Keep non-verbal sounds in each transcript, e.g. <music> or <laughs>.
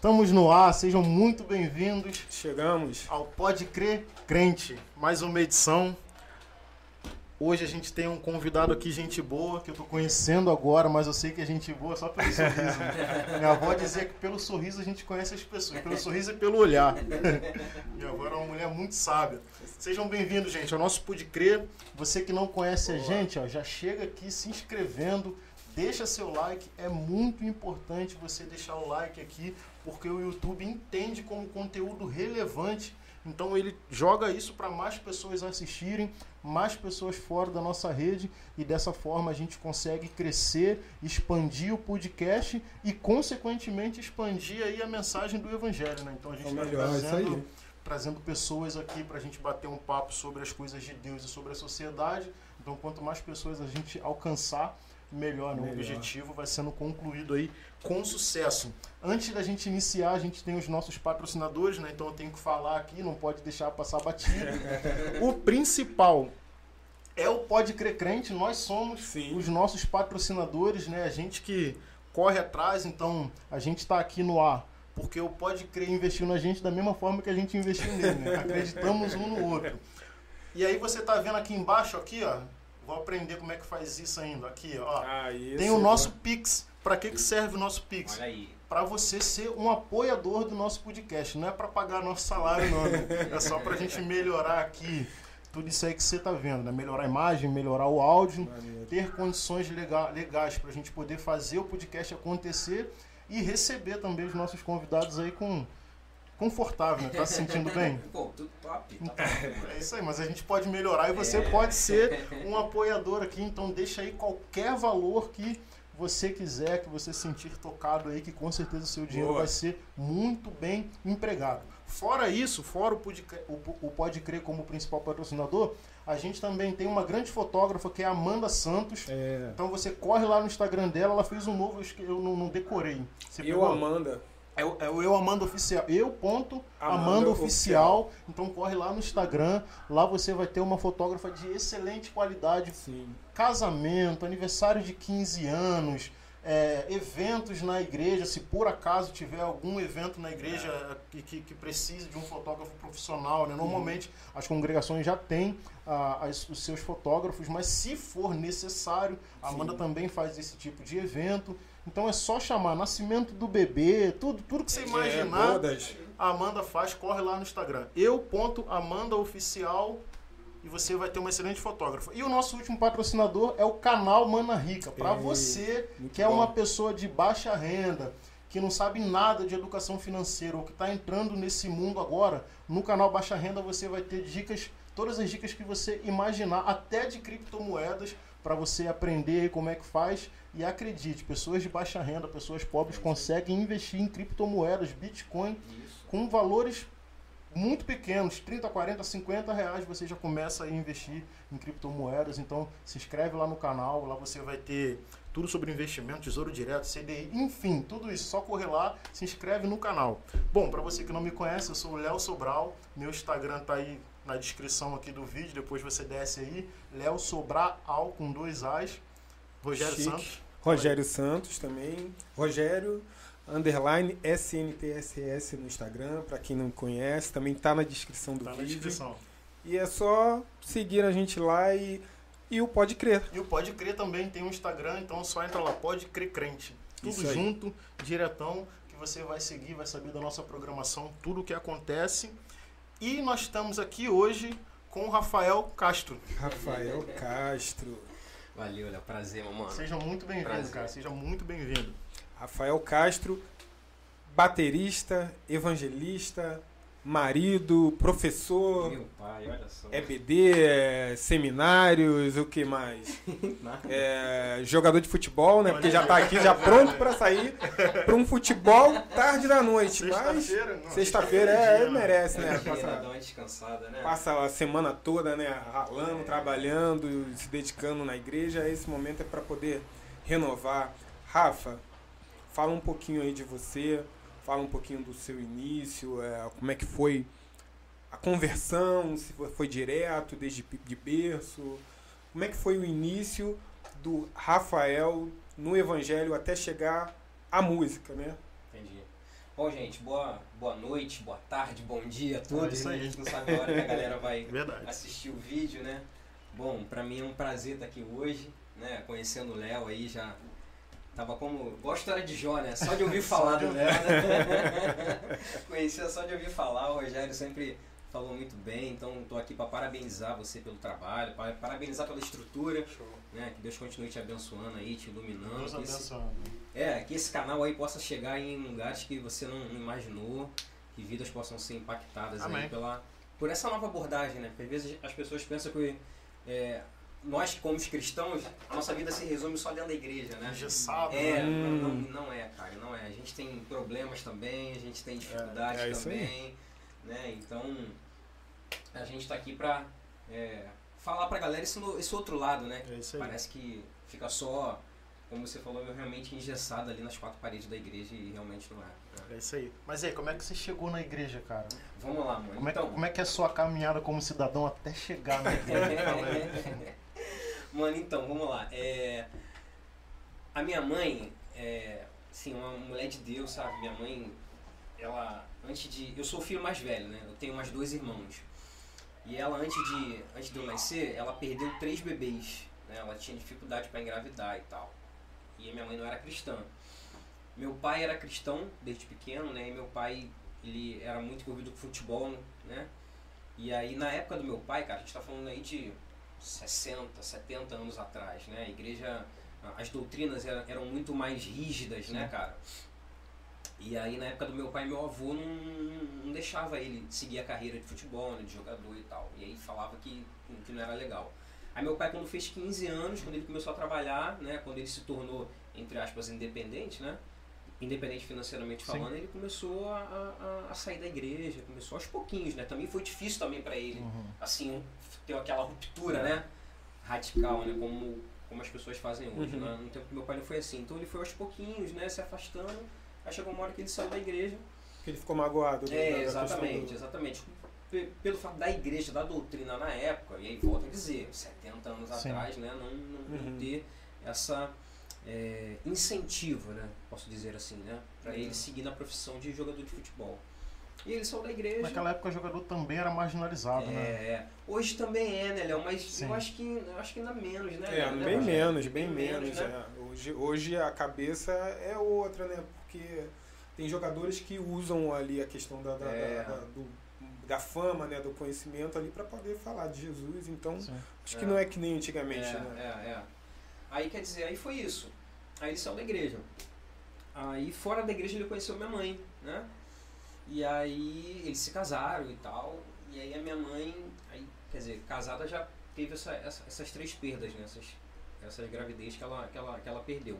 Estamos no ar, sejam muito bem-vindos Chegamos. ao Pode Crer Crente, mais uma edição. Hoje a gente tem um convidado aqui, gente boa, que eu tô conhecendo agora, mas eu sei que é gente boa só pelo sorriso. <laughs> Minha avó dizia que pelo sorriso a gente conhece as pessoas, pelo sorriso e pelo olhar. <laughs> Minha avó era uma mulher muito sábia. Sejam bem-vindos, gente, ao nosso Pode Crer. Você que não conhece a gente, ó, já chega aqui se inscrevendo, deixa seu like. É muito importante você deixar o like aqui, porque o YouTube entende como conteúdo relevante. Então ele joga isso para mais pessoas assistirem, mais pessoas fora da nossa rede e dessa forma a gente consegue crescer, expandir o podcast e consequentemente expandir aí a mensagem do evangelho, né? Então a gente É está melhor, isso trazendo, trazendo pessoas aqui para a gente bater um papo sobre as coisas de Deus e sobre a sociedade. Então quanto mais pessoas a gente alcançar, melhor, né? O Melhor. objetivo vai sendo concluído aí com sucesso. Antes da gente iniciar, a gente tem os nossos patrocinadores, né? Então eu tenho que falar aqui, não pode deixar passar batido. <laughs> o principal é o Pode Crer Crente, nós somos Sim. os nossos patrocinadores, né? A gente que corre atrás, então a gente está aqui no ar. Porque o Pode Crer investiu na gente da mesma forma que a gente investiu nele, né? <laughs> Acreditamos um no outro. E aí você tá vendo aqui embaixo, aqui, ó. Vou aprender como é que faz isso ainda. Aqui, ó. Ah, isso. Tem o nosso Pix. Para que, que serve o nosso Pix? Olha aí. Para você ser um apoiador do nosso podcast. Não é para pagar nosso salário, não. Né? É só para a gente melhorar aqui tudo isso aí que você tá vendo. Né? Melhorar a imagem, melhorar o áudio, Maneiro. ter condições lega- legais para a gente poder fazer o podcast acontecer e receber também os nossos convidados aí com confortável, né? Tá se sentindo bem? <laughs> Pô, tudo top. Tá top. É isso aí, mas a gente pode melhorar e você pode ser um apoiador aqui, então deixa aí qualquer valor que você quiser, que você sentir tocado aí, que com certeza o seu dinheiro Boa. vai ser muito bem empregado. Fora isso, fora o Pode, Crer- o, o Pode Crer como principal patrocinador, a gente também tem uma grande fotógrafa que é a Amanda Santos. É. Então você corre lá no Instagram dela, ela fez um novo, eu eu não, não decorei. Você Eu, pegou? Amanda. É o, é o Eu Amanda Oficial. Eu ponto Amanda Amanda Oficial. Então corre lá no Instagram. Lá você vai ter uma fotógrafa de excelente qualidade. Sim. Casamento, aniversário de 15 anos, é, eventos na igreja. Se por acaso tiver algum evento na igreja que, que, que precise de um fotógrafo profissional, né? normalmente as congregações já têm ah, as- os seus fotógrafos, mas se for necessário, a Amanda Sim. também faz esse tipo de evento. Então é só chamar nascimento do bebê, tudo, tudo que você imaginar. É, bodas. A Amanda faz, corre lá no Instagram. Eu ponto Amanda Oficial e você vai ter uma excelente fotógrafa. E o nosso último patrocinador é o canal Mana Rica. Para você que é uma pessoa de baixa renda, que não sabe nada de educação financeira ou que está entrando nesse mundo agora, no canal Baixa Renda você vai ter dicas, todas as dicas que você imaginar, até de criptomoedas, para você aprender como é que faz. E acredite, pessoas de baixa renda, pessoas pobres conseguem investir em criptomoedas, Bitcoin, Isso. com valores muito pequenos, 30, 40, 50 reais, você já começa a investir em criptomoedas. Então se inscreve lá no canal, lá você vai ter tudo sobre investimento, tesouro direto, CDI, enfim, tudo isso. Só correr lá, se inscreve no canal. Bom, para você que não me conhece, eu sou o Léo Sobral, meu Instagram tá aí na descrição aqui do vídeo, depois você desce aí, Léo Sobral com dois As, Rogério Chique. Santos. Rogério Santos também. Rogério underline SNTSS no Instagram, pra quem não conhece, também tá na descrição do Tá na vídeo. descrição. E é só seguir a gente lá e, e o Pode Crer. E o Pode Crer também tem um Instagram, então só entra lá, Pode Crer Crente. Tudo junto, diretão, que você vai seguir, vai saber da nossa programação, tudo o que acontece. E nós estamos aqui hoje com o Rafael Castro. Rafael Castro. Valeu, Léo. Prazer, meu mano. Seja muito bem-vindo, Prazer. cara. Seja muito bem-vindo. Rafael Castro, baterista, evangelista, marido, professor, Meu pai, olha só. EBD, é, seminários, o que mais? <laughs> É, jogador de futebol, né? Porque já tá aqui, já pronto pra sair pra um futebol tarde da noite. Mas Sexta-feira, não, sexta-feira é, né? merece, né? Passa, descansada, né? passa a semana toda, né? Ralando, trabalhando, se dedicando na igreja. Esse momento é pra poder renovar. Rafa, fala um pouquinho aí de você, fala um pouquinho do seu início, é, como é que foi a conversão, se foi- foi direto, desde de berço. Como é que foi o início do Rafael no evangelho até chegar à música, né? Entendi. Bom, gente, boa, boa noite, boa tarde, bom dia a todos. É isso aí. A gente não sabe a hora que a galera vai <laughs> Verdade. assistir o vídeo, né? Bom, pra mim é um prazer estar aqui hoje, né? Conhecendo o Léo aí já. Tava como. Igual a história de Jó, né? Só de ouvir <laughs> falar do Léo, né? <laughs> Conhecia só de ouvir falar, o Rogério sempre falou muito bem, então tô aqui para parabenizar você pelo trabalho, para parabenizar pela estrutura, né? Que Deus continue te abençoando aí, te iluminando. Deus abençoando. é, que esse canal aí possa chegar em lugares que você não não imaginou, que vidas possam ser impactadas Amém. aí pela, por essa nova abordagem, né? Porque às vezes as pessoas pensam que é, nós, como os cristãos, a nossa vida se resume só dentro da igreja, né? Engessado, É, né? não, não, Hum. não é, cara, não é. A gente tem problemas também, a gente tem dificuldades é aí. também, né? Então, a gente tá aqui pra é, falar pra galera esse, esse outro lado, né? É isso aí. Parece que fica só, como você falou, realmente engessado ali nas quatro paredes da igreja e realmente não é. né? É isso aí. Mas aí, como é que você chegou na igreja, cara? Vamos lá, mano. Como é, que- então, como é que é a sua caminhada como cidadão até chegar na igreja? <laughs> Mano, então, vamos lá. É, A minha mãe, é, assim, uma mulher de Deus, sabe? Minha mãe, ela, antes de... Eu sou o filho mais velho, né? Eu tenho mais dois irmãos. E ela, antes de, antes de eu nascer, ela perdeu três bebês. Né? Ela tinha dificuldade para engravidar e tal. E minha mãe não era cristã. Meu pai era cristão desde pequeno, né? E meu pai, ele era muito envolvido com futebol, né? E aí, na época do meu pai, cara, a gente tá falando aí de 60, 70 anos atrás, né? A igreja, as doutrinas eram, eram muito mais rígidas, né, cara? E aí, na época do meu pai, meu avô não, não deixava ele seguir a carreira de futebol, né, de jogador e tal. E aí falava que, que não era legal. Aí meu pai, quando fez 15 anos, quando ele começou a trabalhar, né, quando ele se tornou, entre aspas, independente, né? Independente financeiramente Sim. falando, ele começou a, a, a sair da igreja, começou aos pouquinhos, né? Também foi difícil também para ele Uhum. assim, ter aquela ruptura, né? Radical, né? Como, como as pessoas fazem hoje, Uhum. né? No tempo que meu pai não foi assim. Então ele foi aos pouquinhos, né? Se afastando. Aí chegou uma hora que ele saiu da igreja. Que ele ficou magoado. da- da É, questão exatamente, do- exatamente. Pe- Pelo fato da igreja, da doutrina na época, e aí volto a dizer, 70 anos Sim. atrás, né? Não, não, não Uhum. ter essa é, incentivo, né? Posso dizer assim, né? Pra Uhum. ele seguir na profissão de jogador de futebol. E ele saiu da igreja. Naquela época o jogador também era marginalizado, É, né? é. Hoje também é, né, Léo? Mas Sim. eu acho que eu acho que ainda menos, né? É? Né, bem menos, bem menos. né? é. Hoje, hoje a cabeça é outra, né? Porque tem jogadores que usam ali a questão da, da, É. da, da- do- da fama, né? Do conhecimento ali para poder falar de Jesus. Então, Sim. acho que não é que nem antigamente, é, né? é, é. Aí quer dizer, aí foi isso. Aí ele saiu da igreja. Aí fora da igreja ele conheceu minha mãe, né? E aí eles se casaram e tal. E aí a minha mãe, aí, quer dizer, casada já teve essa, essa- essas três perdas, né? Essas, essas gravidez que ela, que, ela, que ela perdeu.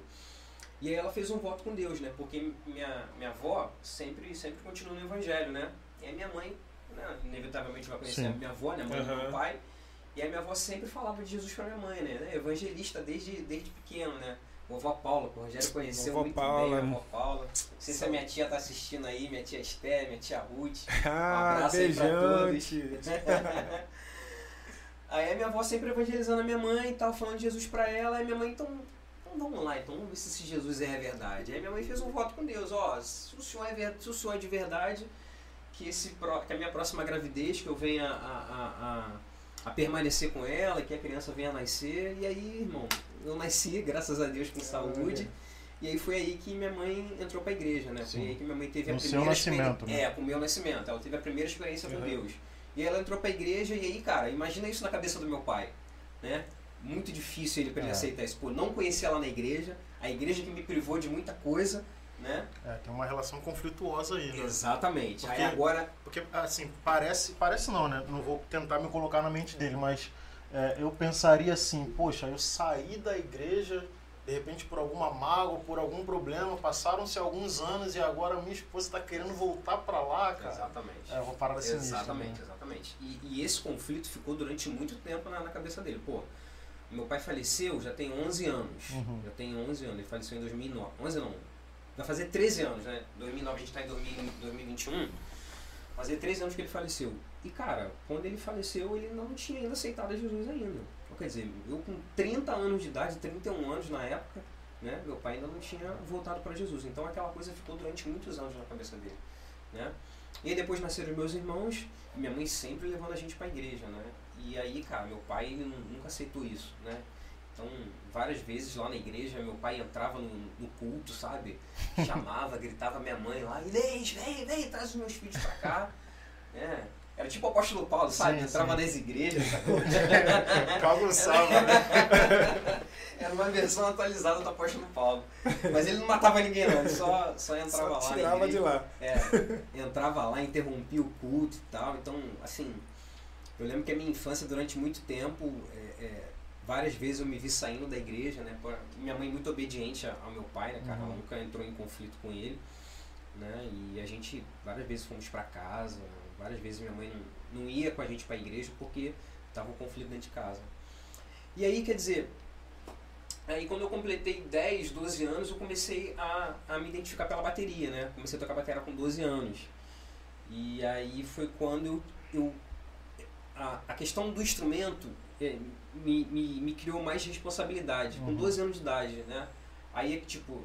E aí ela fez um voto com Deus, né? Porque minha, minha avó sempre, sempre continuou no evangelho, né? E aí minha mãe, né, inevitavelmente vai conhecer Sim. a minha avó, né? A mãe do meu pai. E aí minha avó sempre falava de Jesus pra minha mãe, né? né? Evangelista desde, desde pequeno, né? Vovó Paula, que o Rogério conheceu Vovó muito Paula. bem a vovó Paula. Não sei se a minha tia tá assistindo aí, minha tia Esther, minha tia Ruth. <laughs> Ah, abraço aí pra beijante. <laughs> Aí a minha avó sempre evangelizando a minha mãe e tal, falando de Jesus pra ela. Aí minha mãe, então, então vamos lá, então vamos ver se esse Jesus é verdade. Aí minha mãe fez um voto com Deus, ó, se o senhor é, ver- se o senhor é de verdade, que, esse, que a minha próxima gravidez, que eu venha a, a, a, a permanecer com ela, que a criança venha a nascer. E aí, irmão, eu nasci, <laughs> graças a Deus, com saúde. E aí foi aí que minha mãe entrou pra igreja, né? Foi Sim. aí que minha mãe teve a No seu primeira nascimento, experiência. né? É, com o meu nascimento. Ela teve a primeira experiência com Uhum. Deus. E aí ela entrou pra igreja e aí, cara, imagina isso na cabeça do meu pai, né? Muito difícil ele pra ele É. aceitar isso. Pô, não conhecia ela na igreja, a igreja que me privou de muita coisa, né? É, tem uma relação conflituosa aí, né? Exatamente. Porque- Aí agora, Porque, assim, parece, parece não, né? Não vou tentar me colocar na mente dele, mas é, eu pensaria assim, poxa, eu saí da igreja, de repente por alguma mágoa, por algum problema, passaram-se alguns anos e agora minha esposa está querendo voltar para lá, cara. exatamente. É, uma parada sinistra. Exatamente, né? exatamente. E, e esse conflito ficou durante muito tempo na, na cabeça dele. Pô, meu pai faleceu já tem 11 anos. Uhum. Já tem 11 anos. Ele faleceu em 2009. 11 não. Vai fazer 13 anos, né? 2009 a gente tá em 2000 2021. Fazer 13 anos que ele faleceu. E cara, quando ele faleceu, ele não tinha ainda aceitado Jesus ainda. Então, quer dizer, eu com 30 anos de idade, 31 anos na época, né? Meu pai ainda não tinha voltado para Jesus. Então aquela coisa ficou durante muitos anos na cabeça dele, né? E aí depois nasceram meus irmãos, minha mãe sempre levando a gente para a igreja, né? E aí, cara, meu pai nunca aceitou isso, né? Então, várias vezes lá na igreja, meu pai entrava no, no culto, sabe? Chamava, <laughs> gritava minha mãe lá, Inês, vem, vem, traz os meus filhos pra cá. É, era tipo o apóstolo Paulo, sabe? Sim, Entrava sim. nas igrejas, <laughs> sacou? Bagunçava, né? <laughs> Era uma versão atualizada do apóstolo Paulo. Mas ele não matava ninguém, não. Ele só, só entrava Só lá. tirava de lá. É, entrava lá, interrompia o culto e tal. Então, assim, eu lembro que a minha infância, durante muito tempo, várias vezes eu me vi saindo da igreja, né? Minha mãe muito obediente a- ao meu pai, né, cara? Ela Uhum. nunca entrou em conflito com ele, né? E a gente, várias vezes fomos pra casa, várias vezes minha mãe não, não ia com a gente pra igreja porque tava um conflito dentro de casa. E aí, quer dizer, aí quando eu completei 10, 12 anos, eu comecei a, a me identificar pela bateria, né? Comecei a tocar bateria com 12 anos. E aí foi quando eu, eu a, a questão do instrumento eh, me, me, me criou mais responsabilidade. Com Uhum. 12 anos de idade, né? Aí, é que, tipo,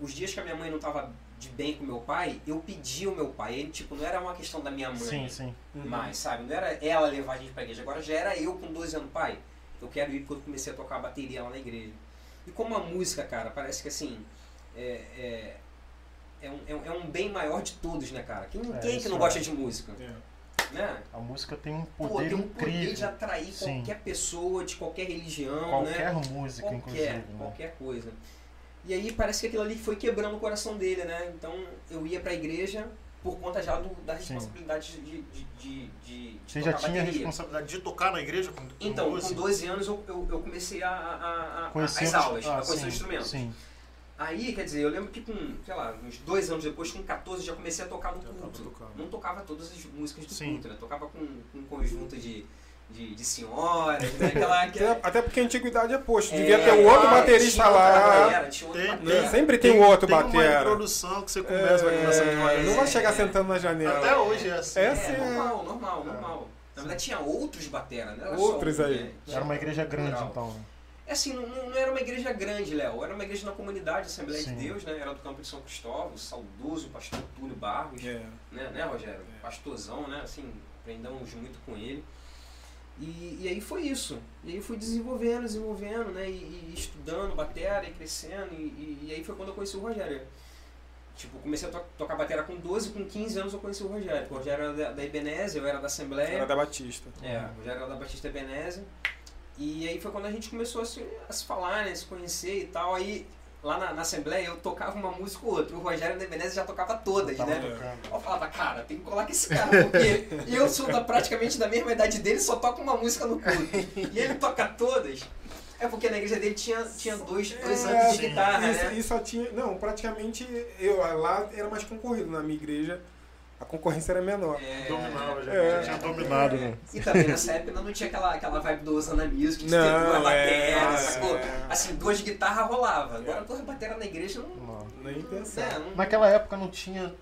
os dias que a minha mãe não tava de bem com meu pai, eu pedi ao meu pai. Ele, tipo, não era uma questão da minha mãe Sim, sim. Uhum. mais, sabe? Não era ela levar a gente pra igreja, agora já era eu com 12 anos, pai. Eu quero ir porque eu comecei a tocar bateria lá na igreja. E como a música, cara, parece que assim. É, é, é, um, é um- é bem maior de todos, né, cara? Quem, É, quem que isso não é. gosta de música? Né? A música tem um Pô, poder tem um poder incrível. de atrair Sim. qualquer pessoa, de qualquer religião, Qualquer né? música, Qualquer, inclusive. Né? qualquer coisa. E aí parece que aquilo ali foi quebrando o coração dele, né? Então eu ia pra igreja por conta já do, da responsabilidade de, de, de, de, Você já tinha a responsabilidade de tocar na igreja com, com Então, 12? com 12 anos eu, eu, eu comecei a, a, a, as aulas, ah, a conhecer o instrumento. Sim. Aí, quer dizer, eu lembro que com, sei lá, uns dois anos depois, com 14, já comecei a tocar no Já culto. Não tocava todas as músicas do Sim. culto, né? Tocava com, com um conjunto de, de, de senhoras, né? Aquela, <laughs> Até, até porque a antiguidade é posto. É, Devia ter um outro baterista lá. batera, tinha outra Tem- batera. Né? Sempre tem, um outro tem uma batera. introdução que você começa, vai É, não vai chegar sentando na janela. Até hoje é assim. É É, assim, é. normal, normal, É. normal. Na verdade tinha outros batera, né? Era Outros só um, aí. né? Era uma igreja grande, Plural. então. É assim, não, não era uma igreja grande, Léo. Era uma igreja na comunidade, Assembleia Sim. de Deus, né? Era do campo de São Cristóvão, saudoso pastor Túlio Barros, É. né, né, Rogério? É. Pastorzão, né? Assim, aprendemos muito com ele. E, e aí foi isso. E aí fui desenvolvendo, desenvolvendo, né? E, e estudando bateria, e crescendo. E, e- aí foi quando eu conheci o Rogério. Tipo, comecei a to tocar bateria com 12, com 15 anos eu conheci o Rogério. O Rogério era da, da Ebenezer, eu era da Assembleia. Era da Batista. É, o Rogério era da Batista Ebenezer. E aí foi quando a gente começou a se, a se falar, né? Se conhecer e tal. Aí lá na, na Assembleia eu tocava uma música ou outra. O Rogério da Ebenezer já tocava todas, né? tocando. Eu falava, cara, tem que colar com esse cara, porque <laughs> eu sou da, praticamente da mesma idade dele, só toco uma música no culto. E ele toca todas. É porque na igreja dele tinha, tinha dois, dois É, anos de guitarra, Isso, né? e só tinha. Não, praticamente eu lá era mais concorrido. Na minha igreja a concorrência era menor. É, Dominava, já, É. já tinha dominado, né? E também nessa época não tinha aquela, aquela vibe do Osana Music, de ter Não, duas é, bateras, é. sacou? Assim, duas guitarras rolava. Agora duas bateras na igreja não. Não. Nem pensar. É, não- Naquela época não tinha.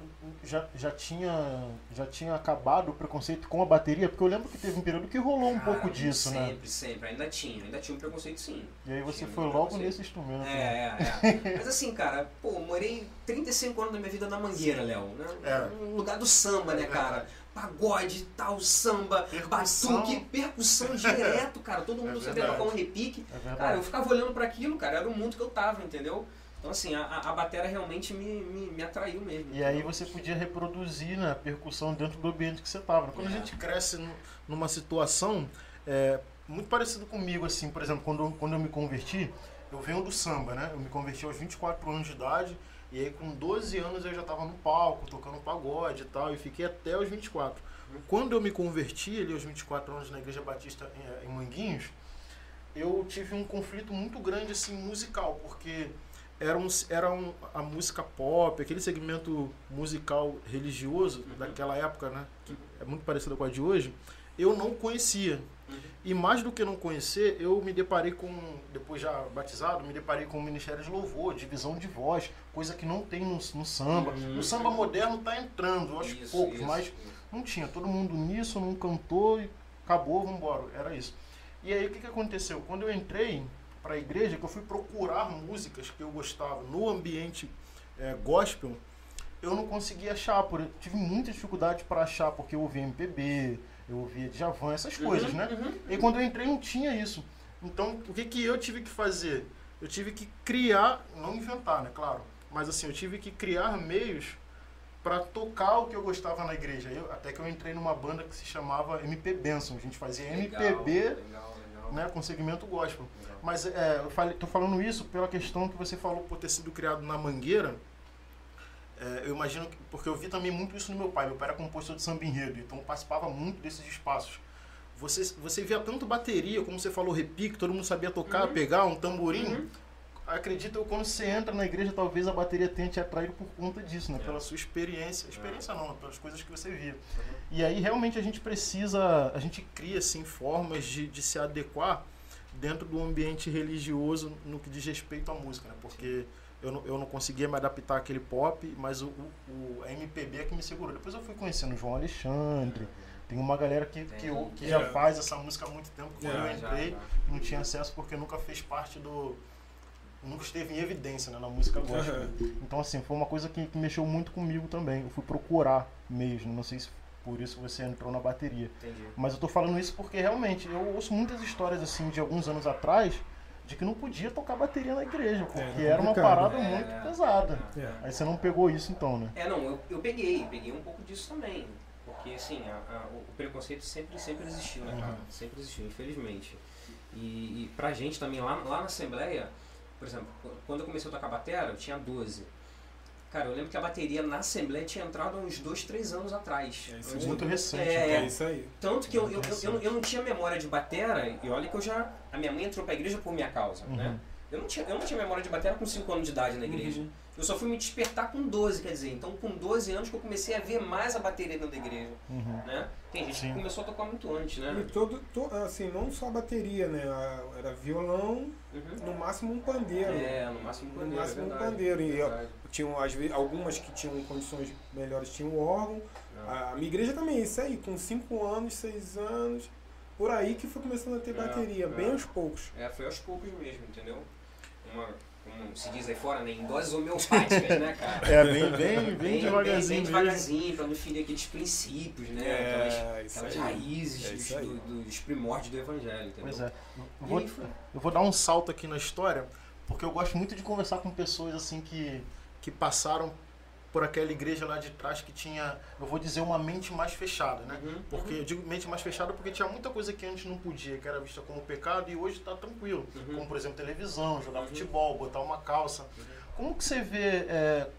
Já, já, tinha, já tinha acabado o preconceito com a bateria, porque eu lembro que teve um período que rolou um Cara, pouco disso, sempre, né? Sempre, sempre. Ainda tinha, ainda tinha um preconceito sim. E aí você Tinha foi logo nesse instrumento. né? É, é, é. <laughs> Mas assim, cara, pô, morei 35 anos da minha vida na Mangueira, Léo. Né? É. Um lugar do samba, né, cara? Pagode, tal, samba, Percussão. batuque, percussão direto, cara. Todo mundo É sabia tocar um repique. É verdade. Cara, eu ficava olhando pra aquilo, cara, era o mundo que eu tava, entendeu? Então, assim, a, a a bateria realmente me, me, me atraiu mesmo. E aí você podia reproduzir né, a percussão dentro do ambiente que você estava. Quando a É. gente cresce nu- numa situação é, muito parecida comigo, assim, por exemplo, quando, eu- quando eu me converti, eu venho do samba, né? Eu me converti aos 24 anos de idade, e aí com 12 anos eu já estava no palco, tocando pagode e tal, e fiquei até os 24. Uhum. Quando eu me converti ali aos 24 anos na Igreja Batista em, em Manguinhos, eu tive um conflito muito grande assim musical, porque era, um, era um, a música pop, aquele segmento musical religioso Uhum. daquela época, né, que é muito parecida com a de hoje, eu não conhecia. Uhum. E mais do que não conhecer, eu me deparei com, depois já batizado, me deparei com o Ministério de Louvor, divisão de voz, coisa que não tem no, no samba. Uhum. No samba moderno tá entrando, aos Isso, poucos, isso, mas não tinha, todo mundo nisso, não cantou e acabou, vamos embora. Era isso. E aí o que, que aconteceu? Quando eu entrei, para a igreja que eu fui procurar músicas que eu gostava no ambiente é, gospel, eu não conseguia achar, por, eu tive muita dificuldade para achar, porque eu ouvia MPB, eu ouvia Djavan, essas coisas, Uhum, né? uhum. E quando eu entrei não tinha isso. Então, o que, que eu tive que fazer? Eu tive que criar, não inventar, né, claro, mas assim, eu tive que criar meios para tocar o que eu gostava na igreja. Eu, até que eu entrei numa banda que se chamava MP Benson. A gente fazia Legal, MPB Legal, legal. né, com segmento gospel. Mas é, eu falei, tô falando isso pela questão que você falou por ter sido criado na Mangueira. É, eu imagino que, porque eu vi também muito isso no meu pai. Meu pai era compositor de samba enredo, então participava muito desses espaços. Você, você via tanto bateria, como você falou, repique, todo mundo sabia tocar, Uhum. pegar um tamborim. Uhum. Acredito eu, quando você entra na igreja, talvez a bateria tenha te atraído por conta disso, né? É. Pela sua experiência. Experiência não, pelas coisas que você via. Uhum. E aí realmente a gente precisa, a gente cria assim formas de, de se adequar dentro do ambiente religioso no que diz respeito à música, né? Porque eu não, eu não conseguia me adaptar àquele pop, mas o, o, a MPB é que me segurou. Depois eu fui conhecendo o João Alexandre, tem uma galera que, que, eu- que já É. faz essa música há muito tempo, quando eu Já, entrei, já. não tinha acesso porque nunca fez parte do... Nunca esteve em evidência né, na música gospel. Então, assim, foi uma coisa que, que mexeu muito comigo também. Eu fui procurar mesmo. Não sei se por isso você entrou na bateria. Entendi. Mas eu tô falando isso porque realmente eu ouço muitas histórias assim de alguns anos atrás de que não podia tocar bateria na igreja, porque É, era uma parada É, muito é. pesada. É. Aí você não pegou isso então, né? É, não, eu, eu peguei, peguei um pouco disso também. Porque, assim, a- a- o preconceito sempre, sempre existiu, né, cara? Uhum. Sempre existiu, infelizmente. E, e pra gente também, lá, lá na Assembleia, por exemplo, qu- quando eu comecei a tocar batera, eu tinha 12. Cara, eu lembro que a bateria na Assembleia tinha entrado uns 2, 3 anos atrás. É isso aí. Muito recente. É, É isso aí. Tanto que eu, eu, eu, eu, não tinha memória de batera, e olha que eu já. A minha mãe entrou pra igreja por minha causa, Uhum. né? Eu não, tinha, eu não tinha memória de batera com 5 anos de idade na igreja. Uhum. Eu só fui me despertar com 12, quer dizer, então com 12 anos que eu comecei a ver mais a bateria dentro da igreja, Uhum. né? Tem gente Sim. que começou a tocar muito antes, né? E todo, to- assim, não só a bateria, né? Era violão, Uhum. no máximo um pandeiro. É, no máximo um No pandeiro, máximo é um verdade, pandeiro. E, ó, verdade. Tinham, às vezes, algumas que tinham condições melhores tinham órgão. Não. A minha igreja também é isso aí, com 5 anos, 6 anos, por aí que foi começando a ter É, bateria, é. bem aos poucos. É, foi aos poucos mesmo, entendeu? Uma, como se diz aí fora, né? Em doses homeopáticas, né, cara? É, bem, bem, bem, devagarzinho bem, devagarzinho, pra não ferir aqueles princípios, né? aquelas É, aquelas aí. raízes É dos, dos primórdios do evangelho, entendeu? Pois é. Eu vou, eu vou dar um salto aqui na história, porque eu gosto muito de conversar com pessoas assim que, que passaram por aquela igreja lá de trás que tinha, eu vou dizer, uma mente mais fechada, né? Uhum, Porque eu digo mente mais fechada porque tinha muita coisa que antes não podia, que era vista como pecado e hoje está tranquilo. Uhum. Como, por exemplo, televisão, jogar Uhum. futebol, botar uma calça. Uhum. Como que você vê é,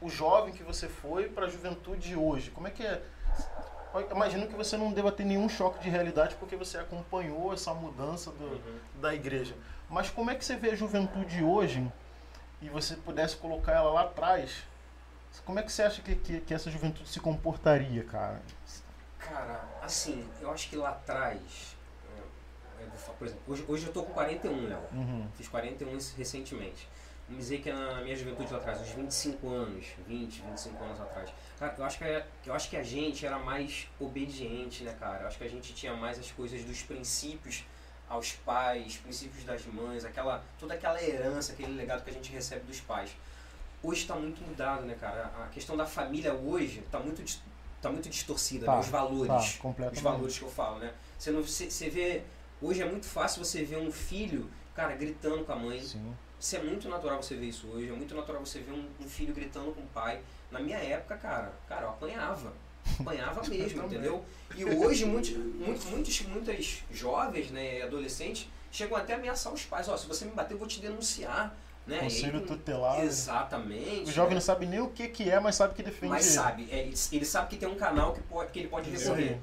o jovem que você foi para a juventude de hoje? Como é que é? Imagino que você não deva ter nenhum choque de realidade porque você acompanhou essa mudança do, Uhum. da igreja. Mas como é que você vê a juventude hoje e você pudesse colocar ela lá atrás? Como é que você acha que, que, que essa juventude se comportaria, cara? Cara, assim, eu acho que lá atrás. é, eu vou falar, Por exemplo, hoje, hoje eu tô com 41, Léo. Uhum. Fiz 41 recentemente. Vamos dizer que na minha juventude lá atrás, uns 25 anos, 20, 25 anos atrás. Cara, eu acho que, a- eu acho que a gente era mais obediente, né, cara? Eu acho que a gente tinha mais as coisas dos princípios aos pais, princípios das mães, aquela, toda aquela herança, aquele legado que a gente recebe dos pais. Hoje está muito mudado, né, cara? A questão da família hoje está muito, tá muito distorcida, Tá, né? Os valores Tá, os valores que eu falo, né? Você não você, você vê hoje é muito fácil você ver um filho, cara, gritando com a mãe. Sim. Isso é muito natural você ver isso hoje. É muito natural você ver um, um filho gritando com o pai. Na minha época, cara, cara, eu apanhava. Apanhava mesmo, entendeu? E hoje muitos, muitos, muitas jovens, né, adolescentes, chegam até a ameaçar os pais, ó, se você me bater, eu vou te denunciar. Né? Conselho aí, tutelar. Exatamente. O jovem né? não sabe nem o que, que é, mas sabe que defende Mas ele. sabe, é, ele, sabe que tem um canal que, pode, que ele pode recorrer.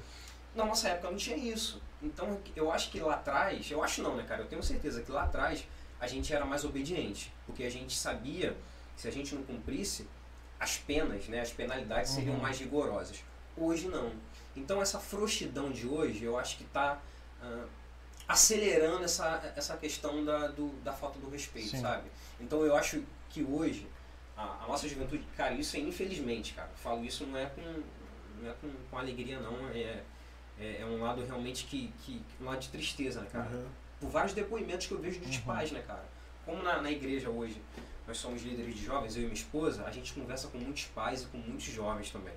Na nossa época não tinha isso. Então eu acho que lá atrás, eu acho não, né, cara? Eu tenho certeza que lá atrás a gente era mais obediente. Porque a gente sabia que se a gente não cumprisse, as penas, né, as penalidades seriam Uhum. mais rigorosas. Hoje não. Então essa frouxidão de hoje, eu acho que está acelerando essa, essa questão da, do, da falta do respeito, Sim. sabe? Então eu acho que hoje, a, a nossa juventude, cara, isso é infelizmente, cara. Eu falo isso não é com, não é com, com alegria, não. É, é, é um lado realmente que, que. um lado de tristeza, né, cara? Uhum. por vários depoimentos que eu vejo dos Uhum. pais, né, cara? Como na, na igreja hoje nós somos líderes de jovens, eu e minha esposa, a gente conversa com muitos pais e com muitos jovens também.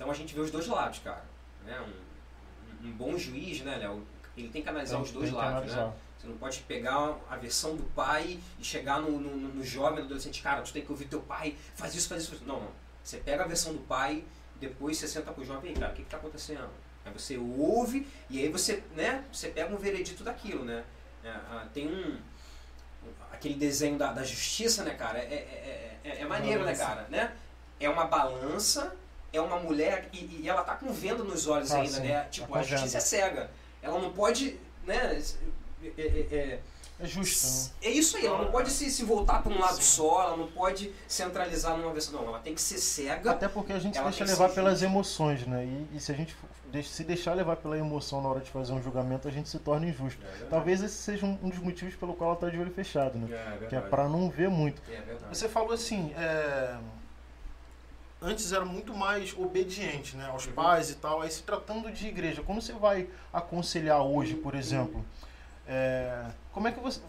Então a gente vê os dois lados, cara. Né? Um, um bom juiz, né, Léo? Ele tem que analisar Tem- os dois lados, né? Você não pode pegar a versão do pai e chegar no, no, no jovem, no adolescente, cara, tu tem que ouvir teu pai, faz isso, faz isso. Não, não. Você pega a versão do pai, depois você senta com o jovem, e cara, o que, que tá acontecendo? Aí você ouve e aí você, né, você pega um veredito daquilo, né? É, ah, tem um. Aquele desenho da, da justiça, né, cara? É, é, é, é, é maneiro, né, cara? Né? É uma balança, é uma mulher e, e ela tá com venda nos olhos Ah, ainda, sim, né? tá Tipo, com a justiça é cega. Ela não pode, né? é- é- é- É justo, né? é isso aí, ela não pode se, se voltar para um lado Sim. só, ela não pode centralizar numa versão. Não, ela tem que ser cega. Até porque a gente se deixa tem que levar pelas justa. emoções, né? E, e se a gente se deixar levar pela emoção na hora de fazer um julgamento, a gente se torna injusto. Talvez esse seja um, um dos motivos pelo qual ela tá de olho fechado, né? É, Que é pra não ver muito. É. Você falou assim, é, antes era muito mais obediente, né, aos pais e tal. Aí se tratando de igreja, quando você vai aconselhar hoje, por exemplo, é, como é que você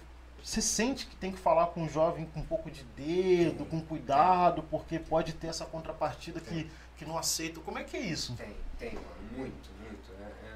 você sente que tem que falar com o jovem com um pouco de dedo, com cuidado, porque pode ter essa contrapartida que, que não aceita. Como é que é isso? Tem, tem, mano, muito, muito. É, é.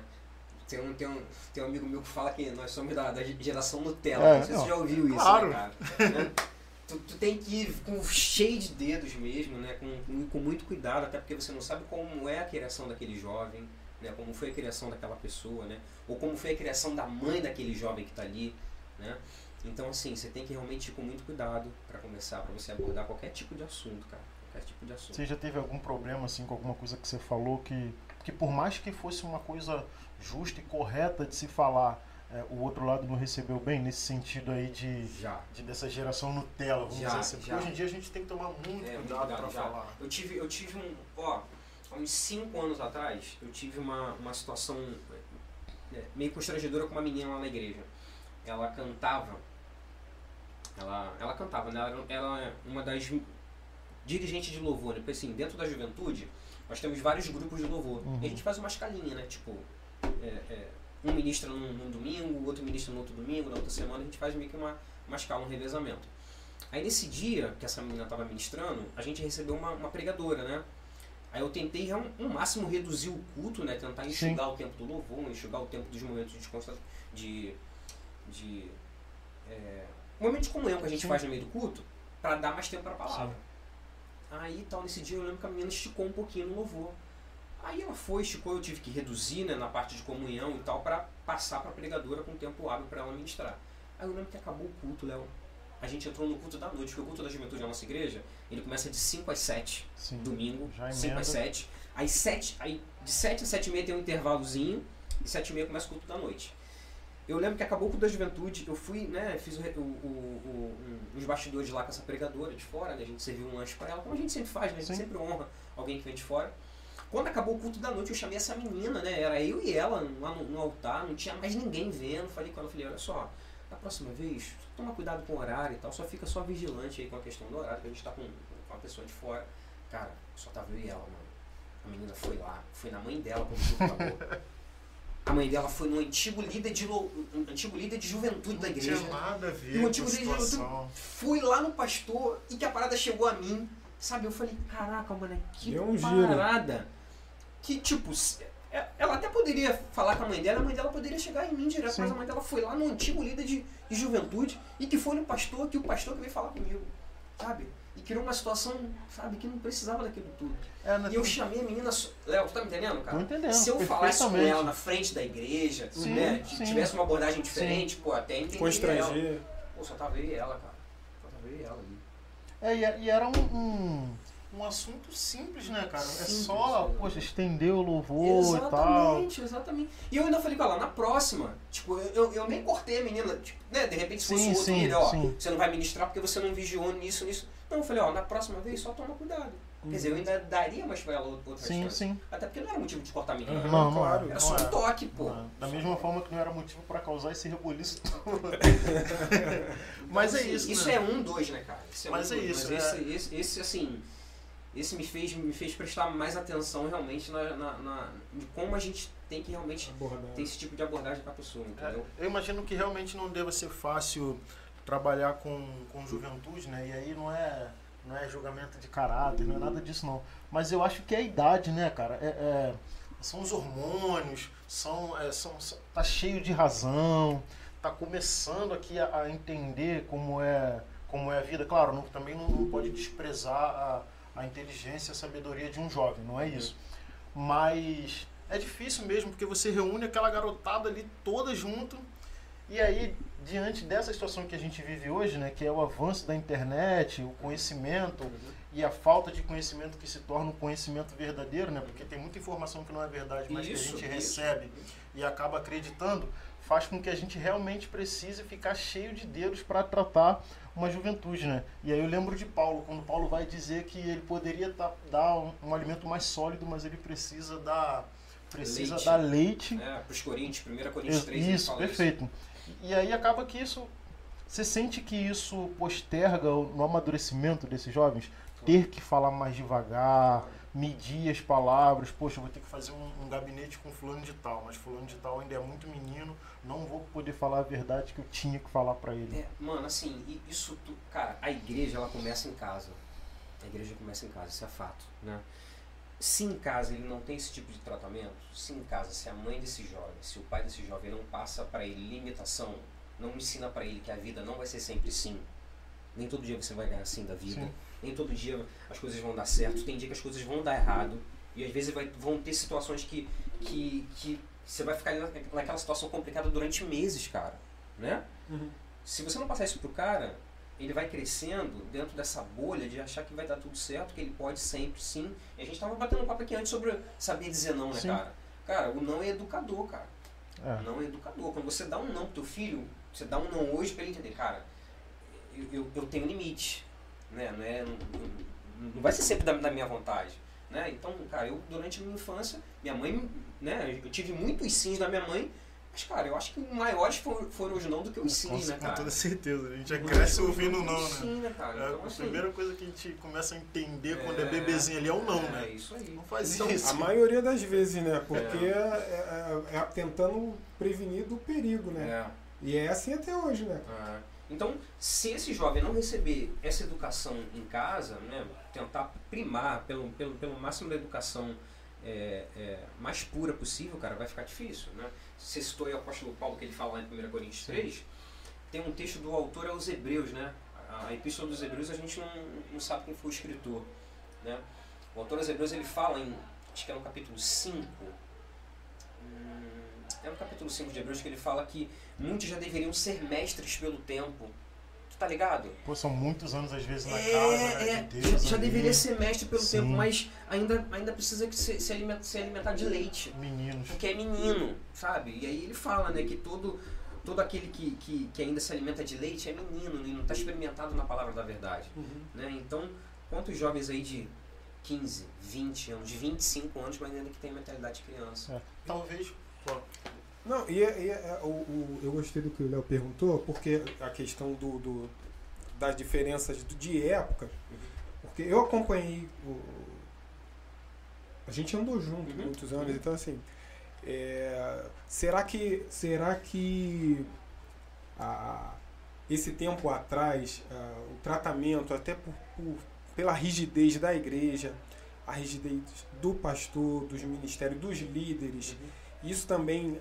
Tem, um, tem, um, tem um amigo meu que fala que nós somos da, da geração Nutella. É, não sei se você já ouviu isso, claro. né, cara? <laughs> Tu, tu tem que ir com cheio de dedos mesmo, né? Com, com, com muito cuidado, até porque você não sabe como é a criação daquele jovem, né? Como foi a criação daquela pessoa, né? Ou como foi a criação da mãe daquele jovem que está ali, né? Então, assim, você tem que realmente ir com muito cuidado para começar, para você abordar qualquer tipo de assunto, cara. Qualquer tipo de assunto. Você já teve algum problema assim com alguma coisa que você falou que, que por mais que fosse uma coisa justa e correta de se falar, é, o outro lado não recebeu bem nesse sentido aí de, Já. de dessa geração Nutella, vamos Já, dizer assim. Porque já. hoje em dia a gente tem que tomar muito É, cuidado para falar. Eu tive, eu tive um. Ó, há uns 5 anos atrás, eu tive uma, uma situação é, meio constrangedora com uma menina lá na igreja. Ela cantava. Ela, ela cantava, né? Ela, ela é uma das dirigentes de louvor, né? Porque assim, dentro da juventude, nós temos vários grupos de louvor. Uhum. E a gente faz uma escalinha, né? Tipo, é, é, um ministra num, num domingo, o outro ministra no outro domingo, na outra semana, a gente faz meio que uma, uma escala, um revezamento. Aí nesse dia que essa menina estava ministrando, a gente recebeu uma, uma pregadora, né? Aí eu tentei ao um máximo reduzir o culto, né? Tentar enxugar o tempo do louvor, enxugar o tempo dos momentos de de, de é, momento de comunhão que a gente Sim. faz no meio do culto, para dar mais tempo para a palavra. Aí tal, nesse dia eu lembro que a menina esticou um pouquinho no louvor. Aí ela foi, esticou, eu tive que reduzir né, na parte de comunhão e tal, para passar para a pregadora com tempo hábil para ela ministrar. Aí eu lembro que acabou o culto, Léo. A gente entrou no culto da noite, porque o culto da juventude da nossa igreja, ele começa de 5 às 7, Sim. domingo, Já 5 emenda. às 7. Aí, 7, aí de 7 a 7 e meia tem um intervalozinho, e 7 e meia começa o culto da noite. Eu lembro que acabou o culto da juventude, eu fui, né, fiz o, o, o, o- uns bastidores lá com essa pregadora de fora, né, a gente serviu um lanche para ela, como a gente sempre faz, né, a gente Sim. sempre honra alguém que vem de fora. Quando acabou o culto da noite, eu chamei essa menina, né, era eu e ela lá no, no altar, não tinha mais ninguém vendo, falei com ela, falei, olha só, da próxima vez, toma cuidado com o horário e tal, só fica só vigilante aí com a questão do horário, que a gente tá com, com uma pessoa de fora. Cara, só tava eu e ela, mano. A menina foi lá, foi na mãe dela quando o culto acabou. A mãe dela foi no antigo líder de, um antigo líder de juventude da Não igreja. tinha nada a ver o com a motivo dele era situação. Fui lá no pastor e que a parada chegou a mim. Sabe, eu falei, caraca, mano, que Deu um giro. Que, tipo, é- ela até poderia falar com a mãe dela, a mãe dela poderia chegar em mim direto, Sim. mas a mãe dela foi lá no antigo líder de, de juventude e que foi no pastor, que o pastor que veio falar comigo, sabe? E criou uma situação, sabe, que não precisava daquilo tudo. É, né, E eu chamei a menina. Léo, tu tá me entendendo, Tô cara? entendendo. Se eu falasse com ela na frente da igreja, Sim, né? sim. Tivesse uma abordagem diferente, pô, até entenderia. Constranger. Pô, só tava eu e ela, cara. Só tava eu e ela ali. É, e, e era um, um, um assunto simples, né, cara? É Simples, só, né? poxa, estender o louvor e tal. Exatamente, exatamente. E eu ainda falei com ela, na próxima, tipo, eu, eu, nem cortei a menina, tipo, né? De repente se fosse Sim, o outro sim, líder, ó, sim. você não vai ministrar porque você não vigiou nisso, nisso. Não, eu falei, ó, na próxima vez só toma cuidado. Quer dizer, eu ainda daria mais pra ela outra Sim, chance. sim. Até porque não era motivo de cortar a menina. Uhum. Não, não claro. era. Só um toque, pô. Não, Da mesma forma que não era motivo pra causar esse rebuliço <laughs> todo. Mas é assim, isso, Isso né? é um, dois, né, cara? Isso Mas um, é dois. isso, Mas é. esse, esse, esse, assim, esse me fez, me fez prestar mais atenção realmente na, na, na de como a gente tem que realmente Abordar. ter esse tipo de abordagem com a pessoa, entendeu? É, eu imagino que realmente não deva ser fácil trabalhar com, com juventude, né? E aí não é, não é julgamento de caráter, não é nada disso não. Mas eu acho que é a idade, né, cara? É, é- são os hormônios, são, é, são, são- tá cheio de razão, tá começando aqui a, a entender como é, como é a vida. Claro, não- também não, não pode desprezar a, a inteligência e a sabedoria de um jovem, não é isso. Mas é difícil mesmo, porque você reúne aquela garotada ali toda junto. E aí, diante dessa situação que a gente vive hoje, né, que é o avanço da internet, o conhecimento e a falta de conhecimento que se torna um conhecimento verdadeiro, né, porque tem muita informação que não é verdade, mas Isso, que a gente isso. recebe e acaba acreditando, faz com que a gente realmente precise ficar cheio de dedos para tratar uma juventude, né? E aí eu lembro de Paulo, quando Paulo vai dizer que ele poderia tá- dar um, um alimento mais sólido, mas ele precisa dar precisa Leite. dar leite É, pros Coríntios, 1 Coríntios 3, ele isso, perfeito. E aí acaba que isso. Você sente que isso posterga o- no amadurecimento desses jovens? Ter que falar mais devagar, medir as palavras. Poxa, vou ter que fazer um, um gabinete com fulano de tal, mas fulano de tal ainda é muito menino, não vou poder falar a verdade que eu tinha que falar pra ele. É, mano, assim, isso tu, cara, a igreja ela começa em casa. A igreja começa em casa, isso é fato, né? Se em casa ele não tem esse tipo de tratamento, se em casa, se a mãe desse jovem, se o pai desse jovem não passa pra ele limitação, não ensina pra ele que a vida não vai ser sempre sim. Nem todo dia você vai ganhar sim da vida. Sim. Nem todo dia as coisas vão dar certo. Tem dia que as coisas vão dar errado. E às vezes vai, vão ter situações que, que, que você vai ficar na- naquela situação complicada durante meses, cara. Né? Uhum. Se você não passar isso pro cara, ele vai crescendo dentro dessa bolha de achar que vai dar tudo certo, que ele pode sempre sim. E a gente tava batendo um papo aqui antes sobre saber dizer não, né, Sim. cara? Cara, o não é educador, cara. É. não é educador. Quando você dá um não pro teu filho, você dá um não hoje pra ele entender, cara, eu, eu, eu tenho limite. Né? Não, é, não, não- vai ser sempre da, da minha vontade. Né? Então, cara, eu durante a minha infância, minha mãe, né, eu tive muitos sims da minha mãe, mas, cara, eu acho que maiores foram, foram os não do que os Com, sims, né, com cara? toda certeza. A gente já cresce ouvindo não, né? Sim, né, cara? É, Então, a assim, primeira coisa que a gente começa a entender quando é É. bebezinho ali é o não, é né? isso aí. Não faz Então, isso. A maioria das vezes, né? Porque é, é- é tentando prevenir do perigo, né? É. E é assim até hoje, né? Ah, Então, se esse jovem não receber essa educação em casa, né, tentar primar pelo, pelo, pelo máximo da educação é, é, mais pura possível, cara, vai ficar difícil. Né? Você citou aí o apóstolo Paulo que ele fala lá em 1 Coríntios 3, tem um texto do autor aos Hebreus, né? A Epístola dos Hebreus a gente não, não sabe quem foi o escritor. Né? O autor aos Hebreus ele fala em, acho que é no capítulo 5, hum, é no capítulo 5 de Hebreus que ele fala que muitos já deveriam ser mestres pelo tempo. Tu tá ligado? Pô, são muitos anos às vezes na É, casa, né, é, de Deus. já, ali. deveria ser mestre pelo Sim. tempo, mas ainda, ainda precisa que se, se, alimentar, se alimentar de leite. Meninos. Porque é menino, sabe? E aí ele fala, né, que todo, todo aquele que, que, que ainda se alimenta de leite é menino e não está experimentado na palavra da verdade. Né? Então, quantos jovens aí de 15, 20 anos, de 25 anos, mas ainda que tem mentalidade de criança? É. Talvez. Não, e, é- e é- o, o- eu gostei do que o Léo perguntou, porque a questão do, do- das diferenças do- de época, porque eu acompanhei o. A gente andou junto Uhum. muitos anos, então assim. é, será que. Será que a- esse tempo atrás, ah, o tratamento, até por, por- pela rigidez da igreja, a rigidez do pastor, dos ministérios, dos líderes, isso também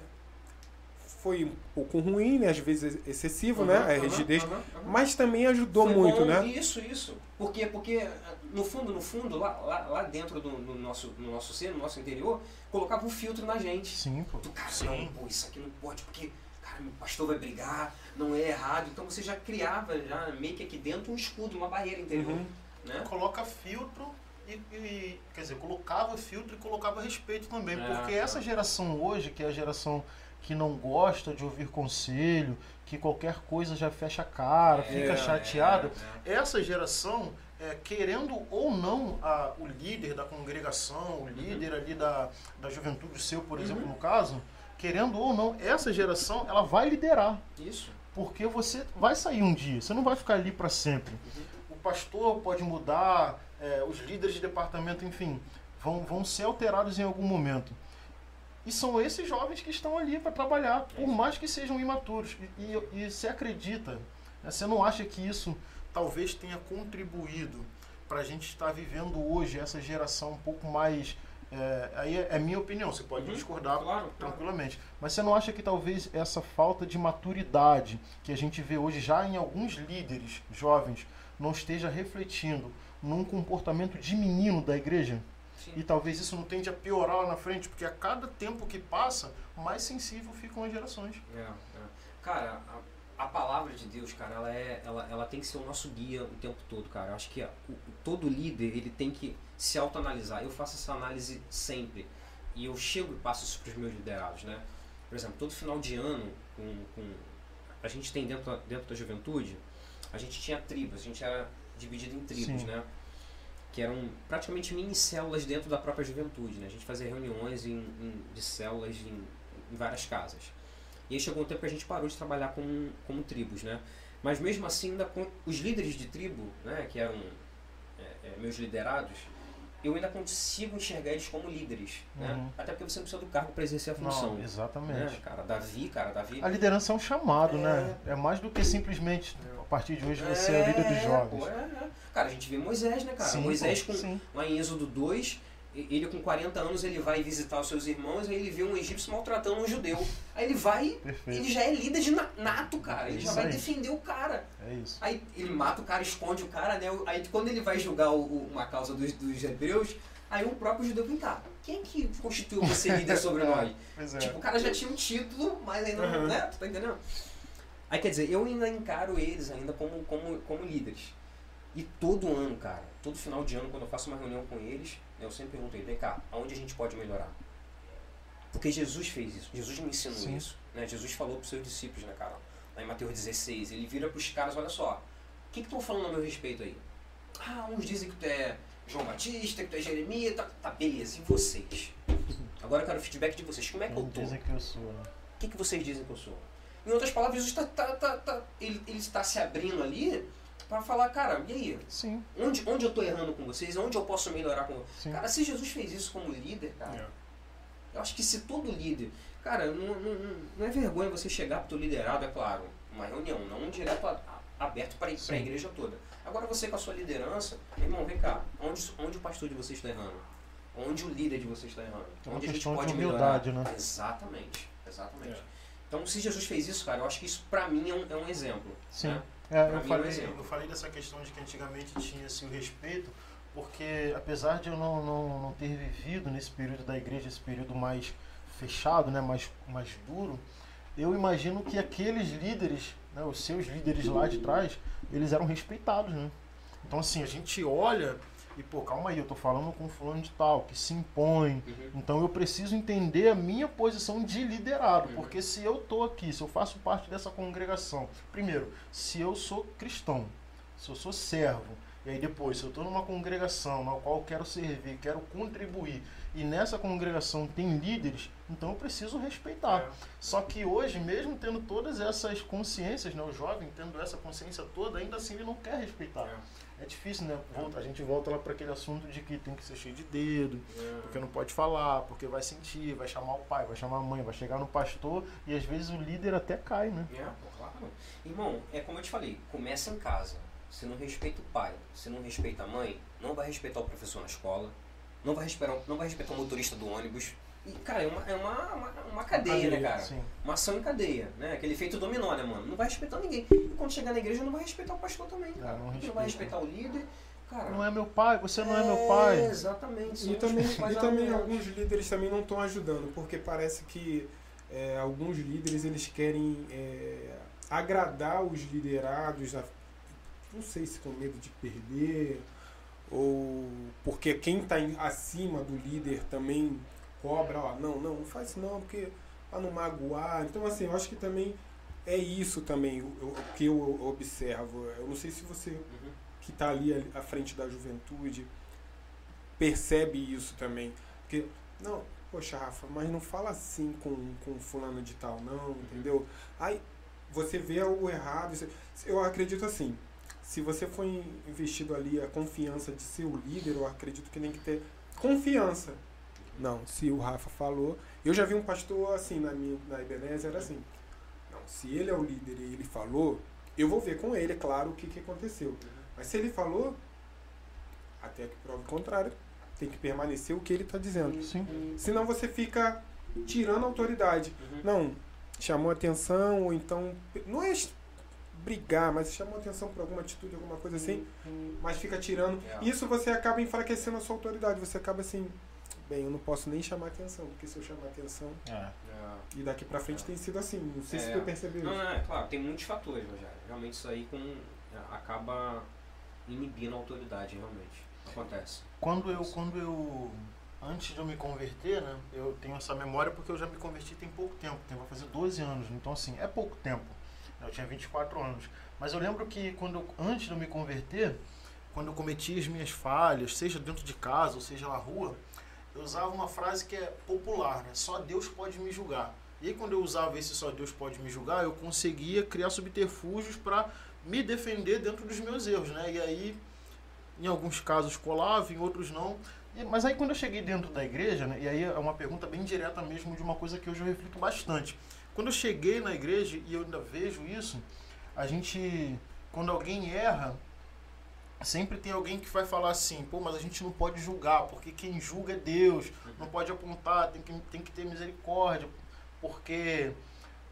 foi um pouco ruim, né? às vezes excessivo, né? Aham, A rigidez. aham, aham. Mas também ajudou Foi muito, bom, né? Isso, isso. Porque, porque no fundo, no fundo, lá, lá, lá dentro do, no nosso, no nosso ser, no nosso interior, colocava um filtro na gente. sim, pô. Do cara, Sim. não, pô, isso aqui não pode, porque, cara, meu pastor vai brigar, não é errado. Então você já criava, já meio que aqui dentro, um escudo, uma barreira interior. Uhum. Né? Coloca filtro e, e- Quer dizer, colocava filtro e colocava respeito também. É, porque é. essa geração hoje, que é a geração que não gosta de ouvir conselho, que qualquer coisa já fecha a cara, fica É, chateada. é, é. essa geração, é, querendo ou não a- o líder da congregação, o líder ali da, da juventude seu, por exemplo, Uhum. no caso, querendo ou não, essa geração ela vai liderar. Isso. Porque você vai sair um dia, você não vai ficar ali para sempre. O pastor pode mudar, é, os líderes de departamento, enfim, vão, vão ser alterados em algum momento. E são esses jovens que estão ali para trabalhar, por mais que sejam imaturos. E, e, e você acredita, né, você não acha que isso talvez tenha contribuído para a gente estar vivendo hoje essa geração um pouco mais. É, aí é, é minha opinião, você pode Uhum, discordar claro, tranquilamente. Mas você não acha que talvez essa falta de maturidade que a gente vê hoje já em alguns líderes jovens não esteja refletindo num comportamento de menino da igreja? Sim. E talvez isso não tende a piorar lá na frente, porque a cada tempo que passa, mais sensível ficam as gerações. É, é. Cara, a, a palavra de Deus, cara, ela, é, ela, ela tem que ser o nosso guia o tempo todo, cara. Eu acho que o- todo líder, ele tem que se autoanalisar. Eu faço essa análise sempre. E eu chego e passo isso para os meus liderados, né? Por exemplo, todo final de ano, com, com- a gente tem dentro, dentro da juventude, a gente tinha tribos, a gente era dividido em tribos, Sim. né? Que eram praticamente mini células dentro da própria juventude, né? A gente fazia reuniões em, em- de células em, em várias casas. E aí chegou um tempo que a gente parou de trabalhar como, como tribos, né? Mas mesmo assim, ainda com os líderes de tribo, né, que eram é, é, meus liderados, eu ainda consigo enxergar eles como líderes, né? Uhum. Até porque você não precisa do cargo para exercer a função. Não, né? exatamente. Cara, Davi, cara, Davi... A liderança é um chamado, né? É mais do que simplesmente, a partir de hoje, você é o líder dos jovens. Pô, é, é. Cara, a gente vê Moisés, né, cara? Sim, Moisés, com, sim. lá em Êxodo 2, e- ele com 40 anos, ele vai visitar os seus irmãos, aí ele vê um egípcio maltratando um judeu. Aí ele vai, Perfeito. ele já é líder de na- nato, cara. Ele já Isso vai aí. defender o cara. É isso. Aí ele mata o cara, esconde o cara, né? Aí quando ele vai julgar o- o- uma causa dos, dos hebreus, aí o próprio judeu vem cá. Quem que constituiu você líder sobre <laughs> nós? Pois é. Tipo, o cara já tinha um título, mas ainda não, Uhum. né? Tu tá entendendo? Aí quer dizer, eu ainda encaro eles ainda como, como, como líderes. E todo ano, cara, todo final de ano, quando eu faço uma reunião com eles, eu sempre vem cá, aonde a gente pode melhorar? Porque Jesus fez isso, Jesus me ensinou Sim. isso. Né? Jesus falou para os seus discípulos, né, cara? Lá em Mateus 16, ele vira para os caras, olha só, o que estão falando a meu respeito aí? Ah, uns dizem que tu é João Batista, que tu é Jeremias, tá, tá beleza, e vocês? <laughs> Agora eu quero feedback de vocês, como é que eu tô? dizem que eu sou. né? O que, que vocês dizem que eu sou? Em outras palavras, Jesus tá, tá, tá, tá- ele, ele está se abrindo ali para falar, cara, e aí? Sim, Onde, onde eu tô errando com vocês? Onde eu posso melhorar com sim. Cara, se Jesus fez isso como líder, cara, eu acho que se todo líder. Cara, não, não, não- é vergonha você chegar pro teu liderado, é claro, uma reunião, não um direto a- a- aberto para a igreja toda. Agora você com a sua liderança, irmão, vem cá, onde, onde o pastor de vocês está errando? Onde o líder de vocês está errando? É uma onde a gente questão de pode humildade, melhorar? né? Exatamente, exatamente. É. Então, se Jesus fez isso, cara, eu acho que isso pra mim é um, é um exemplo. Sim. né? É, Pra eu, mim, falei, eu falei dessa questão de que antigamente tinha assim, o respeito, porque apesar de eu não, não, não ter vivido nesse período da igreja, esse período mais fechado, né, mais, mais duro, eu imagino que aqueles líderes, né, os seus líderes lá de trás, eles eram respeitados, né? Então assim, a gente olha e, pô, calma aí, eu tô falando com fulano de tal, que se impõe, Uhum. então eu preciso entender a minha posição de liderado, Uhum. porque se eu tô aqui, se eu faço parte dessa congregação, primeiro, se eu sou cristão, se eu sou servo, e aí depois, se eu estou numa congregação na qual eu quero servir, quero contribuir, e nessa congregação tem líderes, então eu preciso respeitar. É. Só que hoje, mesmo tendo todas essas consciências, né, o jovem tendo essa consciência toda, ainda assim ele não quer respeitar. É difícil, né? Volta- a gente volta lá para aquele assunto de que tem que ser cheio de dedo, porque não pode falar, porque vai sentir, vai chamar o pai, vai chamar a mãe, vai chegar no pastor e às vezes o líder até cai, né? É, pô, claro. Irmão, é como eu te falei, começa em casa. Se não respeita o pai, se não respeita a mãe, não vai respeitar o professor na escola, não vai respeitar, não vai respeitar o motorista do ônibus. E, cara, é uma, é uma, uma, uma cadeia, né, cara? Sim. Uma ação em cadeia, né? Aquele efeito dominó, né, mano? Não vai respeitar ninguém. E quando chegar na igreja, não vai respeitar o pastor também, cara. não não, respeita. vai respeitar o líder. Cara, Não é meu pai, você não é meu pai. Exatamente. E também, e também alguns líderes também não estão ajudando, porque parece que é, alguns líderes eles querem é, agradar os liderados, a- não sei se com medo de perder, ou porque quem está acima do líder também cobra, ó, não, não, não faz isso não, porque para não magoar. Então assim, eu acho que também é isso também o, o que eu observo. Eu não sei se você Uhum. que está ali à frente da juventude percebe isso também. Porque, não, poxa, Rafa, mas não fala assim com, com fulano de tal, não, entendeu? Aí você vê o errado. isso- Eu acredito assim, se você for investido ali a confiança de ser o líder, eu acredito que tem que ter confiança. Não, se o Rafa falou. Eu já vi um pastor assim na minha na Ebenezer, era assim. Não, se ele é o líder e ele falou, eu vou ver com ele, é claro, o que, que aconteceu. Mas se ele falou, até que prova o contrário, tem que permanecer o que ele está dizendo. Sim. Senão você fica tirando a autoridade. Uhum. Não, chamou atenção, ou então. Não é brigar, mas chamou atenção por alguma atitude, alguma coisa assim, mas fica tirando. É. Isso você acaba enfraquecendo a sua autoridade. Você acaba assim, bem, eu não posso nem chamar atenção, porque se eu chamar atenção. É. É. E daqui pra frente tem sido assim. Não sei se É. tu percebeu Não, isso. não, é claro, tem muitos fatores, Rogério. Realmente isso aí com, acaba inibindo a autoridade, realmente. Acontece. Quando eu, quando eu, antes de eu me converter, né, eu tenho essa memória porque eu já me converti tem pouco tempo, tem, vai fazer 12 anos, então assim, é pouco tempo. Eu tinha 24 anos. Mas eu lembro que quando eu- antes de eu me converter, quando eu cometi as minhas falhas, seja dentro de casa ou seja na rua, eu usava uma frase que é popular, né? Só Deus pode me julgar. E aí quando eu usava esse só Deus pode me julgar, eu conseguia criar subterfúgios para me defender dentro dos meus erros, né? E aí em alguns casos colava, em outros não. E- Mas aí quando eu cheguei dentro da igreja, né, e aí é uma pergunta bem direta mesmo de uma coisa que hoje eu reflito bastante. Quando eu cheguei na igreja e eu ainda vejo isso, a gente, quando alguém erra, sempre tem alguém que vai falar assim, pô, mas a gente não pode julgar, porque quem julga é Deus, não pode apontar, tem que, tem que ter misericórdia, porque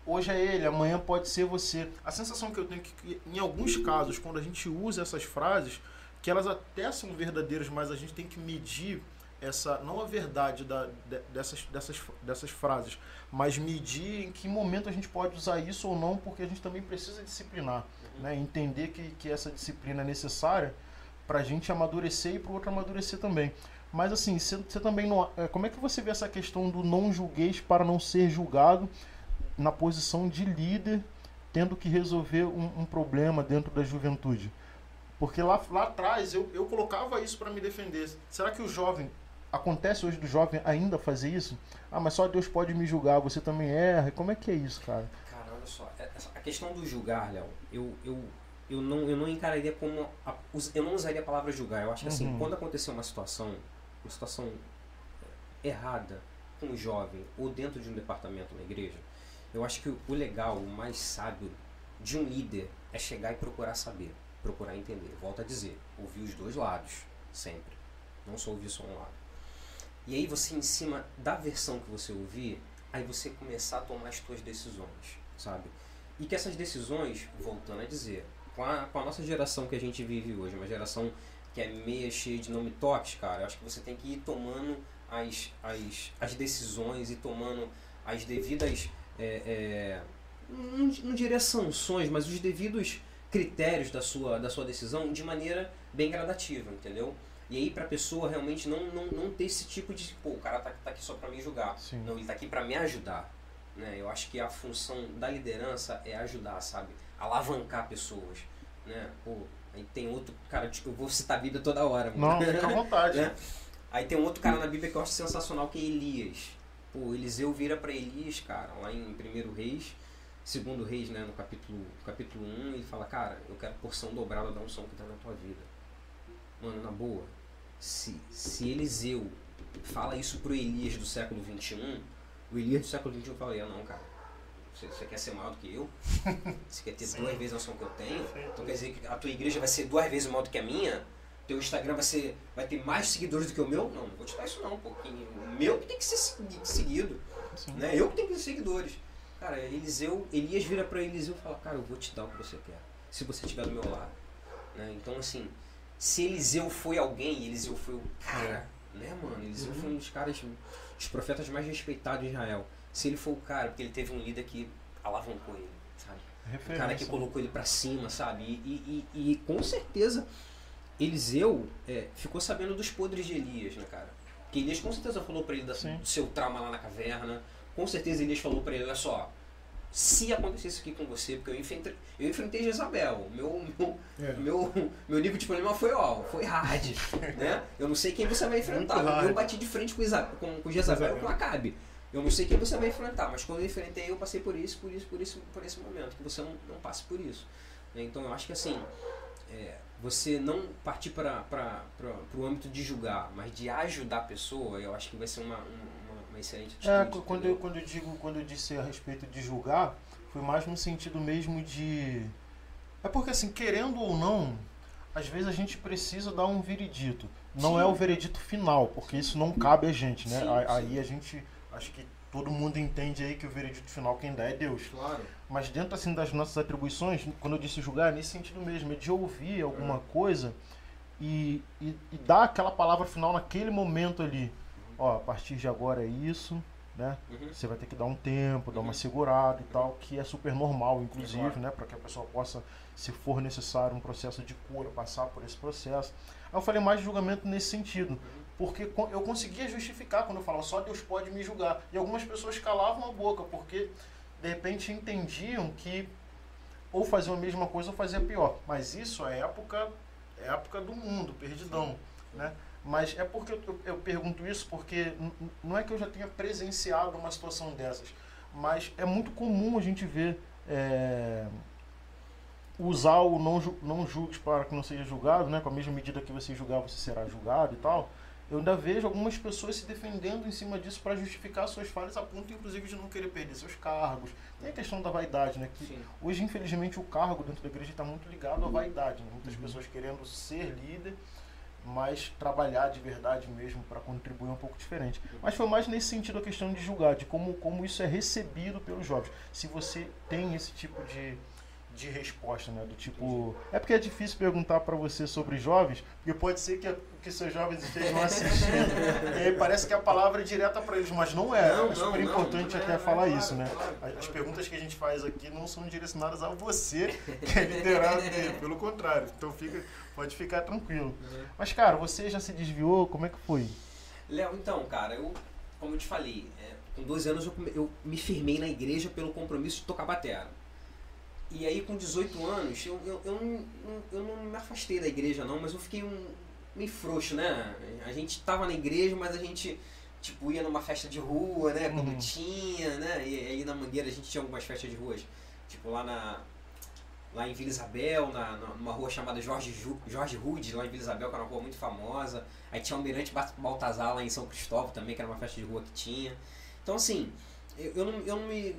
hoje é ele, amanhã pode ser você. A sensação que eu tenho é que, em alguns casos, quando a gente usa essas frases, que elas até são verdadeiras, mas a gente tem que medir essa não a verdade da, de- dessas, dessas, dessas frases, mas medir em que momento a gente pode usar isso ou não, porque a gente também precisa disciplinar, né? entender que, que essa disciplina é necessária para a gente amadurecer e para o outro amadurecer também. Mas assim, você você também não. é, Como é que você vê essa questão do não julgueis para não ser julgado na posição de líder, tendo que resolver um, um problema dentro da juventude? Porque lá, lá atrás eu, eu colocava isso para me defender. Será que o jovem. Acontece hoje do jovem ainda fazer isso? Ah, mas só Deus pode me julgar, você também erra. Como é que é isso, cara? Olha só, é- essa- a questão do julgar, Léo, eu, eu, eu, não, eu não encararia como. a- eu não usaria a palavra julgar. Eu acho que assim, Uhum. quando acontecer uma situação, uma situação é, errada com um jovem ou dentro de um departamento na igreja, eu acho que o, o legal, o mais sábio de um líder é chegar e procurar saber, procurar entender. Volto a dizer, ouvir os dois lados, sempre. Não só ouvir só um lado. E aí você, em cima da versão que você ouvir, aí você começar a tomar as suas decisões, sabe? E que essas decisões, voltando a dizer, com a, com a nossa geração que a gente vive hoje, uma geração que é meia cheia de nome toques, cara, eu acho que você tem que ir tomando as, as, as decisões e tomando as devidas, é, é, não, não diria sanções, mas os devidos critérios da sua, da sua decisão de maneira bem gradativa, entendeu? E aí pra pessoa realmente não, não, não ter esse tipo de, pô, o cara tá, tá aqui só pra me julgar. Sim. Não, ele tá aqui pra me ajudar. Né? Eu acho que a função da liderança é ajudar, sabe? Alavancar pessoas. Né? Pô, aí tem outro cara, tipo, eu vou citar a Bíblia toda hora. Não, fica à <laughs> vontade. Né? Aí tem um outro cara na Bíblia que eu acho sensacional, que é Elias. Pô, Eliseu vira pra Elias, cara, lá em 1 Reis, segundo Reis, né, no capítulo, capítulo 1, ele fala, cara, eu quero porção dobrada da unção que tá na tua vida. Mano, na boa, se, se Eliseu fala isso pro Elias do século 21, o Elias do século 21 fala, "Ah, não, cara, você, você quer ser maior do que eu? <laughs> Você quer ter Sim. duas vezes a unção que eu tenho? Então quer dizer que a tua igreja vai ser duas vezes maior do que a minha? Teu Instagram vai, ser, vai ter mais seguidores do que o meu? Não, não vou te dar isso não, pô. Quem- O meu que tem que ser segui- seguido, Sim. né? Eu que tenho que ter seguidores. Cara, Eliseu, Elias vira pra Eliseu e fala, cara, eu vou te dar o que você quer, se você estiver do meu lado. Né? Então, assim, se Eliseu foi alguém, Eliseu foi o cara, né, mano? Eliseu foi um dos caras, dos profetas mais respeitados de Israel. Se ele for o cara, porque ele teve um líder que alavancou ele, sabe? O cara que Referência. colocou ele pra cima, sabe? E, e, e, e com certeza Eliseu é, ficou sabendo dos podres de Elias, né, cara? Que Elias com certeza falou pra ele da- do seu trauma lá na caverna. Com certeza Elias falou pra ele, olha só, se acontecesse isso aqui com você, porque eu enfrentei, eu enfrentei Jezabel, meu, meu, É. meu, meu nível de problema foi, ó, foi hard, <laughs> né? Eu não sei quem você vai enfrentar. Eu bati de frente com, Isa, com, com Jezabel Jezabel. com Acabe. Eu não sei quem você vai enfrentar, mas quando eu enfrentei, eu passei por isso, por isso, por isso, por esse momento. Que você não, não passe por isso. né? Então eu acho que assim, é, você não partir para o âmbito de julgar, mas de ajudar a pessoa, eu acho que vai ser uma, uma, É, quando eu, quando, eu digo, quando eu disse a respeito de julgar, foi mais no sentido mesmo de. É porque, assim, querendo ou não, às vezes a gente precisa dar um veredito. Não sim. é o veredito final, porque isso não cabe a gente, né? Sim, aí sim. a gente. Acho que todo mundo entende aí que o veredito final quem dá é Deus. Claro. Mas dentro assim das nossas atribuições, quando eu disse julgar, é nesse sentido mesmo, é de ouvir alguma é. coisa e, e, e, dar aquela palavra final naquele momento ali. Ó, a partir de agora é isso, né? Uhum. Você vai ter que dar um tempo, uhum. dar uma uhum. segurada e tal, que é super normal, inclusive, claro. né? Para que a pessoa possa, se for necessário, um processo de cura, passar por esse processo. Aí eu falei mais de julgamento nesse sentido. Uhum porque eu conseguia justificar quando eu falava só Deus pode me julgar. E algumas pessoas calavam a boca, porque de repente entendiam que ou faziam a mesma coisa ou faziam pior. Mas isso é época, é época do mundo, perdidão. Né? Mas é porque eu, eu pergunto isso porque não é que eu já tenha presenciado uma situação dessas, mas é muito comum a gente ver é, usar o não, não julgue para que não seja julgado, né? com a mesma medida que você julgar, você será julgado e tal eu ainda vejo algumas pessoas se defendendo em cima disso para justificar suas falhas, a ponto inclusive de não querer perder seus cargos. Tem a questão da vaidade, né? Que hoje, infelizmente, o cargo dentro da igreja está muito ligado à vaidade. Né? Muitas uhum. pessoas querendo ser líder, mas trabalhar de verdade mesmo para contribuir um pouco diferente. Mas foi mais nesse sentido a questão de julgar, de como, como isso é recebido pelos jovens. Se você tem esse tipo de de resposta, né? Do tipo. É porque é difícil perguntar para você sobre jovens, porque pode ser que, que seus jovens estejam assistindo. <laughs> e aí parece que a palavra é direta para eles, mas não é. Não, é super não, importante não, até é, falar é, isso, né? As perguntas que a gente faz aqui não são direcionadas a você, que é liderado dele, <laughs> pelo contrário. Então fica, pode ficar tranquilo. Uhum. Mas, cara, você já se desviou? Como é que foi? Léo, então, cara, eu, como eu te falei, é, com dois anos eu, eu me firmei na igreja pelo compromisso de tocar batera. E aí com 18 anos, eu, eu, eu, não, eu não me afastei da igreja não, mas eu fiquei um, meio frouxo, né? A gente tava na igreja, mas a gente tipo ia numa festa de rua, né? Quando uhum. tinha, né? E aí na Mangueira a gente tinha algumas festas de ruas. Tipo lá na lá em Vila Isabel, na, numa rua chamada Jorge, Jorge Rude, lá em Vila Isabel, que era uma rua muito famosa. Aí tinha Almirante Baltazar lá em São Cristóvão também, que era uma festa de rua que tinha. Então assim, eu, eu, não, eu não me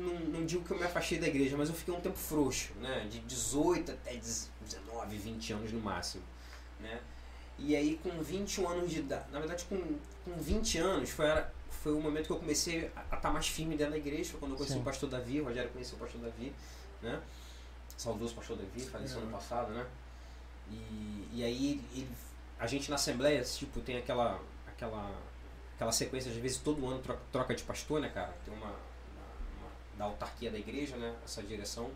não, não, digo que eu me afastei da igreja, mas eu fiquei um tempo frouxo, né? De 18 até 19, 20 anos no máximo, né? E aí com 21 anos de idade, na verdade com, com 20 anos foi, foi o momento que eu comecei a estar mais firme dentro da igreja, foi quando eu conheci Sim. o pastor Davi, o Rogério conheceu o pastor Davi, né? Saudoso pastor Davi, faleceu é. ano passado, né? E, e aí ele, a gente na Assembleia, tipo, tem aquela, aquela, aquela sequência, às vezes todo ano troca, troca de pastor, né, cara? Tem uma, da autarquia da igreja, né? Essa direção.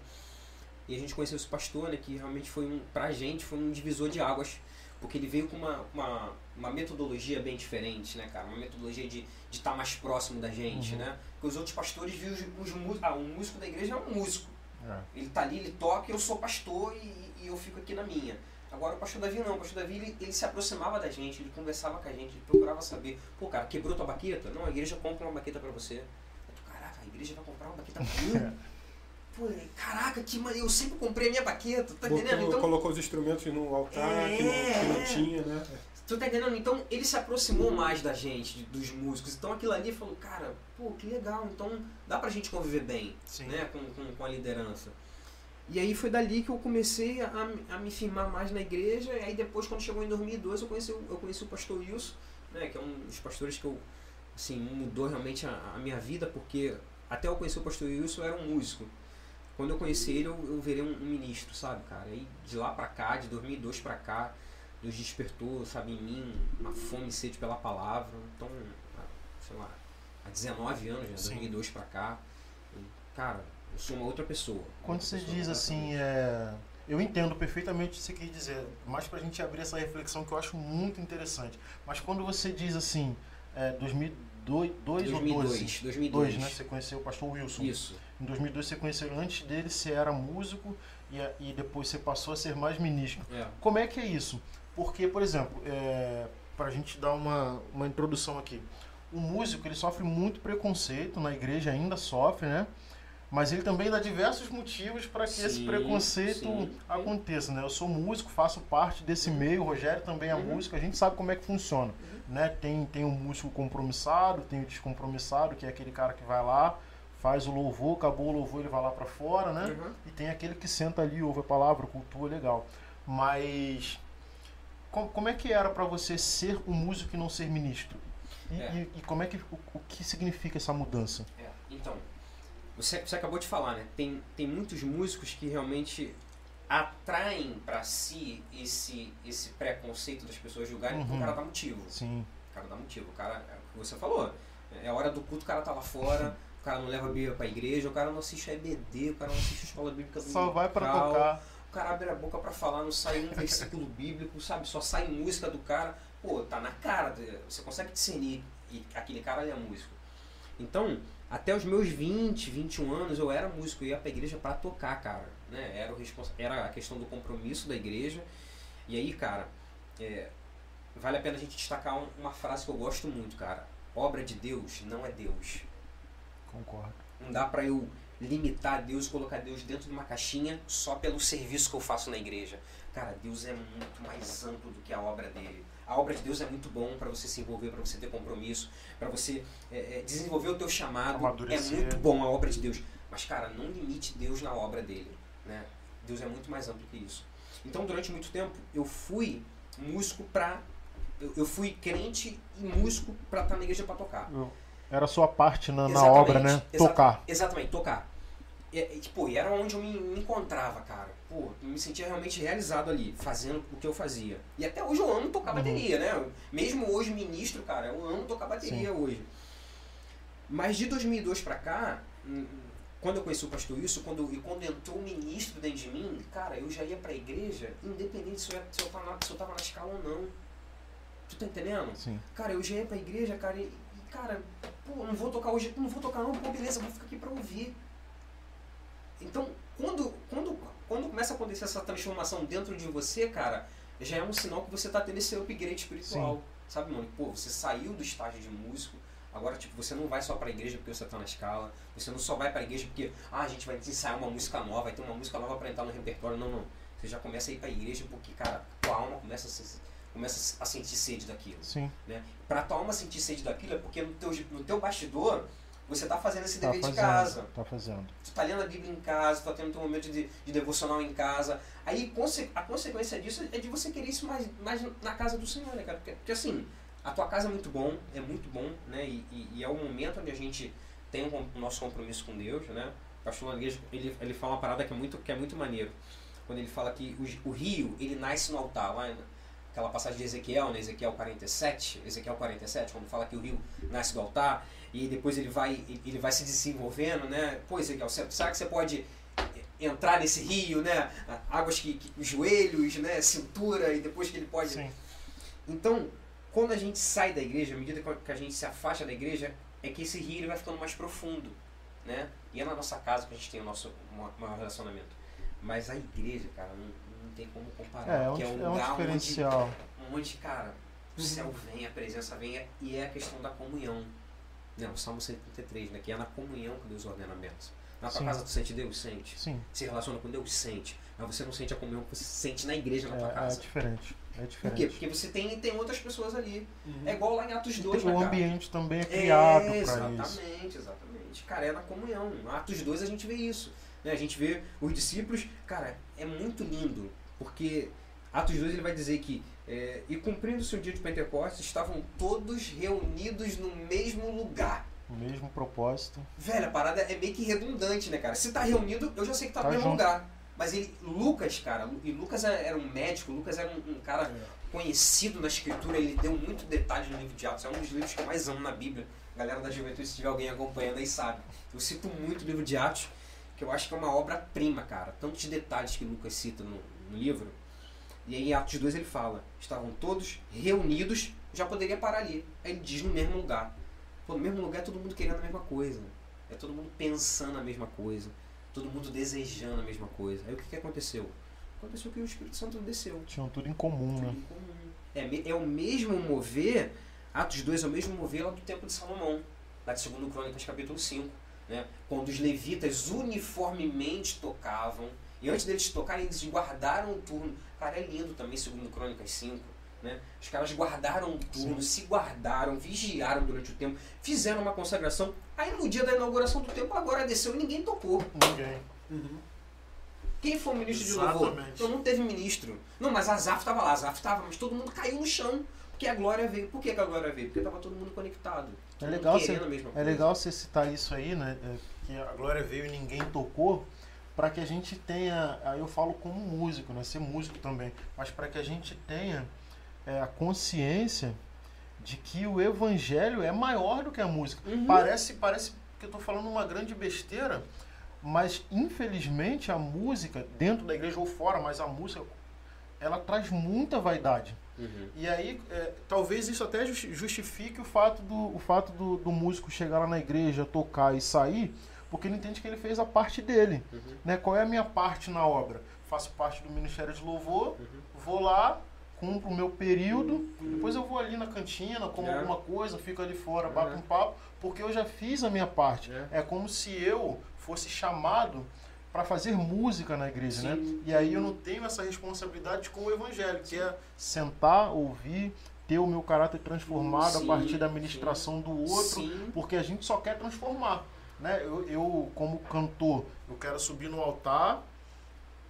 E a gente conheceu esse pastor, né? Que realmente foi um, pra gente, foi um divisor de águas. Porque ele veio com uma, uma, uma metodologia bem diferente, né, cara? Uma metodologia de estar tá mais próximo da gente, uhum. né? Porque os outros pastores viam os, os músicos. Ah, um músico da igreja é um músico. É. Ele tá ali, ele toca, eu sou pastor e, e, eu fico aqui na minha. Agora o pastor Davi não, o pastor Davi ele, ele, se aproximava da gente, ele conversava com a gente, ele procurava saber, pô cara, quebrou tua baqueta? Não, a igreja compra uma baqueta para você igreja vai comprar uma baqueta comigo? <laughs> Pô, caraca, que eu sempre comprei a minha baqueta, tá Botou, entendendo? Então, colocou os instrumentos no altar é, que, não, que, não, tinha, né? Tu tá entendendo? Então ele se aproximou mais da gente, dos músicos. Então aquilo ali falou, cara, pô, que legal. Então dá pra gente conviver bem, Sim. né? Com, com, com, a liderança. E aí foi dali que eu comecei a, a me firmar mais na igreja. E aí depois, quando chegou em 2002, eu conheci, eu conheci o pastor Wilson, né? Que é um dos pastores que eu, assim, mudou realmente a, a minha vida, porque até eu conhecer o pastor Wilson, eu era um músico. Quando eu conheci ele, eu, eu virei um, um ministro, sabe, cara? E de lá pra cá, de 2002 pra cá, Deus despertou, sabe, em mim uma fome e sede pela palavra. Então, sei lá, há 19 anos, né, 2002 pra cá, cara, eu sou uma outra pessoa. Quando outra você pessoa diz assim, é... eu entendo perfeitamente o que você quer dizer, mas pra gente abrir essa reflexão que eu acho muito interessante. Mas quando você diz assim, é, 2002 2002 2002, ou 12? 2002. Dois, né? Você conheceu o pastor Wilson. Isso. Em 2002 você conheceu antes dele, você era músico e, e depois você passou a ser mais ministro. É. Como é que é isso? Porque, por exemplo, é, para a gente dar uma, uma introdução aqui, o músico ele sofre muito preconceito, na igreja ainda sofre, né? Mas ele também dá diversos motivos para que sim, esse preconceito sim. aconteça, né? Eu sou músico, faço parte desse meio, o Rogério também é uhum. músico, a gente sabe como é que funciona né? Tem tem o músico compromissado, tem o descompromissado, que é aquele cara que vai lá, faz o louvor, acabou o louvor, ele vai lá para fora, né? Uhum. E tem aquele que senta ali, ouve a palavra, cultua, legal. Mas co- como é que era para você ser um músico e não ser ministro? E, É. e- e como é que o, o que significa essa mudança? É, então, você, você acabou de falar, né? Tem, tem muitos músicos que realmente atraem pra si esse, esse preconceito das pessoas julgarem porque Uhum. o cara dá motivo. Sim, O cara dá motivo. O cara, é o que você falou. É hora do culto, o cara tá lá fora, <laughs> o cara não leva a Bíblia pra igreja, o cara não assiste a EBD, o cara não assiste a escola bíblica do só vai para tocar. O cara abre a boca pra falar, não sai um versículo bíblico, sabe? Só sai música do cara. Pô, tá na cara. Você consegue discernir e aquele cara ali é músico. Então, até os meus 20, 21 anos, eu era músico. Eu ia pra igreja pra tocar, cara. Né? Era, o era a questão do compromisso da igreja. E aí, cara, é, vale a pena a gente destacar um- uma frase que eu gosto muito, cara. Obra de Deus não é Deus. Concordo. Não dá pra eu limitar Deus, colocar Deus dentro de uma caixinha só pelo serviço que eu faço na igreja. Cara, Deus é muito mais amplo do que a obra dele. A obra de Deus é muito bom para você se envolver, para você ter compromisso, para você é, é, desenvolver o teu chamado. É muito bom a obra de Deus. Mas, cara, não limite Deus na obra dele. Né? Deus é muito mais amplo que isso. Então, durante muito tempo, eu fui músico pra. Eu, eu fui crente e músico pra estar na igreja pra tocar. Era a sua parte na, na obra, né? exata- Tocar. Exatamente, tocar. E, e, tipo, e era onde eu me, me encontrava, cara. Pô, eu me sentia realmente realizado ali, fazendo o que eu fazia. E até hoje eu amo tocar Uhum. bateria, né? Mesmo hoje ministro, cara, eu amo tocar bateria hoje. Mas de 2002 pra cá, quando eu conheci o pastor Wilson, quando, e quando entrou o ministro dentro de mim, cara, eu já ia pra igreja, independente se eu, se eu, tava, na, se eu tava na escala ou não. Tu tá entendendo? Sim. Cara, eu já ia pra igreja, cara, e, cara, pô, não vou tocar hoje, não vou tocar não, pô, beleza, vou ficar aqui pra ouvir. Então, quando, quando, quando começa a acontecer essa transformação dentro de você, cara, já é um sinal que você tá tendo esse upgrade espiritual. Sabe, mano? Pô, você saiu do estágio de músico, agora, tipo, você não vai só pra igreja porque você tá na escala, você não só vai pra igreja porque, ah, a gente vai ensaiar uma música nova, vai ter uma música nova pra entrar no repertório. Não, não. Você já começa a ir pra igreja porque, cara, tua alma começa a, se- começa a sentir sede daquilo Sim. né? Pra tua alma sentir sede daquilo é porque no teu, no teu bastidor você tá fazendo esse Tá dever fazendo. de casa. Tá fazendo. Tu tá lendo a Bíblia em casa, tu tá tendo teu momento de, de devocional em casa. Aí a consequência disso é de você querer isso mais, mais na casa do Senhor, né, cara? Porque, porque, assim, a tua casa é muito bom, é muito bom, né? E, e- e é o momento onde a gente tem o nosso compromisso com Deus, né? O pastor Languejo, ele, ele fala uma parada que é muito, que é muito maneiro. Quando ele fala que o, o rio, ele nasce no altar, lá aquela passagem de Ezequiel, né? Ezequiel 47, Ezequiel 47, quando fala que o rio nasce do altar e depois ele vai, ele vai se desenvolvendo, né? Pô, Ezequiel, será que você pode entrar nesse rio, né? Águas que, que joelhos, né? Cintura e depois que ele pode Sim. então, quando a gente sai da igreja, à medida que a gente se afasta da igreja, é que esse rio ele vai ficando mais profundo, né? E é na nossa casa que a gente tem o nosso ma- maior relacionamento. Mas a igreja, cara, não, não tem como comparar. É, é um, é é um lugar onde, diferencial. onde, cara, o céu vem, a presença vem, e é a questão da comunhão. Né? O Salmo 133, né? Que é na comunhão que Deus ordena a bênção. Na tua Sim. casa tu sente Deus? Sente. Sim. Se relaciona com Deus? Sente. Mas você não sente a comunhão que você sente na igreja, na tua É, é casa. diferente. É Por quê? diferente. Porque você tem, tem outras pessoas ali. É igual lá em Atos 2, o né, cara? ambiente também é criado é, para isso. exatamente, exatamente. Cara, é na comunhão. Atos 2 a gente vê isso. Né? A gente vê os discípulos, cara, é muito lindo. Porque Atos 2 ele vai dizer que é, e cumprindo-se o dia de Pentecostes, estavam todos reunidos no mesmo lugar. O mesmo propósito. Velho, a parada é meio que redundante, né, cara? Se tá reunido, eu já sei que tá, Tá no mesmo junto. lugar. Mas ele, Lucas, cara, e Lucas é- era um médico, Lucas era um, um cara conhecido na escritura, ele deu muito detalhe no livro de Atos. É um dos livros que eu mais amo na Bíblia. Galera da juventude, se tiver alguém acompanhando aí, sabe. Eu cito muito o livro de Atos, que eu acho que é uma obra-prima, cara. Tantos detalhes que Lucas cita no, no livro. E aí em Atos 2 ele fala, estavam todos reunidos, já poderia parar ali. Aí ele diz no mesmo lugar. Pô, no mesmo lugar é todo mundo querendo a mesma coisa. É todo mundo pensando a mesma coisa. Todo mundo desejando a mesma coisa. Aí o que, que aconteceu? Aconteceu que o Espírito Santo desceu. Tinham tudo em comum, Tudo né? em comum. É, é o mesmo mover, Atos 2 é o mesmo mover lá do tempo de Salomão, lá de 2 Crônicas, capítulo 5. né? Quando os levitas uniformemente tocavam, e antes deles tocarem, eles guardaram o turno. Cara, é lindo também, segundo Crônicas 5. Né? Os caras guardaram o turno, Sim. se guardaram, vigiaram durante o tempo, fizeram uma consagração. Aí no dia da inauguração do templo, agora desceu e ninguém tocou. Ninguém. Uhum. Quem foi o ministro Exatamente. de louvor? Então não teve ministro. Não, mas Azaf estava lá, Azaf estava, mas todo mundo caiu no chão. Porque a glória veio. Por que, a glória veio? Porque estava todo mundo conectado. É legal, você, é legal você citar isso aí, né? É, que a glória veio e ninguém tocou para que a gente tenha, aí eu falo como músico, né, ser músico também, mas para que a gente tenha é, a consciência de que o evangelho é maior do que a música. Uhum. Parece, parece que eu estou falando uma grande besteira, mas infelizmente a música dentro da igreja ou fora, mas a música ela traz muita vaidade. Uhum. E aí, é, talvez isso até justifique o fato, do, o fato do, do músico chegar lá na igreja, tocar e sair, porque ele entende que ele fez a parte dele. Uhum. Né? Qual é a minha parte na obra? Faço parte do Ministério de Louvor, uhum. vou lá, cumpro o meu período, depois eu vou ali na cantina, como é. alguma coisa, fico ali fora, bato um papo, porque eu já fiz a minha parte. É, é como se eu fosse chamado para fazer música na igreja, né? Sim. né? E aí eu não tenho essa responsabilidade com o evangelho, que é sentar, ouvir, ter o meu caráter transformado sim, a partir da ministração sim. do outro, sim. porque a gente só quer transformar. Né? Eu, eu, como cantor, eu quero subir no altar,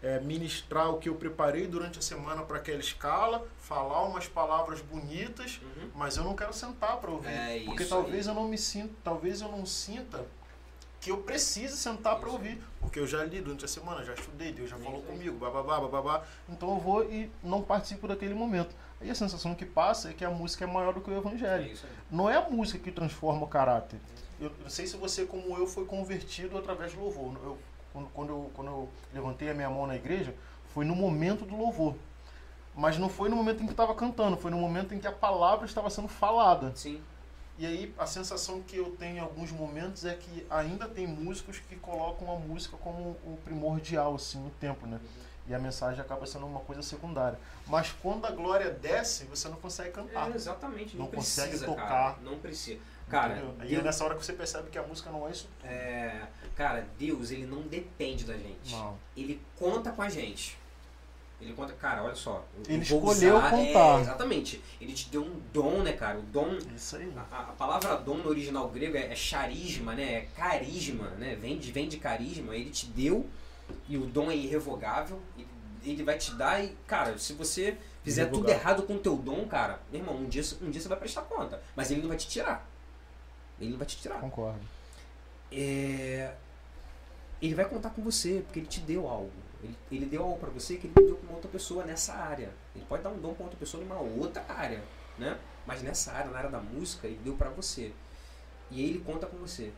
é, ministrar o que eu preparei durante a semana para aquela escala, falar umas palavras bonitas, uhum. mas eu não quero sentar para ouvir, é porque talvez aí. eu não me sinta, talvez eu não sinta que eu precise sentar para ouvir, porque eu já li durante a semana, já estudei, Deus já falou comigo, bababá, bababá, então eu vou e não participo daquele momento. Aí a sensação que passa é que a música é maior do que o evangelho. É não é a música que transforma o caráter, eu não sei se você, como eu, foi convertido através do louvor. Eu, quando, quando, eu, quando eu levantei a minha mão na igreja, foi no momento do louvor. Mas não foi no momento em que estava cantando, foi no momento em que a palavra estava sendo falada. Sim. E aí a sensação que eu tenho em alguns momentos é que ainda tem músicos que colocam a música como o primordial assim no tempo, né? E a mensagem acaba sendo uma coisa secundária. Mas quando a glória desce, você não consegue cantar. É, exatamente, não, não precisa, consegue tocar. Cara, não precisa. Cara, Deus, e é nessa hora que você percebe que a música não é isso. É, cara, Deus, ele não depende da gente. Não. Ele conta com a gente. Ele conta, cara, olha só. Ele escolheu usar, contar. É, exatamente. Ele te deu um dom, né, cara? O dom. Isso aí. A, a palavra dom no original grego é, é charisma, né? É carisma, né? Vem de, vem de carisma. Ele te deu e o dom é irrevogável. Ele, ele vai te dar e, cara, se você fizer tudo errado com o teu dom, cara, meu irmão, um dia, um dia você vai prestar conta. Mas ele não vai te tirar. Ele não vai te tirar. Concordo. É... Ele vai contar com você, porque ele te deu algo. Ele, ele deu algo para você que ele deu para uma outra pessoa nessa área. Ele pode dar um dom para outra pessoa numa outra área, né? Mas nessa área, na área da música, ele deu para você. E aí ele conta com você.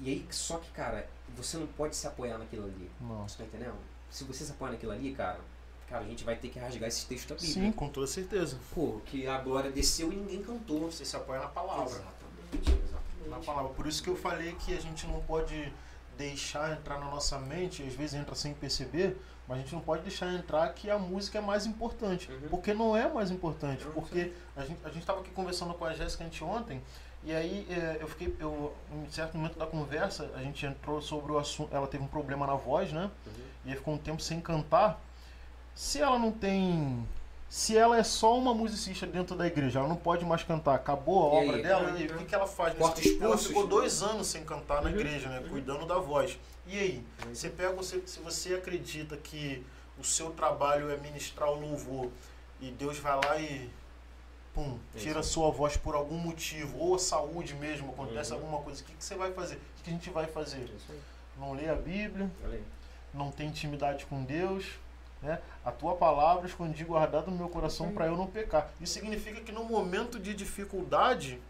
E aí, só que, cara, você não pode se apoiar naquilo ali. Não. Você tá entendendo? Se você se apoiar naquilo ali, cara, cara, a gente vai ter que rasgar esse texto da Bíblia. Sim, com toda certeza. Pô, que a glória desceu e ninguém cantou. Você se apoia na palavra. Exatamente, exatamente na palavra. Por isso que eu falei que a gente não pode deixar entrar na nossa mente, às vezes entra sem perceber, mas a gente não pode deixar entrar que a música é mais importante. Uhum. Porque não é mais importante. Uhum. Porque a gente a estava aqui conversando com a Jéssica ontem, e aí é, eu fiquei, eu, em certo momento da conversa, a gente entrou sobre o assunto, ela teve um problema na voz, né? Uhum. E aí ficou um tempo sem cantar. Se ela não tem se ela é só uma musicista dentro da igreja, ela não pode mais cantar, acabou a obra aí, dela, e o que, que ela faz? Nesse, ela ficou dois anos sem cantar na uhum, igreja, né? Uhum. Cuidando da voz. E aí? Uhum. Você pega, você, se você acredita que o seu trabalho é ministrar o louvor e Deus vai lá e pum, tira a sua voz por algum motivo, ou a saúde mesmo, acontece uhum. alguma coisa, o que, que você vai fazer? O que a gente vai fazer? Não lê a Bíblia, não tem intimidade com Deus, né? A tua palavra escondi guardado no meu coração para eu não pecar. Isso significa que no momento de dificuldade,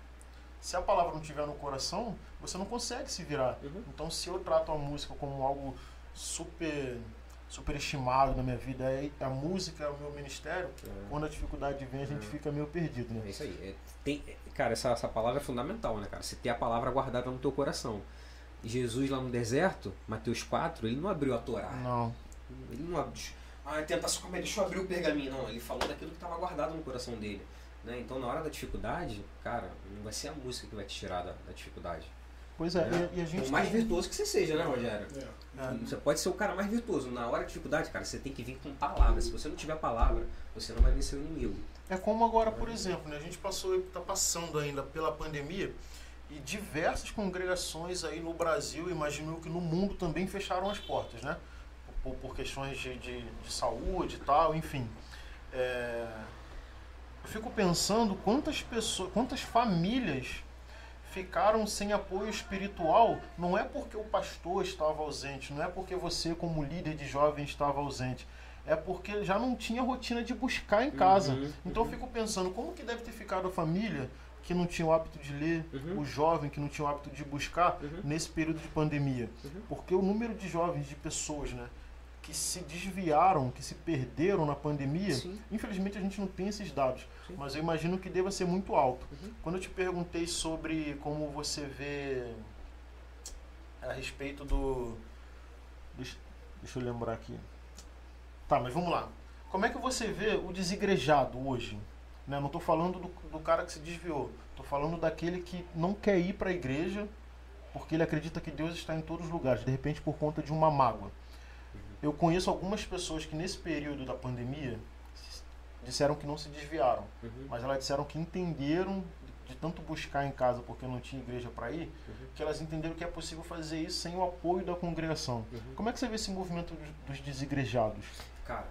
se a palavra não estiver no coração, você não consegue se virar. Uhum. Então, se eu trato a música como algo super superestimado na minha vida, é, a música é o meu ministério, é. quando a dificuldade vem, a gente uhum. fica meio perdido. Né? É isso aí. É, tem, cara, essa, essa palavra é fundamental, né, cara? Você ter a palavra guardada no teu coração. Jesus lá no deserto, Mateus 4, ele não abriu a Torá. Não. Ele não abriu a tentação, como é, deixa eu abrir o pergaminho. Não, ele falou daquilo que estava guardado no coração dele. Né? Então, na hora da dificuldade, cara, não vai ser a música que vai te tirar da, da dificuldade. Pois é, né? e, e a gente Por mais tem- virtuoso que você seja, né, Rogério? É. É. Você pode ser o cara mais virtuoso. Na hora de dificuldade, cara, você tem que vir com palavras. Se você não tiver palavra, você não vai vencer o inimigo. É como agora, por exemplo, né? a gente passou, está passando ainda pela pandemia e diversas congregações aí no Brasil, imagino que no mundo também fecharam as portas, né? Por, por questões de, de, de saúde e tal, enfim. É, Eu fico pensando quantas pessoas, quantas famílias ficaram sem apoio espiritual, não é porque o pastor estava ausente, não é porque você como líder de jovens estava ausente, é porque já não tinha rotina de buscar em casa. Uhum, Então eu uhum. fico pensando, como que deve ter ficado a família que não tinha o hábito de ler, Uhum. o jovem que não tinha o hábito de buscar Uhum. nesse período de pandemia? Uhum. Porque o número de jovens, de pessoas, né, que se desviaram, que se perderam na pandemia, Sim. infelizmente a gente não tem esses dados, Sim. mas eu imagino que deva ser muito alto. Uhum. Quando eu te perguntei sobre como você vê a respeito do. Deixa, deixa eu lembrar aqui. Tá, mas vamos lá. Como é que você vê o desigrejado hoje? Né? Não estou falando do, do cara que se desviou. Estou falando daquele que não quer ir para a igreja porque ele acredita que Deus está em todos os lugares, de repente por conta de uma mágoa. Eu conheço algumas pessoas que nesse período da pandemia disseram que não se desviaram. Uhum. Mas elas disseram que entenderam de tanto buscar em casa porque não tinha igreja para ir, Uhum. que elas entenderam que é possível fazer isso sem o apoio da congregação. Uhum. Como é que você vê esse movimento dos- dos desigrejados? Cara,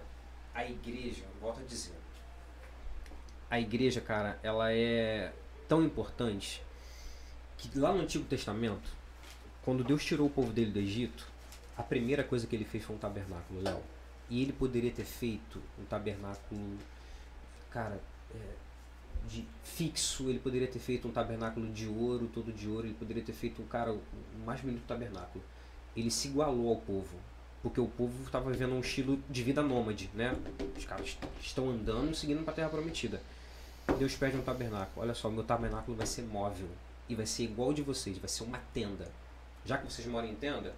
a igreja, volto a dizer, a igreja, cara, ela é tão importante que lá no Antigo Testamento, quando Deus tirou o povo dele do Egito, a primeira coisa que ele fez foi um tabernáculo, Léo. E ele poderia ter feito um tabernáculo, cara, é, de fixo, ele poderia ter feito um tabernáculo de ouro, todo de ouro, ele poderia ter feito um cara, o mais bonito tabernáculo. Ele se igualou ao povo, porque o povo estava vivendo um estilo de vida nômade, né? Os caras estão andando seguindo para a terra prometida. Deus pede um tabernáculo. Olha só, meu tabernáculo vai ser móvel e vai ser igual de vocês, vai ser uma tenda. Já que vocês moram em tenda,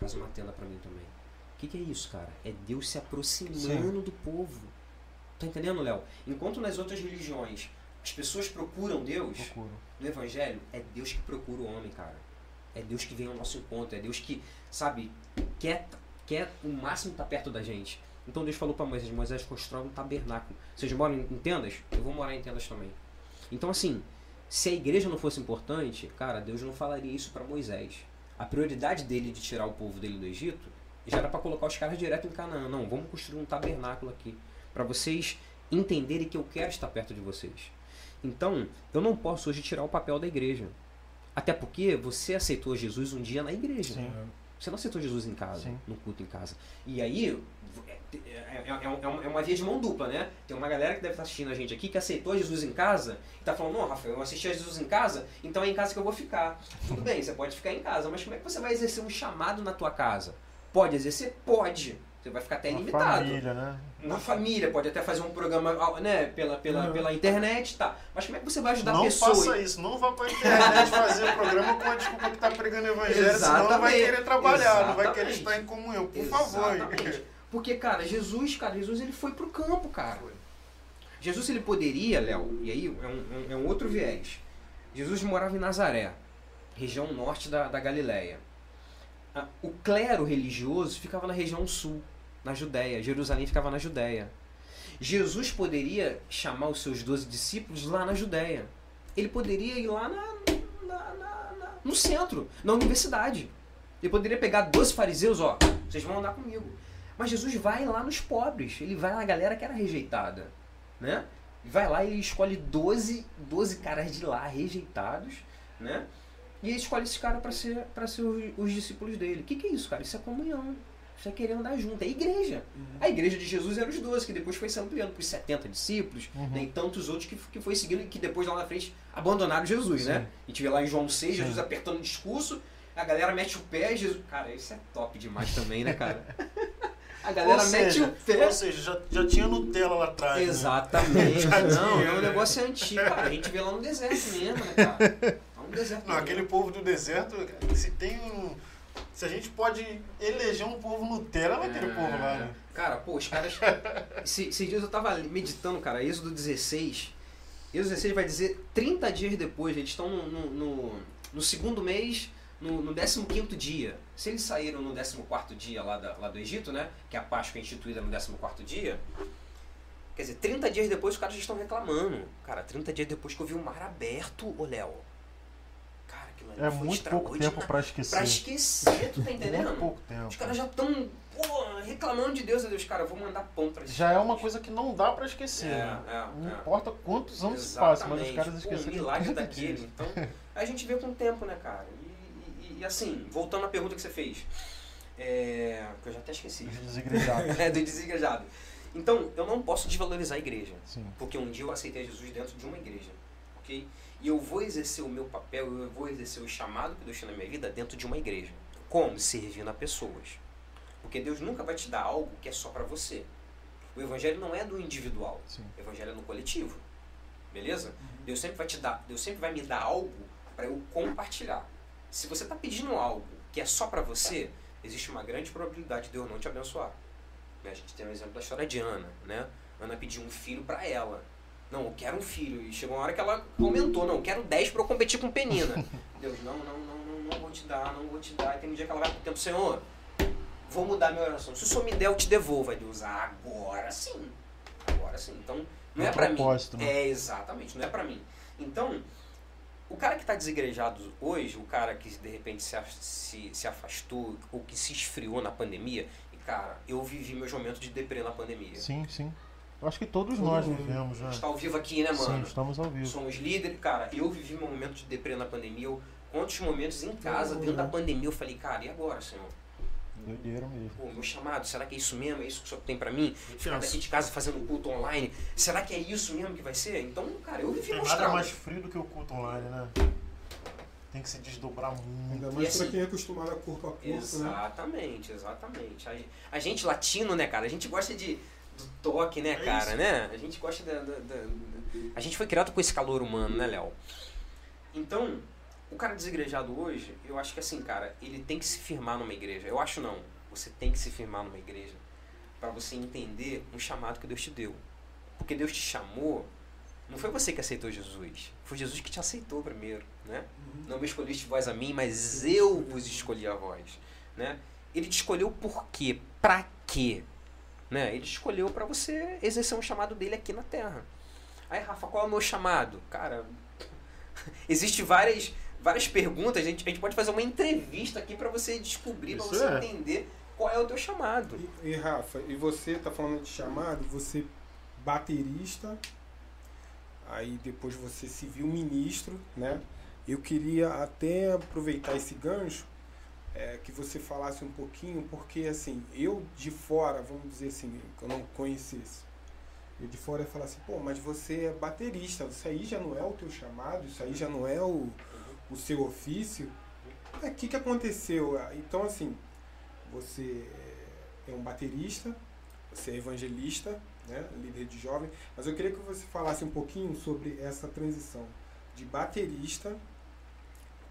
faz uma tenda para mim também. O que, que é isso, cara? É Deus se aproximando do povo. Tá entendendo, Léo? Enquanto nas outras religiões as pessoas procuram Deus, no Evangelho, é Deus que procura o homem, cara. É Deus que vem ao nosso encontro. É Deus que, sabe, quer, quer o máximo estar perto da gente. Então Deus falou para Moisés: Moisés, constrói um tabernáculo. Vocês moram em tendas? Eu vou morar em tendas também. Então, assim, se a igreja não fosse importante, cara, Deus não falaria isso para Moisés. A prioridade dele de tirar o povo dele do Egito já era para colocar os caras direto em Canaã. Não, vamos construir um tabernáculo aqui para vocês entenderem que eu quero estar perto de vocês. Então, eu não posso hoje tirar o papel da igreja. Até porque você aceitou Jesus um dia na igreja. Sim. Você não aceitou Jesus em casa, Sim. no culto em casa. E aí, é, é- é- é um- é uma via de mão dupla, né? Tem uma galera que deve estar assistindo a gente aqui que aceitou Jesus em casa e tá falando, não, Rafael, eu assisti a Jesus em casa, então é em casa que eu vou ficar. Tudo bem, você pode ficar em casa, mas como é que você vai exercer um chamado na tua casa? Pode exercer? Pode. Você vai ficar até Uma limitado família, né? na família, pode até fazer um programa né, pela, pela, Uhum. pela internet, tá. Mas como é que você vai ajudar não pessoas? faça isso, não vá pra internet fazer o programa com a desculpa que tá pregando evangelho, senão não vai Exatamente. querer trabalhar, não vai querer Exatamente. estar em comunhão. Por favor. Porque, cara, Jesus, cara, Jesus ele foi pro campo, cara. Jesus ele poderia, Léo, e aí é um, é um outro viés. Jesus morava em Nazaré, região norte da, da Galileia. O clero religioso ficava na região sul, na Judéia. Jerusalém ficava na Judéia. Jesus poderia chamar os seus doze discípulos lá na Judéia. Ele poderia ir lá na, na- na- na- no centro, na universidade. Ele poderia pegar 12 fariseus, ó, vocês vão andar comigo. Mas Jesus vai lá nos pobres, ele vai na galera que era rejeitada, né? Vai lá e ele escolhe 12, 12 caras de lá rejeitados, né? E ele escolhe esses caras para ser, pra ser os, os discípulos dele. O que, que é isso, cara? Isso é comunhão. Isso é querer andar junto. É igreja. A igreja de Jesus era os 12, que depois foi se ampliando para os 70 discípulos, Uhum. né? e tantos outros que, que foi seguindo e que depois lá na frente abandonaram Jesus, né? Sim. A gente vê lá em João 6, Jesus Sim. apertando o discurso, a galera mete o pé, Jesus. Cara, isso é top demais também, né, cara? <laughs> A galera ou mete seja, o pé. ou seja, já, já tinha Nutella lá atrás. né? Exatamente. <laughs> Já Não, é um né? negócio antigo, cara. A gente vê lá no deserto mesmo, né, cara? Lá no deserto. Não, mesmo. aquele povo do deserto, se tem um. Se a gente pode eleger um povo Nutella, é aquele É. povo lá, né? Cara, pô, os caras. Esse- Esses dias eu tava meditando, cara, Êxodo 16. Êxodo 16 vai dizer 30 dias depois, eles estão no, no, no- no segundo mês no, no 15 dia, se eles saíram no 14 dia lá, da, lá do Egito, né? Que a Páscoa é instituída no 14 dia. Quer dizer, 30 dias depois os caras já estão reclamando. Cara, 30 dias depois que eu vi o mar aberto, ô Léo. Cara, aquilo ali É foi muito pouco tempo extraordinário. pra esquecer. Pra esquecer, tu tá entendendo? Muito pouco tempo. Os caras já estão reclamando de Deus, a Deus, cara, eu vou mandar pão pra esses Já é uma coisa que não dá pra esquecer. É, né? é, Não é. importa quantos anos se passem, mas os caras esqueceram. um milagre de 30 daquele. dias. Então, a gente vê com o tempo, né, cara? E, assim, voltando à pergunta que você fez. É, que eu já até esqueci. Os desigrejados. <laughs> é, do desigrejado. Então, eu não posso desvalorizar a igreja. Sim. Porque um dia eu aceitei Jesus dentro de uma igreja. Ok? E eu vou exercer o meu papel, eu vou exercer o chamado que Deus tem na minha vida dentro de uma igreja. Como? Servindo a pessoas. Porque Deus nunca vai te dar algo que é só pra você. O evangelho não é do individual. Sim. O evangelho é no coletivo. Beleza? Deus sempre vai te dar, Deus sempre vai me dar algo para eu compartilhar. Se você está pedindo algo que é só para você, existe uma grande probabilidade de Deus não te abençoar. Né? A gente tem um exemplo da história de Ana, né? Ana pediu um filho para ela. Não, eu quero um filho. E chegou uma hora que ela aumentou. Não, eu quero 10 para eu competir com Penina. <laughs> Deus, não, não, não, não, não vou te dar, não vou te dar. E tem um dia que ela vai pro tempo, Senhor, vou mudar minha oração. Se o Senhor me der, eu te devolvo. Aí Deus, ah, agora sim. Agora sim. Então, não É é para mim. né? É, exatamente, não é para mim. Então, o cara que está desigrejado hoje, o cara que de repente se, se, se afastou ou que se esfriou na pandemia, e cara, eu vivi meus momentos de deprê na pandemia. Sim, sim. Eu acho que todos Todo nós vivemos, né? A gente tá ao vivo aqui, né, Sim, mano? estamos ao vivo. Somos líderes, cara, eu vivi meu momento de deprê na pandemia. Eu, quantos momentos em casa, dentro da pandemia, eu falei, cara, e agora, Senhor? Doideira mesmo. Pô, meu chamado, será que é isso mesmo? É isso que o Senhor tem pra mim? Ficar daqui de casa fazendo culto online, será que é isso mesmo que vai ser? Então, cara, eu vivi Tem meus nada mais frio do que o culto online, né? Tem que se desdobrar muito. Ainda E mais assim- pra quem é acostumado a corpo a corpo, né? Exatamente, exatamente. A, a gente latino, né, cara? A gente gosta de do toque, né, É cara, isso. né? A gente gosta da, da- da- da- A gente foi criado com esse calor humano, né, Léo? Então, o cara desigrejado hoje, eu acho que assim, cara, ele tem que se firmar numa igreja. Eu acho não. Você tem que se firmar numa igreja para você entender um chamado que Deus te deu. Porque Deus te chamou, não foi você que aceitou Jesus, foi Jesus que te aceitou primeiro, né? Uhum. Não me escolheste vós a mim, mas eu vos escolhi a vós. Né? Ele te escolheu por quê? Pra quê? Né? Ele te escolheu para você exercer um chamado dele aqui na Terra. Aí, Rafa, qual é o meu chamado? Cara, <laughs> existe várias, várias perguntas. A gente, a gente pode fazer uma entrevista aqui para você descobrir, para você é. entender qual é o teu chamado. E, e, Rafa, e você tá falando de chamado, você baterista, aí depois você civil ministro, né? Eu queria até aproveitar esse gancho, é, que você falasse um pouquinho, porque assim, eu de fora, vamos dizer assim, que eu não conhecesse, eu de fora ia falar assim, pô, mas você é baterista, isso aí já não é o teu chamado, isso aí já não é o, o seu ofício. O que, que aconteceu? Então, assim, você é um baterista, você é evangelista, né, líder de jovem, mas eu queria que você falasse um pouquinho sobre essa transição de baterista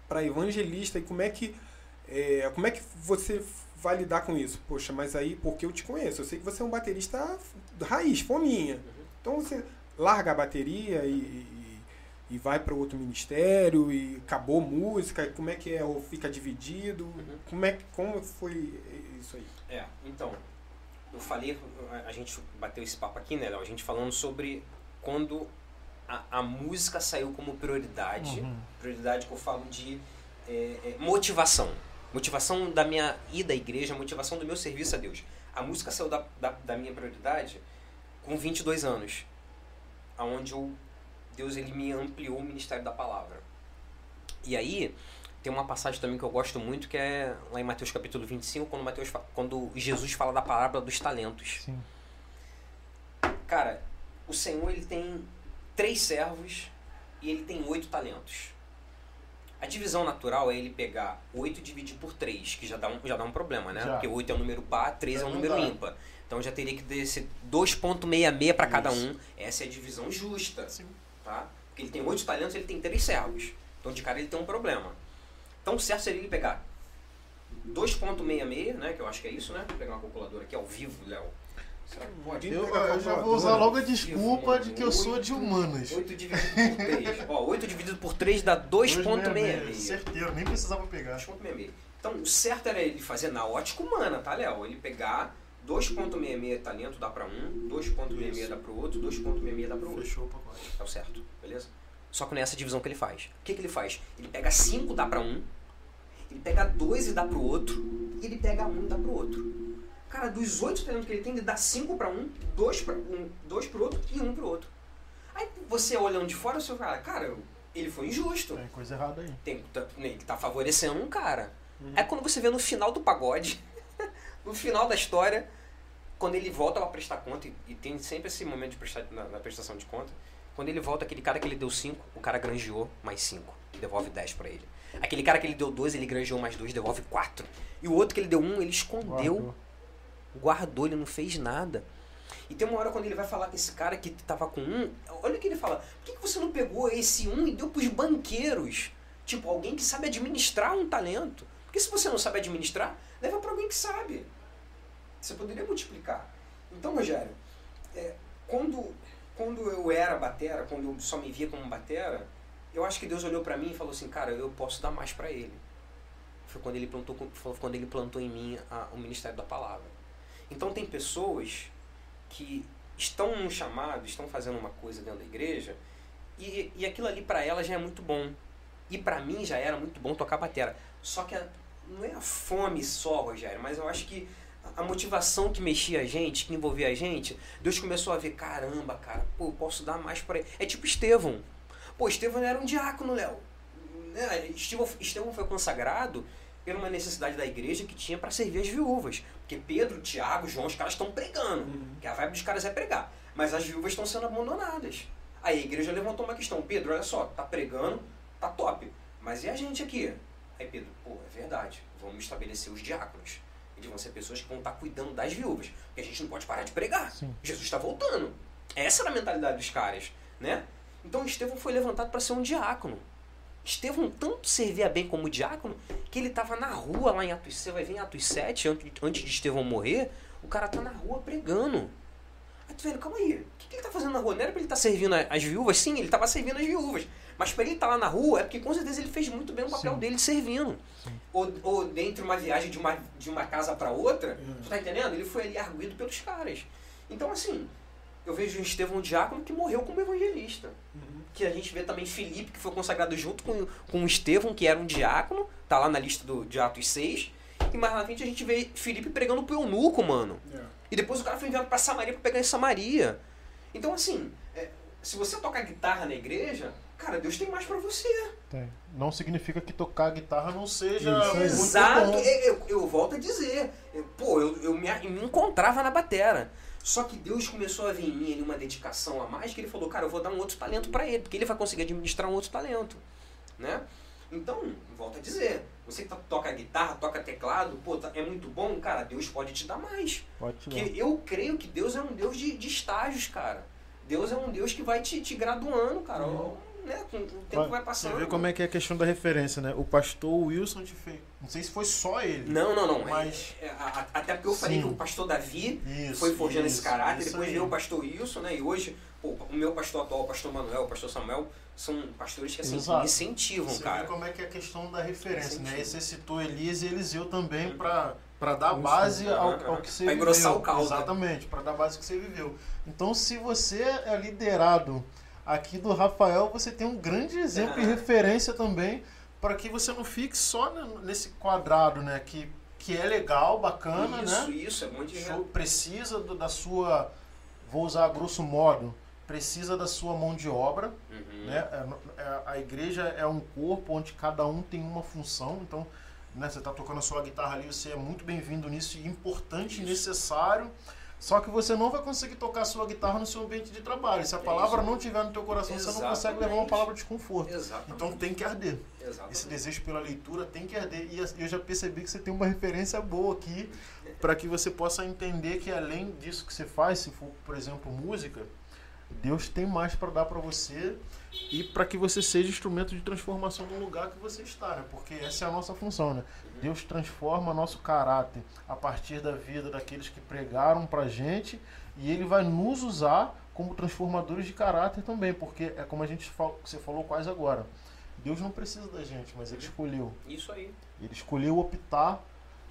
para evangelista e como é que é, como é que você vai lidar com isso? Poxa, mas aí porque eu te conheço, eu sei que você é um baterista raiz, fominha. Então você larga a bateria e, e, vai para outro ministério e acabou música, e como é que é? Ou fica dividido? Como é que como foi isso aí? É, então, eu falei, a- a gente bateu esse papo aqui, né, Léo? A gente falando sobre quando a, a música saiu como prioridade. Uhum. Prioridade que eu falo de é, é, motivação. Motivação da minha ida à igreja, motivação do meu serviço a Deus. A música saiu da, da, da minha prioridade com 22 anos, aonde eu, Deus ele me ampliou o ministério da palavra. E aí, tem uma passagem também que eu gosto muito, que é lá em Mateus capítulo 25, quando, Mateus, quando Jesus fala da parábola dos talentos. Sim. Cara, o Senhor ele tem três servos e ele tem oito talentos. A divisão natural é ele pegar oito e dividir por três, que já dá um, já dá um problema, né? Já. Porque oito é um número par, três é um número dá. ímpar. Então já teria que descer 2.66 para cada um. Essa é a divisão justa, Sim. Tá? Porque ele tem oito talentos, ele tem três servos. Então de cara ele tem um problema. Então o certo seria ele pegar 2.66, né? Que eu acho que é isso, né? Vou pegar uma calculadora aqui ao vivo, Léo. Será que pode? Eu, eu já vou usar logo a desculpa de que eu sou de Oito- humanas. 8 dividido por 3. Ó, 8 dividido por 3 dá 2,66. Certeiro, nem precisava pegar. 2,66. Então, o certo era ele fazer na ótica humana, tá, Léo? Ele pegar 2,66 talento dá pra um, 2,66 dá pro outro, 2,66 dá pro outro. Fechou o pacote. É o certo, beleza? Só que não é essa divisão que ele faz. O que, que ele faz? Ele pega 5 dá pra um, ele pega 2 e dá pro outro, e ele pega 1 um, e dá pro outro. Cara, dos 8 talentos que ele tem, ele dá 5 pra um, 2 pra um, dois pro outro e 1 um pro outro. Aí você olhando de fora, você fala, cara, ele foi injusto. Tem coisa errada aí. Tem, tá- ele tá favorecendo um cara. É quando você vê no final do pagode, <laughs> no final da história, quando ele volta pra prestar conta, e, e tem sempre esse momento de prestar, na, na prestação de conta, quando ele volta, aquele cara que ele deu 5, o cara granjeou mais 5, devolve 10 pra ele. Aquele cara que ele deu 2, ele granjeou mais 2, devolve 4. E o outro que ele deu 1, um, ele escondeu, Guardou. guardou, ele não fez nada. E tem uma hora quando ele vai falar com esse cara que tava com um, olha o que ele fala, por que, que você não pegou esse um e deu pros banqueiros? Tipo, alguém que sabe administrar um talento. Porque se você não sabe administrar, leva para alguém que sabe. Você poderia multiplicar. Então, Rogério, é, quando, quando eu era batera, quando eu só me via como batera, eu acho que Deus olhou para mim e falou assim, cara, eu posso dar mais para ele. Foi quando ele plantou, quando ele plantou em mim a- o ministério da palavra. Então tem pessoas que estão num chamado, estão fazendo uma coisa dentro da igreja, e, e aquilo ali para ela já é muito bom. E para mim já era muito bom tocar batera. Só que a- não é a fome só, Rogério, mas eu acho que a- motivação que mexia a gente, que envolvia a gente, Deus começou a ver, caramba, cara, pô, eu posso dar mais para ele. É tipo Estevão. Pô, Estevão era um diácono, Léo. Né? Estevão, Estevão foi consagrado por uma necessidade da igreja que tinha para servir as viúvas. Porque Pedro, Tiago, João, os caras estão pregando. Que a vibe dos caras é pregar. Mas as viúvas estão sendo abandonadas. Aí a igreja levantou uma questão. Pedro, olha só, tá pregando, tá top. Mas e a gente aqui? Aí Pedro, pô, é verdade. Vamos estabelecer os diáconos. Eles vão ser pessoas que vão estar cuidando das viúvas. Porque a gente não pode parar de pregar. Sim. Jesus está voltando. Essa era a mentalidade dos caras, né? Então Estevão foi levantado para ser um diácono. Estevão tanto servia bem como diácono que ele estava na rua lá em Atos, você vai ver em Atos 7, antes, de Estevão morrer, o cara tá na rua pregando. Aí tu velho, calma aí, o que, que ele tá fazendo na rua? Não era pra ele estar servindo a- as viúvas? Sim, ele estava servindo as viúvas. Mas para ele estar lá na rua é porque com certeza ele fez muito bem o papel Sim. dele servindo. Ou, ou dentro de uma viagem de uma, de uma casa para outra, tu tá entendendo? Ele foi ali arguído pelos caras. Então assim, eu vejo o Estevão Diácono que morreu como evangelista Uhum. que a gente vê também Filipe, que foi consagrado junto com, com Estevão, que era um diácono, tá lá na lista do, de Atos 6. E mais na frente a gente vê Filipe pregando pro eunuco, mano. É. E depois o cara foi enviado pra Samaria pra pegar em Samaria. Então, assim, é, se você tocar guitarra na igreja, cara, Deus tem mais pra você. Tem. Não significa que tocar guitarra não seja Isso aí. muito Exato, bom. eu, eu, eu volto a dizer. Eu- pô, eu, eu me, me encontrava na batera. Só que Deus começou a ver em mim ali uma dedicação a mais que ele falou, cara, eu vou dar um outro talento pra ele, porque ele vai conseguir administrar um outro talento, né? Então, volto a dizer, você que tá- toca guitarra, toca teclado, pô, tá- é muito bom, cara, Deus pode te dar mais. Pode te. Porque eu creio que Deus é um Deus de, de estágios, cara. Deus é um Deus que vai te, te graduando, cara. Uhum. Né? Com, o tempo vai passando. Você vê como é que é a questão da referência, né? O pastor Wilson te fez. Não sei se foi só ele. Não, não, não. Mas- É, é, a- até porque eu falei Sim. que o pastor Davi Isso, foi forjando isso, esse caráter, depois aí. veio o pastor Wilson, né? E hoje, pô, o meu pastor atual, o pastor Manuel, o pastor Samuel, são pastores que assim, Exato. incentivam, Você cara. vê como é que é a questão da referência, né? E você citou Elias e Eliseu também Uhum. para para dar base ao, ao que você pra viveu. engrossar o caldo. Exatamente, para dar base ao que você viveu. Então, se você é liderado aqui do Rafael, você tem um grande exemplo e Aham. referência também para que você não fique só nesse quadrado, né? Que, que é legal, bacana, isso, né? isso, é muito Show, precisa do- da sua, vou usar grosso modo, precisa da sua mão de obra, Uhum. né? É- é- A igreja é um corpo onde cada um tem uma função, então né, você está tocando a sua guitarra ali, você é muito bem-vindo nisso importante e necessário. Só que você não vai conseguir tocar sua guitarra no seu ambiente de trabalho. Se a É palavra não tiver no teu coração, você não consegue Exatamente. levar uma palavra de desconforto. Exatamente. Então tem que arder. Exatamente. Esse desejo pela leitura tem que arder. E eu já percebi que você tem uma referência boa aqui para que você possa entender que além disso que você faz, se for, por exemplo, música, Deus tem mais para dar para você e para que você seja instrumento de transformação no lugar que você está, né? Porque essa é a nossa função, né? Deus transforma nosso caráter a partir da vida daqueles que pregaram pra gente E ele vai nos usar como transformadores de caráter também, porque é como a gente fala, você falou quase agora. Deus não precisa da gente, mas ele escolheu. Isso aí. Ele escolheu optar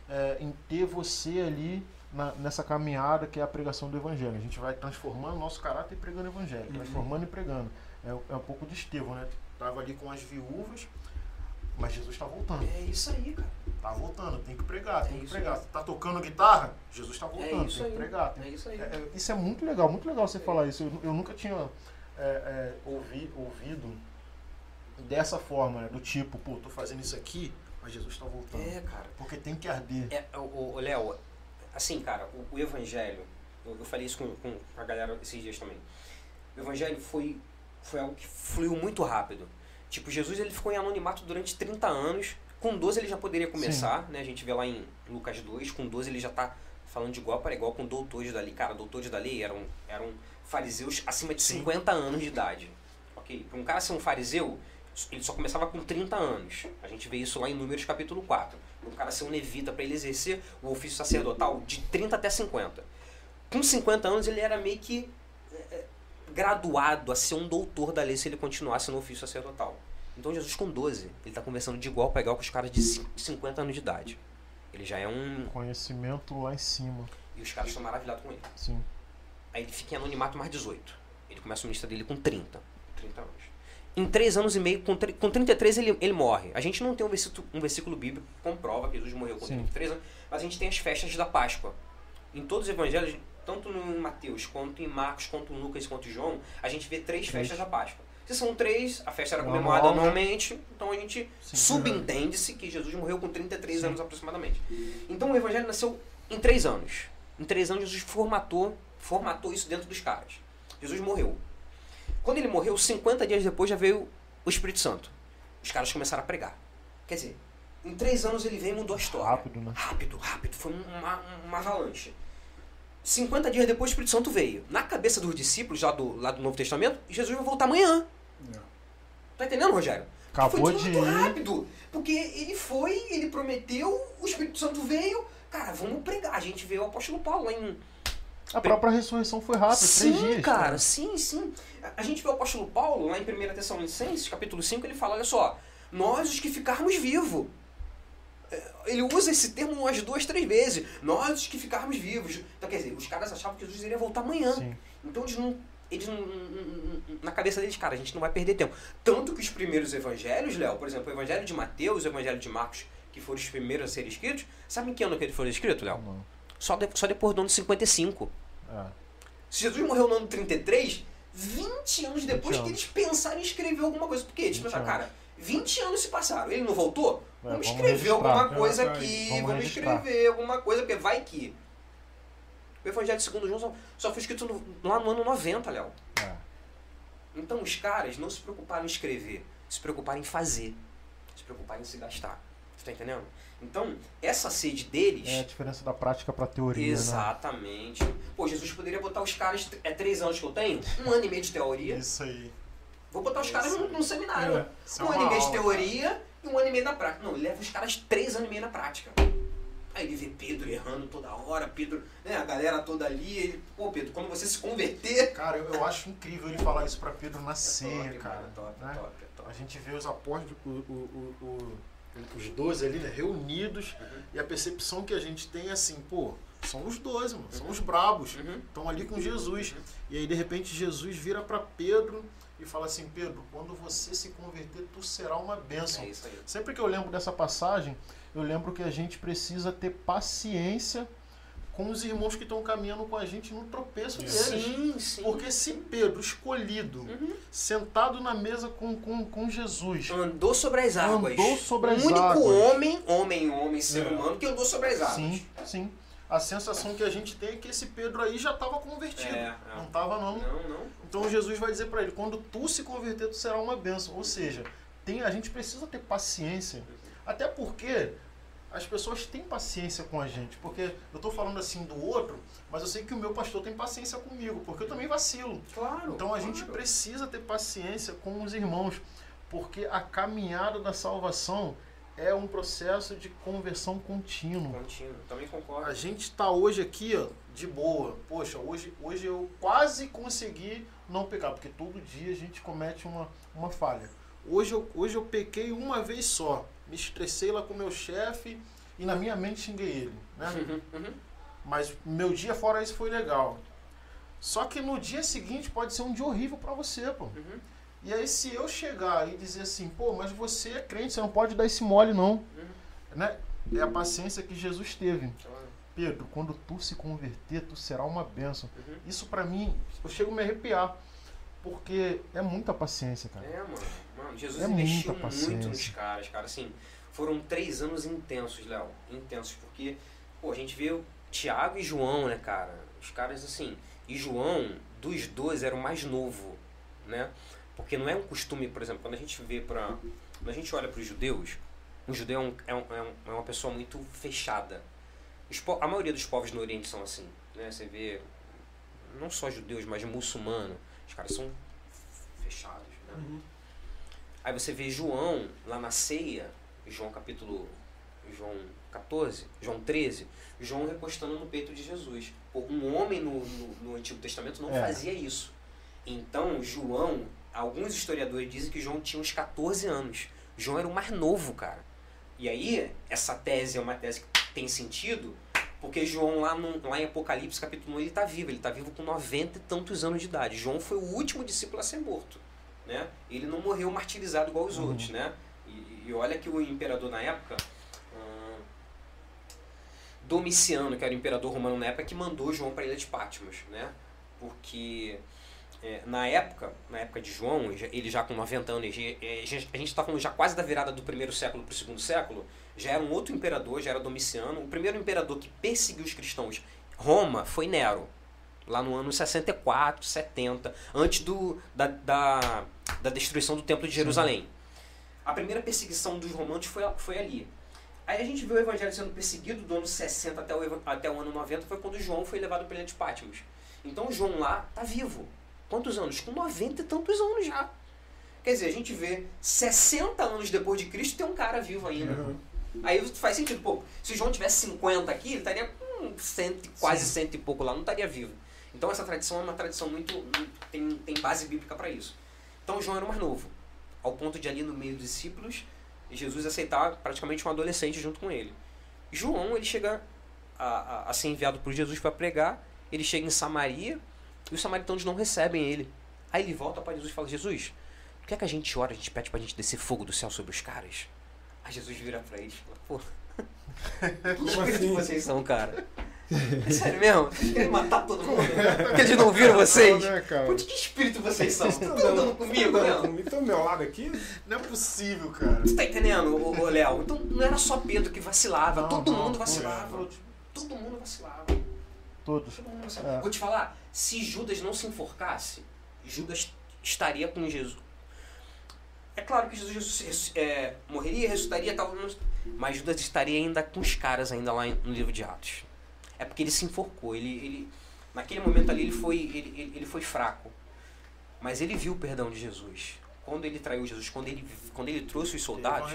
é, em ter você ali na- nessa caminhada que é a pregação do evangelho. A gente vai transformando nosso caráter e pregando o evangelho, Uhum. transformando e pregando. É, é um pouco de Estevão, né? Tava ali com as viúvas, mas Jesus está voltando. É isso aí, cara. Tá voltando, tem que pregar, tem É que pregar. Tá tocando guitarra? Jesus está voltando, É tem aí. que pregar. tem É isso aí. é, é, isso é muito legal, muito legal você falar isso. Eu, eu nunca tinha é, é, ouvi, ouvido dessa forma, né? do tipo, pô, tô fazendo isso aqui, mas Jesus está voltando. É, cara. Porque tem que arder. É, o, o Léo, assim, cara, o, o evangelho, eu, eu falei isso com, com a galera esses dias também. O evangelho foi, foi algo que fluiu muito rápido. Tipo, Jesus ele ficou em anonimato durante 30 anos. Com 12 ele já poderia começar, né? A gente vê lá em Lucas 2, com 12 ele já tá falando de igual para igual com doutores da lei. Cara, doutores da lei eram, eram fariseus acima de Sim. 50 anos de idade. Ok? Para um cara ser um fariseu, ele só começava com 30 anos. A gente vê isso lá em Números capítulo 4. Para um cara ser um levita, para ele exercer o ofício sacerdotal, de 30 até 50. Com 50 anos ele era meio que graduado a ser um doutor da lei se ele continuasse no ofício sacerdotal. Então Jesus com 12, ele está conversando de igual para igual com os caras de cin- 50 anos de idade. Ele já é um... Conhecimento lá em cima. E os caras estão maravilhados com ele. Sim. Aí ele fica em anonimato mais 18. Ele começa o ministério dele com 30. 30 anos. Em 3 anos e meio, com, com 33 ele, ele morre. A gente não tem um versículo, um versículo bíblico que comprova que Jesus morreu com Sim. 33 anos, mas a gente tem as festas da Páscoa. Em todos os evangelhos, tanto no Mateus, quanto em Marcos, quanto em Lucas, quanto em João, a gente vê três festas da Páscoa. Se são três, a festa era comemorada né? anualmente, então a gente subentende-se que Jesus morreu com 33 Sim. anos aproximadamente. Então o evangelho nasceu em três anos. Em três anos Jesus formatou, formatou isso dentro dos caras. Jesus morreu. Quando ele morreu, 50 dias depois já veio o Espírito Santo. Os caras começaram a pregar. Quer dizer, em três anos ele veio e mudou a história. Rápido, né? Rápido, rápido. Foi uma, uma avalanche. 50 dias depois o Espírito Santo veio. Na cabeça dos discípulos, lá do, lá do Novo Testamento, Jesus vai voltar amanhã. Tá entendendo, Rogério? Acabou foi de muito ir. rápido. Porque ele foi, ele prometeu, o Espírito Santo veio. Cara, vamos pregar. A gente vê o apóstolo Paulo lá em. A própria ressurreição foi rápida, sim, três dias. cara, né? sim, sim. A- A gente vê o apóstolo Paulo lá em 1 Tessalonicenses, capítulo 5, ele fala: olha só, nós os que ficarmos vivos. Ele usa esse termo umas duas, três vezes. Nós que ficarmos vivos. Então, quer dizer, os caras achavam que Jesus iria voltar amanhã. Sim. Então eles não. Eles não, na cabeça deles, cara, a gente não vai perder tempo. Tanto que os primeiros evangelhos, Léo, por exemplo, o evangelho de Mateus o evangelho de Marcos, que foram os primeiros a serem escritos, sabe em que ano que eles foram escritos, Léo? Só, de- só depois do ano 55. É. Se Jesus morreu no ano 33, 20 anos depois 20 que eles pensaram em escrever alguma coisa. Porque eles 20 pensaram, anos. cara, 20 anos se passaram, ele não voltou? É, vamos escrever alguma coisa aqui, vamos vamos, escrever alguma coisa, porque vai que. O Evangelho segundo João só, só foi escrito no- lá no ano 90, Léo. É. Então os caras não se preocuparam em escrever, se preocuparam em fazer, se preocuparam em se gastar. Você tá entendendo? Então, essa sede deles. É a diferença da prática pra teoria, né? Exatamente. Pô, Jesus poderia botar os caras. É três anos que eu tenho? Um ano e meio de teoria. Isso aí. Vou botar os caras num, num seminário. É, é um ano e meio de teoria e um ano e meio na prática. Não, ele leva os caras três anos e meio na prática. Aí ele vê Pedro errando toda hora, Pedro, né, a galera toda ali. Ele, Pô, Pedro, quando você se converter. Cara, eu, eu acho incrível ele falar isso pra Pedro na ceia, top, cara. mano, top, né? top, top. A gente vê os apóstolos, o, o, o, o- os doze ali, né, reunidos, Uhum. e a percepção que a gente tem é assim, pô, são os doze, mano, são os brabos, Uhum. estão ali com Jesus. E aí, de repente, Jesus vira pra Pedro e fala assim, Pedro, quando você se converter, tu será uma bênção. É isso aí. Sempre que eu lembro dessa passagem, eu lembro que a gente precisa ter paciência com os irmãos que estão caminhando com a gente no tropeço deles. Sim, sim. Porque se Pedro, escolhido, Uhum. sentado na mesa com, com, com Jesus, Andou sobre as águas. Andou sobre as o único águas. homem, homem, homem, ser É. humano que andou sobre as águas. sim, sim. A sensação que a gente tem é que esse Pedro aí já estava convertido. É, é. Não estava não. Não, não. Então Jesus vai dizer para ele, quando tu se converter, tu será uma bênção. Ou seja, tem, a gente precisa ter paciência. Até porque as pessoas têm paciência com a gente. Porque eu estou falando assim do outro, mas eu sei que o meu pastor tem paciência comigo, porque eu também vacilo. Claro. Então a gente claro. precisa ter paciência com os irmãos, porque a caminhada da salvação é um processo de conversão contínuo. Contínuo, também concordo. A gente está hoje aqui, ó, de boa. Poxa, hoje, hoje eu quase consegui não pecar, porque todo dia a gente comete uma, uma falha. Hoje eu, hoje eu pequei uma vez só. Me estressei lá com meu chefe e na minha mente xinguei ele, né? Uhum, uhum. Mas meu dia fora isso foi legal. Só que no dia seguinte pode ser um dia horrível para você, pô. Uhum. E aí se eu chegar e dizer assim, pô, mas você é crente, você não pode dar esse mole não, Uhum. né? É a paciência que Jesus teve. Claro. Pedro, quando tu se converter, tu será uma bênção. Uhum. Isso pra mim, eu chego a me arrepiar. Porque é muita paciência, cara. É, mano. Mano, Jesus É investiu muito nos caras, cara. Assim, foram três anos intensos, Léo. Intensos, porque, pô, a gente vê o Tiago e João, né, cara? Os caras, assim. E João, dos dois, era o mais novo, né? Porque não é um costume, por exemplo, quando a gente vê pra. Quando a gente olha para os judeus, um judeu é, um, é, um- é um- é uma pessoa muito fechada. Os a maioria dos povos no Oriente são assim, né? Você vê, não só judeus, mas muçulmanos. Os caras são fechados, né? Aí você vê João lá na ceia, João capítulo João 14, João 13, João recostando no peito de Jesus. Um homem no, no, no Antigo Testamento não É. fazia isso. Então, João, alguns historiadores dizem que João tinha uns 14 anos. João era o mais novo, cara. E aí, essa tese é uma tese que tem sentido, porque João lá, no, lá em Apocalipse, capítulo 1, ele está vivo. Ele está vivo com 90 e tantos anos de idade. João foi o último discípulo a ser morto. Né? Ele não morreu martirizado igual os Uhum. outros. Né? E, e olha que o imperador na época, hum, Domiciano, que era o imperador romano na época, que mandou João para a ilha de Patmos. Né? Porque é, na época, na época de João, ele já com 90 anos, a gente está falando já quase da virada do primeiro século para o segundo século, já era um outro imperador, já era Domiciano. O primeiro imperador que perseguiu os cristãos, Roma, foi Nero. Lá no ano 64, 70, antes do, da, da, da destruição do Templo de Jerusalém. A primeira perseguição dos romanos foi, foi ali. Aí a gente vê o evangelho sendo perseguido do ano 60 até o, até o ano 90, foi quando João foi levado para a ilha de Patmos. Então João lá tá vivo. Quantos anos? Com 90 e tantos anos já. Quer dizer, a gente vê 60 anos depois de Cristo tem um cara vivo ainda. Uhum. Aí faz sentido, pô, se João tivesse 50 aqui, ele estaria com cento, quase Sim. cento e pouco lá, não estaria vivo. Então essa tradição é uma tradição muito. muito- tem, tem base bíblica para isso. Então João era o mais novo, ao ponto de ali no meio dos discípulos, Jesus aceitar praticamente um adolescente junto com ele. João, ele chega a, a, a ser enviado por Jesus para pregar, ele chega em Samaria e os samaritanos não recebem ele. Aí ele volta para Jesus e fala: Jesus, tu quer que a gente ore, a gente pede pra gente descer fogo do céu sobre os caras? Aí Jesus vira pra eles e fala: Pô, que assim? vocês são, cara? <laughs> É sério mesmo? Vocês querem matar todo mundo? Porque eles não ouviram vocês? Não, né, que espírito vocês são? Estão andando comigo, Não, mesmo? Então, do meu lado aqui, Não é possível, cara. Tu tá entendendo, ô, ô, Léo? Então não era só Pedro que vacilava, Não, todo não, mundo vacilava. Todos. Todo mundo vacilava. Todos. Todo mundo vacilava. É. Vou te falar, se Judas não se enforcasse, Judas estaria com Jesus. É claro que Jesus é, morreria, ressuscitaria, tal, mas Judas estaria ainda com os caras ainda lá no livro de Atos. É porque ele se enforcou, ele, ele naquele momento ali ele foi, ele, ele, foi fraco. Mas ele viu o perdão de Jesus. Quando ele traiu Jesus, quando ele, quando ele trouxe os um soldados,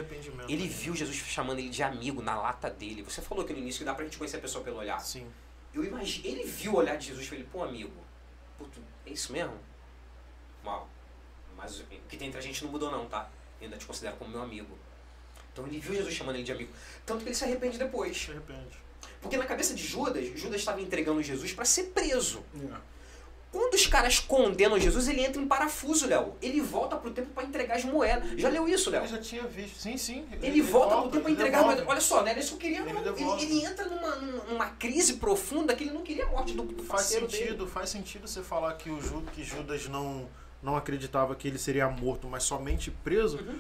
ele viu Jesus chamando ele de amigo na lata dele. Você falou aqui no início que dá pra gente conhecer a pessoa pelo olhar. Sim. Eu imagino, ele viu o olhar de Jesus e falou, pô, amigo, pô, tu- é isso mesmo? Mal. Mas o que tem entre a gente não mudou não, tá? Eu ainda te considero como meu amigo. Então ele viu Jesus chamando ele de amigo. Tanto que ele se arrepende depois. Se arrepende. Porque na cabeça de Judas, Judas estava entregando Jesus para ser preso. é, Quando os caras condenam Jesus, ele entra em parafuso, Léo. Ele volta pro tempo para entregar as moedas. Já leu isso, Léo? Ele já tinha visto. Sim, sim. Ele volta pro tempo pra ele entregar a devolve. moeda. Olha só, né? Ele só queria. Ele Ele, ele entra numa, numa crise profunda que ele não queria a morte do, do Faz parceiro dele. sentido, faz sentido você falar que, o Ju, que Judas não, não acreditava que ele seria morto, mas somente preso, Uhum.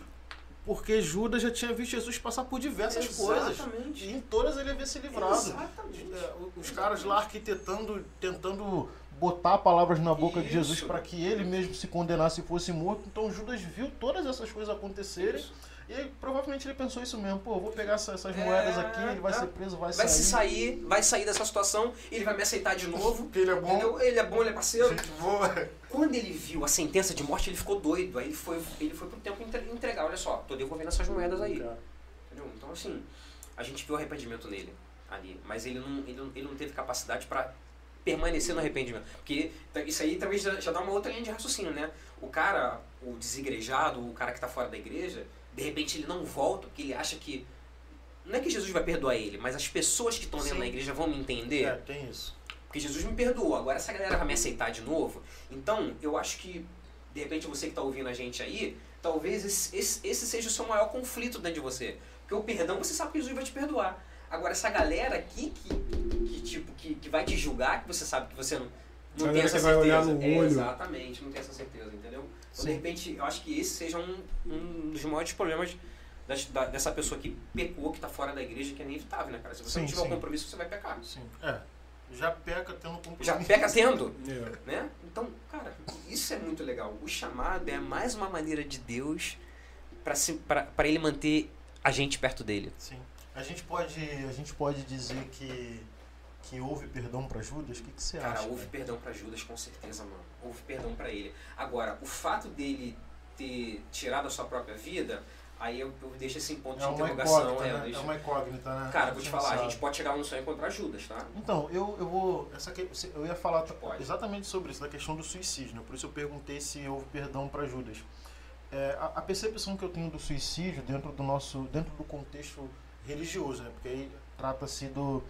porque Judas já tinha visto Jesus passar por diversas coisas. Exatamente. E em todas ele havia se livrado. Exatamente. É, Os caras lá arquitetando, tentando botar palavras na boca de Jesus Isso. para que ele mesmo se condenasse e fosse morto. Então Judas viu todas essas coisas acontecerem. Isso. E aí, provavelmente ele pensou isso mesmo. Pô, vou pegar essa- essas É, moedas aqui, ele vai é. ser preso, vai, Vai sair. se sair, vai sair dessa situação, ele vai me aceitar de novo. Porque <laughs> ele é bom. Entendeu? Ele é bom, ele é parceiro. Gente boa. Quando ele viu a sentença de morte, ele ficou doido. Aí ele foi, ele foi pro tempo entre- entregar. Olha só, tô devolvendo essas moedas aí. Entendeu? Então, assim, a gente viu o arrependimento nele ali, mas ele não, ele não, ele não teve capacidade para permanecer no arrependimento. Porque isso aí talvez já, dá uma outra linha de raciocínio, né? O cara, o desigrejado, o cara que está fora da igreja, de repente ele não volta porque ele acha que. Não é que Jesus vai perdoar ele, mas as pessoas que estão dentro da igreja vão me entender. É, tem isso. Porque Jesus me perdoou, agora essa galera vai me aceitar de novo. Então, eu acho que, de repente, você que está ouvindo a gente aí, talvez esse, esse, esse seja o seu maior conflito dentro de você. Porque o perdão, você sabe que Jesus vai te perdoar. Agora, essa galera aqui que, que tipo, que, que vai te julgar, que você sabe que você não, não tem essa vai certeza. olhar no É, olho. exatamente, não tem essa certeza, entendeu? Então, de repente, eu acho que esse seja um, um dos maiores problemas das- da- dessa pessoa que pecou, que está fora da igreja, que é inevitável, né, cara? Se você Sim, não tiver um sim. compromisso, você vai pecar. Sim. É. Já peca tendo compromisso. Já peca tendo. <laughs> É. né? Então, cara, isso é muito legal. O chamado é mais uma maneira de Deus para ele manter a gente perto dele. Sim. A gente pode, a gente pode dizer que, que houve perdão para Judas? O que, que você Cara, acha? houve perdão para Judas, com certeza, mano. Houve perdão para ele. Agora, o fato dele ter tirado a sua própria vida, aí eu, eu deixo esse ponto de É uma interrogação. é, né? deixo- É uma incógnita, né? Cara, vou te falar, a sabe. gente pode chegar no sonho e encontrar Judas, tá? Então, eu, eu vou. Essa, que- eu ia falar exatamente sobre isso, da questão do suicídio, né? Por isso eu perguntei se houve perdão para Judas. É, a, a percepção que eu tenho do suicídio dentro do nosso. dentro do contexto religioso, né? Porque aí trata-se do,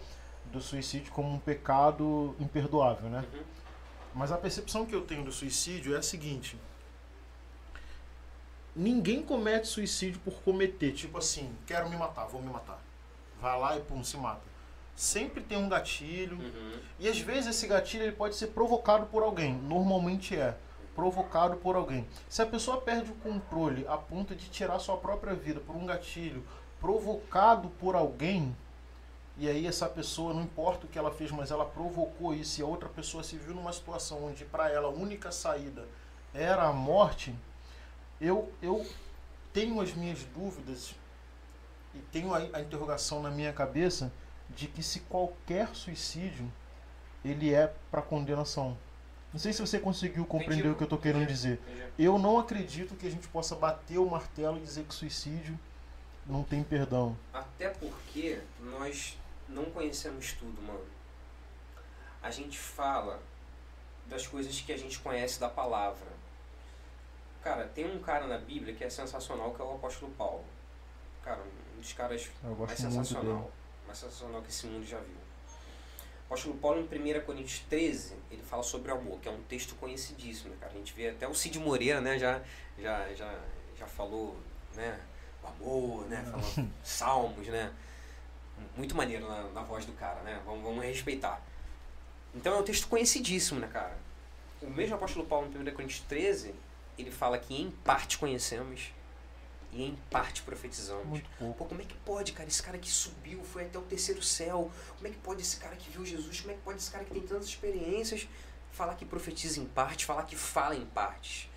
do suicídio como um pecado imperdoável, né? Uhum. Mas a percepção que eu tenho do suicídio é a seguinte: ninguém comete suicídio por cometer, tipo assim, quero me matar, vou me matar. Vai lá e pum, se mata. Sempre tem um gatilho, Uhum. e às vezes esse gatilho ele pode ser provocado por alguém. Normalmente é provocado por alguém. Se a pessoa perde o controle a ponto de tirar sua própria vida por um gatilho provocado por alguém, e aí essa pessoa, não importa o que ela fez, mas ela provocou isso, e a outra pessoa se viu numa situação onde para ela a única saída era a morte, eu, eu tenho as minhas dúvidas e tenho a, a interrogação na minha cabeça de que se qualquer suicídio ele é para condenação. Não sei se você conseguiu compreender Entendi, o que eu estou querendo entendi. dizer. Entendi. Eu não acredito que a gente possa bater o martelo e dizer que suicídio não tem perdão. Até porque nós não conhecemos tudo, mano. A gente fala das coisas que a gente conhece da palavra. Cara, tem um cara na Bíblia que é sensacional, que é o apóstolo Paulo. Cara, um dos caras mais sensacional. Mais sensacional que esse mundo já viu. O apóstolo Paulo, em 1 Coríntios 13, ele fala sobre o amor, que é um texto conhecidíssimo, cara? A gente vê até o Cid Moreira, né, já, já, já, já falou, né, amor, né, falou <laughs> salmos, né? Muito maneiro na, na voz do cara, né? Vamos, vamos respeitar. Então é um texto conhecidíssimo, né, cara? O mesmo apóstolo Paulo, em 1 Coríntios 13, ele fala que em parte conhecemos e em parte profetizamos. Muito pouco. Pô, como é que pode, cara? Esse cara que subiu, foi até o terceiro céu. Como é que pode esse cara que viu Jesus? Como é que pode esse cara que tem tantas experiências falar que profetiza em parte, falar que fala em partes?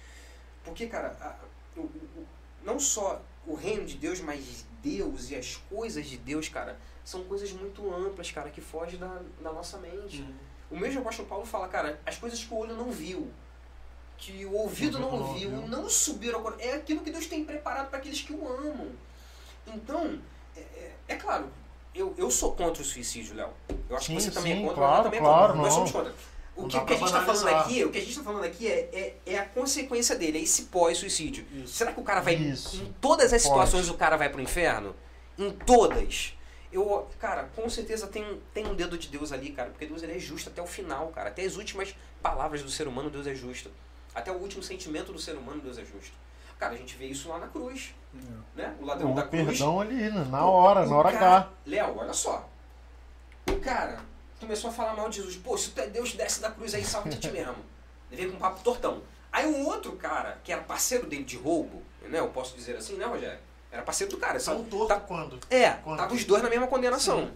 Porque, cara, a- o- o- não só o reino de Deus, mas Deus e as coisas de Deus, cara, são coisas muito amplas, cara, que fogem da, da nossa mente. O mesmo apóstolo Paulo fala, cara, as coisas que o olho não viu, que o ouvido não ouviu, não subiram coração. É aquilo que Deus tem preparado para aqueles que o amam. Então, é, é- é claro, eu, eu sou contra o suicídio, Léo. Eu acho que Sim, você também sim, é contra, claro, também é claro, contra. Nós somos contra. O que, que a gente está falando aqui, o que a gente tá falando aqui é, é, é a consequência dele, é esse pós-suicídio. Será que o cara vai. Isso. Em todas as Pode. situações o cara vai pro inferno? Em todas. Eu, cara, com certeza tem, tem um dedo de Deus ali, cara, porque Deus ele é justo até o final, cara. Até as últimas palavras do ser humano, Deus é justo. Até o último sentimento do ser humano, Deus é justo. Cara, a gente vê isso lá na cruz, né? O ladrão da cruz. perdão ali, né? na hora, o na hora cara- H. Léo, olha só. O cara começou a falar mal de Jesus. Pô, se tu é Deus, desce da cruz aí e salva de ti mesmo. Ele veio com um papo tortão. Aí o outro cara, que era parceiro dele de roubo, né? Eu posso dizer assim, né, Rogério? Era parceiro do cara. São torto Tá- quando? É, Quando? tava os dois na mesma condenação. Sim.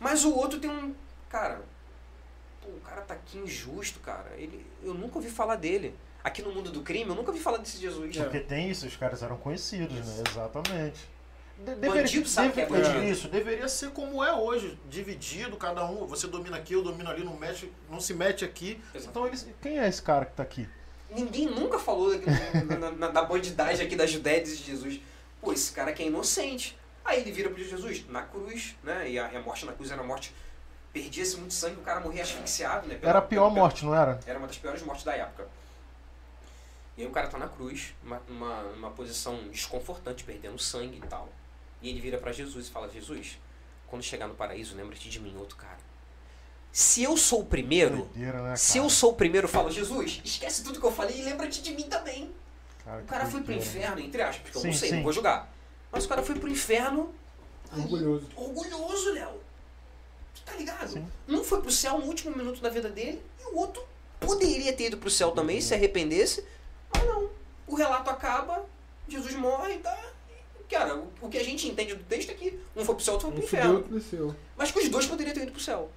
Mas o outro tem um. Cara, pô, o cara tá aqui injusto, cara. Ele, eu nunca ouvi falar dele. Aqui no mundo do crime, eu nunca ouvi falar desse Jesus. Porque tem isso, os caras eram conhecidos, né? Exatamente. De- Bandido sabe que é bandido. Isso, deveria ser como é hoje, dividido, cada um, você domina aqui, eu domino ali, não, mexe, não se mete aqui. Exato. Então eles. Quem é esse cara que tá aqui? Ninguém nunca falou na, na- da bandidagem aqui da Judéia de Jesus. Pô, esse cara aqui é inocente. Aí ele vira para Jesus, na cruz, né? E a, a morte na cruz era uma morte. Perdia-se muito sangue, o cara morria asfixiado, né? Era a pior pela- morte, não era? Era uma das piores mortes da época. E aí o cara tá na cruz, numa, numa, numa posição desconfortante, perdendo sangue e tal. E ele vira para Jesus e fala: Jesus, quando chegar no paraíso, lembra-te de mim, outro cara. Se eu sou o primeiro, Doideira, né, se eu sou o primeiro, eu falo: Jesus, esquece tudo que eu falei e lembra-te de mim também. Cara, O cara foi pro inferno, entre aspas, porque eu não sei, sim. não vou julgar. Mas o cara foi pro inferno Orgulhoso. orgulhoso, Léo. Tá ligado? Sim. Um foi pro céu no último minuto da vida dele e o outro poderia ter ido pro céu também, se arrependesse. Mas não. O relato acaba, Jesus morre, tá? Cara, o, que a gente entende do texto é que um foi pro céu, outro foi Um pro subiu, inferno. outro desceu. Mas que os dois poderiam ter ido pro céu.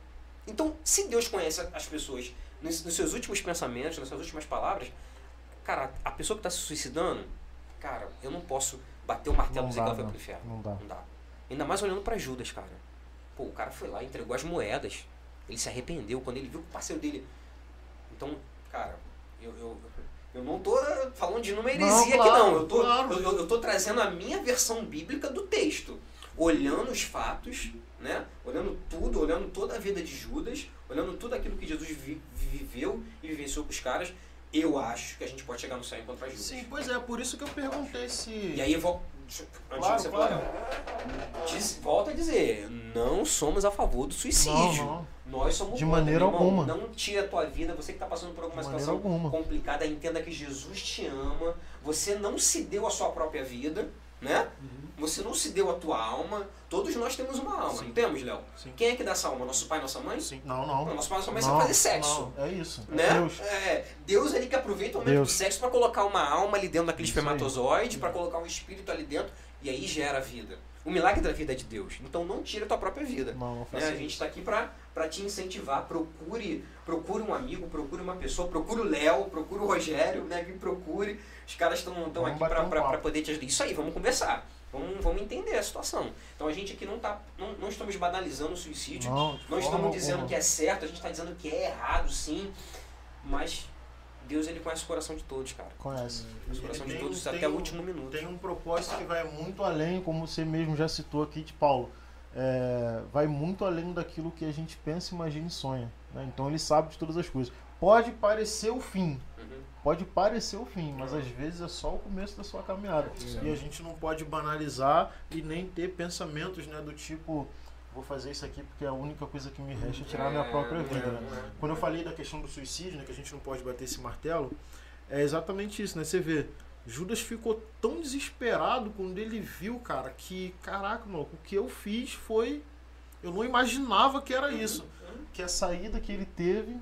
Então, se Deus conhece as pessoas nos, nos seus últimos pensamentos, nas suas últimas palavras, cara, a pessoa que tá se suicidando, cara, eu não posso bater o martelo e dizer que ela foi pro inferno. Não dá. Não dá. Ainda mais olhando pra Judas, cara. Pô, o cara foi lá, entregou as moedas. Ele se arrependeu quando ele viu que o parceiro dele. Então, cara, eu, eu, eu não tô falando de uma heresia Não, aqui, não. Eu tô, claro. eu, eu- eu tô trazendo a minha versão bíblica do texto. Olhando os fatos, né? Olhando tudo, olhando toda a vida de Judas, olhando tudo aquilo que Jesus vi- viveu e vivenciou com os caras, eu acho que a gente pode chegar no céu e encontrar Judas. Sim, pois é, por isso que eu perguntei se. E aí eu vou. Antes Claro, de você falar, claro. diz, volta a dizer, não somos a favor do suicídio. Não, não. Nós somos De maneira meu irmão. alguma. Não tira a tua vida, você que está passando por alguma situação alguma. complicada, entenda que Jesus te ama, você não se deu a sua própria vida, né? Você não se deu a tua alma. Todos nós temos uma alma, Sim. não temos, Léo? Sim. Quem é que dá essa alma? Nosso pai, nossa mãe? Sim. Não, Não, não. nosso pai, nossa mãe não, sabe fazer sexo. não, é isso. É Né? Deus. É, Deus ali que aproveita o momento Deus. do sexo para colocar uma alma ali dentro daquele Isso espermatozoide, para colocar um espírito ali dentro, e aí gera a vida. O milagre da vida é de Deus. Então não tira a tua própria vida. Não, não Né? A gente está aqui para te incentivar. Procure, procure um amigo, procure uma pessoa, procure o Léo, procure o Rogério, né? Que procure. Os caras estão Vamos aqui um para poder te ajudar. Isso aí, vamos conversar. Vamos, vamos entender a situação. Então a gente aqui não tá. Não, não estamos banalizando o suicídio. Não, Não estamos dizendo que é certo, a gente está dizendo que é errado, sim. Mas Deus ele conhece o coração de todos, cara. Conhece. Conhece o coração de todos tem até o último minuto. Tem um propósito que vai muito além, como você mesmo já citou aqui de Paulo. É, vai muito além daquilo que a gente pensa, imagina e sonha. né? Então ele sabe de todas as coisas. Pode parecer o fim, Uhum. pode parecer o fim, mas às vezes é só o começo da sua caminhada. E a gente não pode banalizar e nem ter pensamentos né, do tipo, vou fazer isso aqui porque a única coisa que me resta é tirar a minha própria É, vida. é, né? é. Quando eu falei da questão do suicídio, né, que a gente não pode bater esse martelo, é exatamente isso, né? Você vê, Judas ficou tão desesperado quando ele viu, cara, que, caraca, maluco, o que eu fiz foi. Eu não imaginava que era isso. Que a saída que ele teve,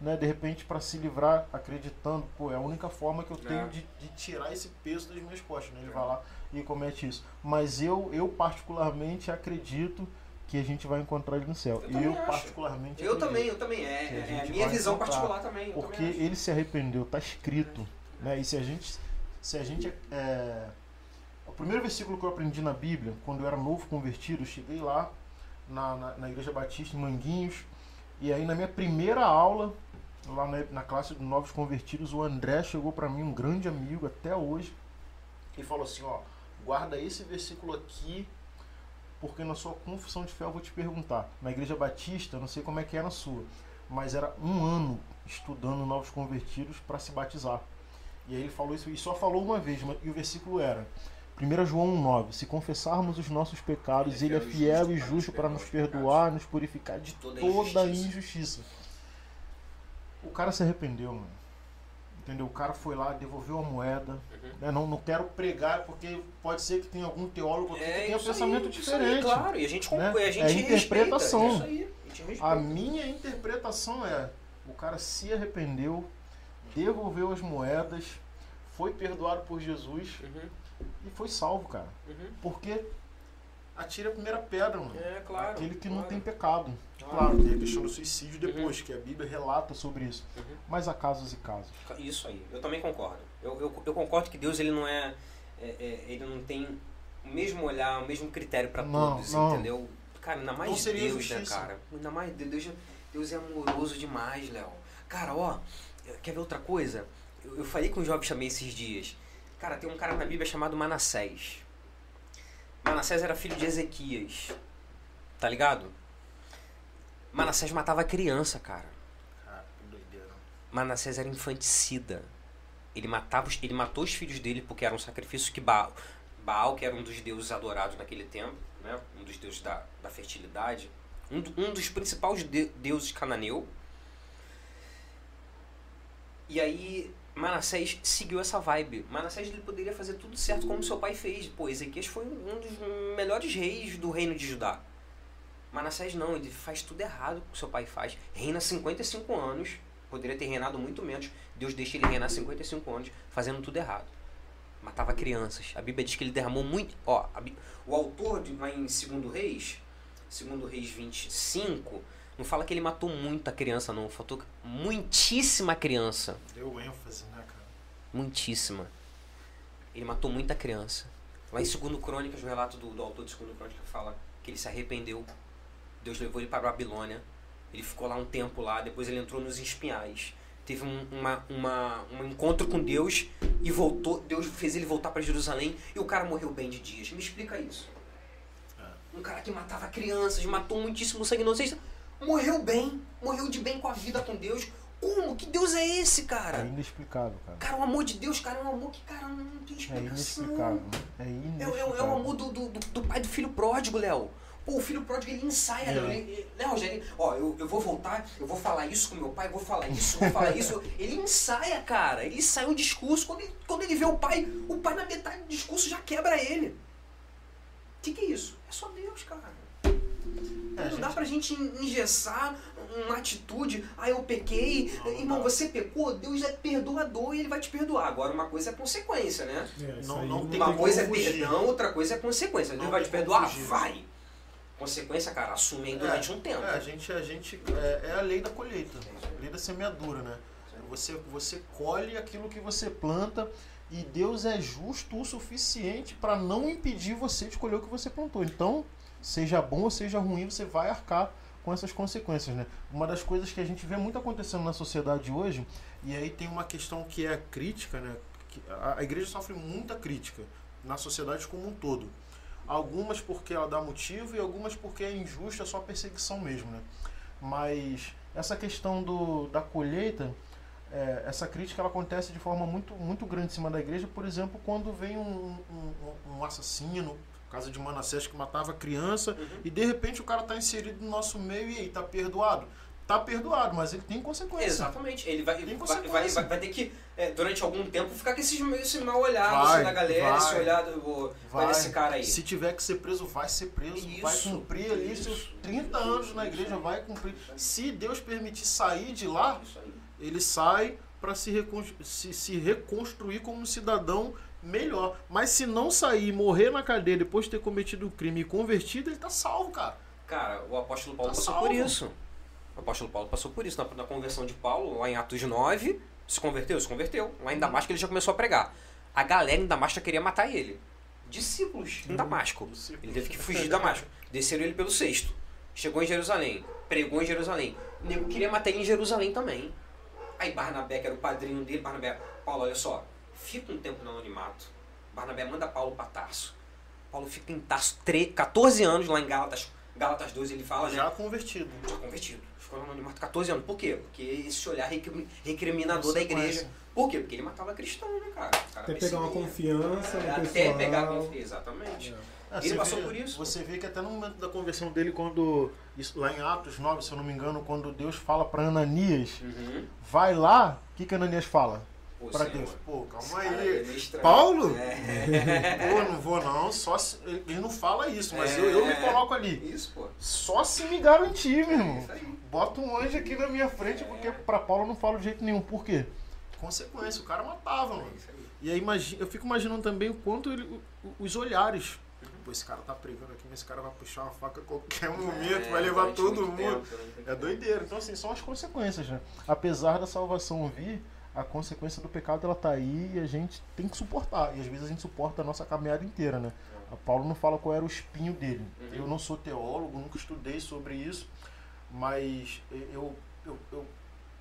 né, de repente, para se livrar, acreditando, pô, é a única forma que eu tenho É. de, de tirar esse peso das minhas costas, né? Ele vai lá e comete isso. Mas eu, eu particularmente, acredito que a gente vai encontrar ele no céu. Eu Eu, particularmente, Eu também, eu também. É, a é gente minha visão particular também. Porque também ele se arrependeu, tá escrito. Né? E se a gente. Se a gente. É... O primeiro versículo que eu aprendi na Bíblia, quando eu era novo convertido, eu cheguei lá na, na, na Igreja Batista em Manguinhos. E aí na minha primeira aula, lá na, na classe de novos convertidos, o André chegou para mim, um grande amigo até hoje, e falou assim, ó, guarda esse versículo aqui, porque na sua confissão de fé eu vou te perguntar. Na Igreja Batista, não sei como é que é na sua, mas era um ano estudando novos convertidos para se batizar. E aí ele falou isso e só falou uma vez, mas- e o versículo era 1 João 1,9: Se confessarmos os nossos pecados, ele é fiel e justo para nos perdoar, nos purificar de Toda a injustiça. O cara se arrependeu, mano. Entendeu? O cara foi lá, devolveu a moeda. Uhum. né? Não, não quero pregar, porque pode ser que tenha algum teólogo aqui que tenha É isso pensamento aí, isso aí, diferente. claro, e a gente, né? conclui, a gente É interpretação. respeita, isso aí, a. A minha interpretação é: o cara se arrependeu, devolveu as moedas, foi perdoado por Jesus Uhum, e foi salvo, cara. uhum. Porque atira a primeira pedra, mano. É, claro. Aquele que não claro. tem pecado. Claro. Claro, tem a questão do suicídio depois, que a Bíblia relata sobre isso. Uhum. Mas há casos e casos. Isso aí, eu também concordo. Eu, eu, eu concordo que Deus ele não é, é- é- ele não tem o mesmo olhar, o mesmo critério para Não, todos, não. entendeu? Cara, ainda mais Não Deus, né, justiça. cara? Ainda mais Deus, Deus, é amoroso demais, Léo. Cara, ó, quer ver outra coisa? Eu, eu falei com o jovem chamei esses dias. Cara, tem um cara na Bíblia chamado Manassés. Manassés era filho de Ezequias. Tá ligado? Manassés matava criança, cara. Cara, que doideira. Manassés era infanticida. Ele matava, os- ele matou os filhos dele porque era um sacrifício que Baal, Baal, que era um dos deuses adorados naquele tempo, né? Um dos deuses da, da fertilidade, um, um dos principais de- deuses cananeu. E aí Manassés seguiu essa vibe. Manassés ele poderia fazer tudo certo como seu pai fez. Pô, Ezequias foi um dos melhores reis do reino de Judá. Manassés não, ele faz tudo errado que seu pai faz. Reina 55 anos, poderia ter reinado muito menos. Deus deixa ele reinar 55 anos, fazendo tudo errado. Matava crianças. A Bíblia diz que ele derramou muito. Ó, o autor de, lá em 2 Reis, 2 Reis 25, não fala que ele matou muita criança, não. Faltou muitíssima criança. Deu ênfase, né, cara? Muitíssima. Ele matou muita criança. Lá em 2 Crônicas, o relato do, do autor de 2 Crônicas fala que ele se arrependeu. Deus levou ele para Babilônia. Ele ficou lá um tempo lá, depois ele entrou nos espinhais. Teve um, uma, uma, um encontro com Deus e voltou. Deus fez ele voltar para Jerusalém e o cara morreu bem de dias. Me explica isso. Um cara que matava crianças, matou muitíssimo sangue inocente, morreu bem, morreu de bem com a vida com Deus. Como? Que Deus é esse, É cara? inexplicável, cara. Cara, o amor de Deus, cara, é um amor que, cara, não tem É explicação. inexplicável. É É, é, inexplicável. é o amor do, do, do- pai do filho pródigo, Léo. Pô, o filho pródigo ele ensaia, É. Léo. Ele, né, Ó, eu, eu vou voltar, eu vou falar isso com meu pai, vou falar isso, vou falar isso. <laughs> Ele ensaia, cara. Ele ensaia um discurso. Quando ele, quando ele vê o pai, o pai na metade do discurso já quebra ele. O que, que é isso? É só Deus, cara. É, não gente- dá pra gente engessar uma atitude, ah, eu pequei. Não, não Irmão, dá. você pecou, Deus é perdoador e ele vai te perdoar. Agora, uma coisa é consequência, né? É, Não- não tem Uma coisa é fugir. perdão, outra coisa é consequência. Deus vai te perdoar? fugir. Vai. Consequência, cara, assume aí durante um tempo. É, a gente, a gente é, é a lei da colheita, a lei da semeadura, né? Você, você colhe aquilo que você planta e Deus é justo o suficiente para não impedir você de colher o que você plantou. Então, seja bom ou seja ruim, você vai arcar com essas consequências, né? Uma das coisas que a gente vê muito acontecendo na sociedade hoje, e aí tem uma questão que é crítica, né? A igreja sofre muita crítica na sociedade como um todo. Algumas porque ela dá motivo e algumas porque é injusta, é só perseguição mesmo, né? Mas essa questão do, da colheita, é, essa crítica ela acontece de forma muito, muito grande em cima da igreja, por exemplo, quando vem um, um, um assassino, caso de Manassés que matava criança, Uhum. e de repente o cara está inserido no nosso meio e aí, tá perdoado? Tá perdoado, mas ele tem consequência. Exatamente. Ele vai, Tem vai, vai, vai, vai ter que, é, durante algum tempo, ficar com esses, esse mal olhado Vai, assim, da galera, vai. esse olhado o, Vai. vai esse cara aí. Se tiver que ser preso, vai ser preso. vai Isso, cumprir ali isso, seus 30 anos na igreja, vai cumprir. Se Deus permitir sair de lá, ele sai para se, se, se reconstruir como um cidadão melhor. Mas se não sair morrer na cadeia depois de ter cometido o crime e convertido, ele tá salvo, cara. Cara, o apóstolo Paulo Tá passou salvo. por isso. O apóstolo Paulo passou por isso. Na, na conversão de Paulo, lá em Atos 9, se converteu? Se converteu. Lá em Damasco ele já começou a pregar. A galera em Damasco já queria matar ele. Discípulos em Damasco. Ele teve que fugir de Damasco. Desceram ele pelo sexto. Chegou em Jerusalém. Pregou em Jerusalém. O nego queria matar ele em Jerusalém também. Aí Barnabé, que era o padrinho dele, Barnabé, Paulo, olha só, fica um tempo no anonimato. Barnabé manda Paulo para Tarso. Paulo fica em Tarso tre- 14 anos lá em Gálatas. Gálatas 2 ele fala, né? Já convertido. Já convertido. Ficou no anonimato 14 anos. Por quê? Porque esse olhar recri- recriminador da igreja. Consequência. Por quê? Porque ele matava cristão, né, cara? Cara Até pegar uma confiança Até pessoal. pegar confiança. Exatamente. É, Ele você passou vê- por isso. Você vê que até no momento da conversão dele, quando. isso- lá em Atos 9, se eu não me engano, quando Deus fala para Ananias, Uhum. vai lá, o que, que Ananias fala? Para. Deus. Pô, calma aí. é. Paulo? É. <laughs> Pô, não vou não, só se, ele não fala isso, mas É. eu, eu me coloco ali. Isso, pô. Só se me garantir, meu irmão. Isso aí. Bota um anjo aqui na minha frente, porque pra Paulo eu não falo de jeito nenhum. Por quê? Consequência, o cara matava, mano. É isso aí. E aí eu fico imaginando também o quanto ele, os olhares. Pô, esse cara tá pregando aqui, mas esse cara vai puxar uma faca a qualquer momento, É, vai levar todo mundo. tempo, muito É doideira. Então, assim, são as consequências, né? Apesar da salvação vir, a consequência do pecado ela tá aí e a gente tem que suportar. E às vezes a gente suporta a nossa caminhada inteira, né? A Paulo não fala qual era o espinho dele. Uhum. Eu não sou teólogo, nunca estudei sobre isso, mas eu, eu, eu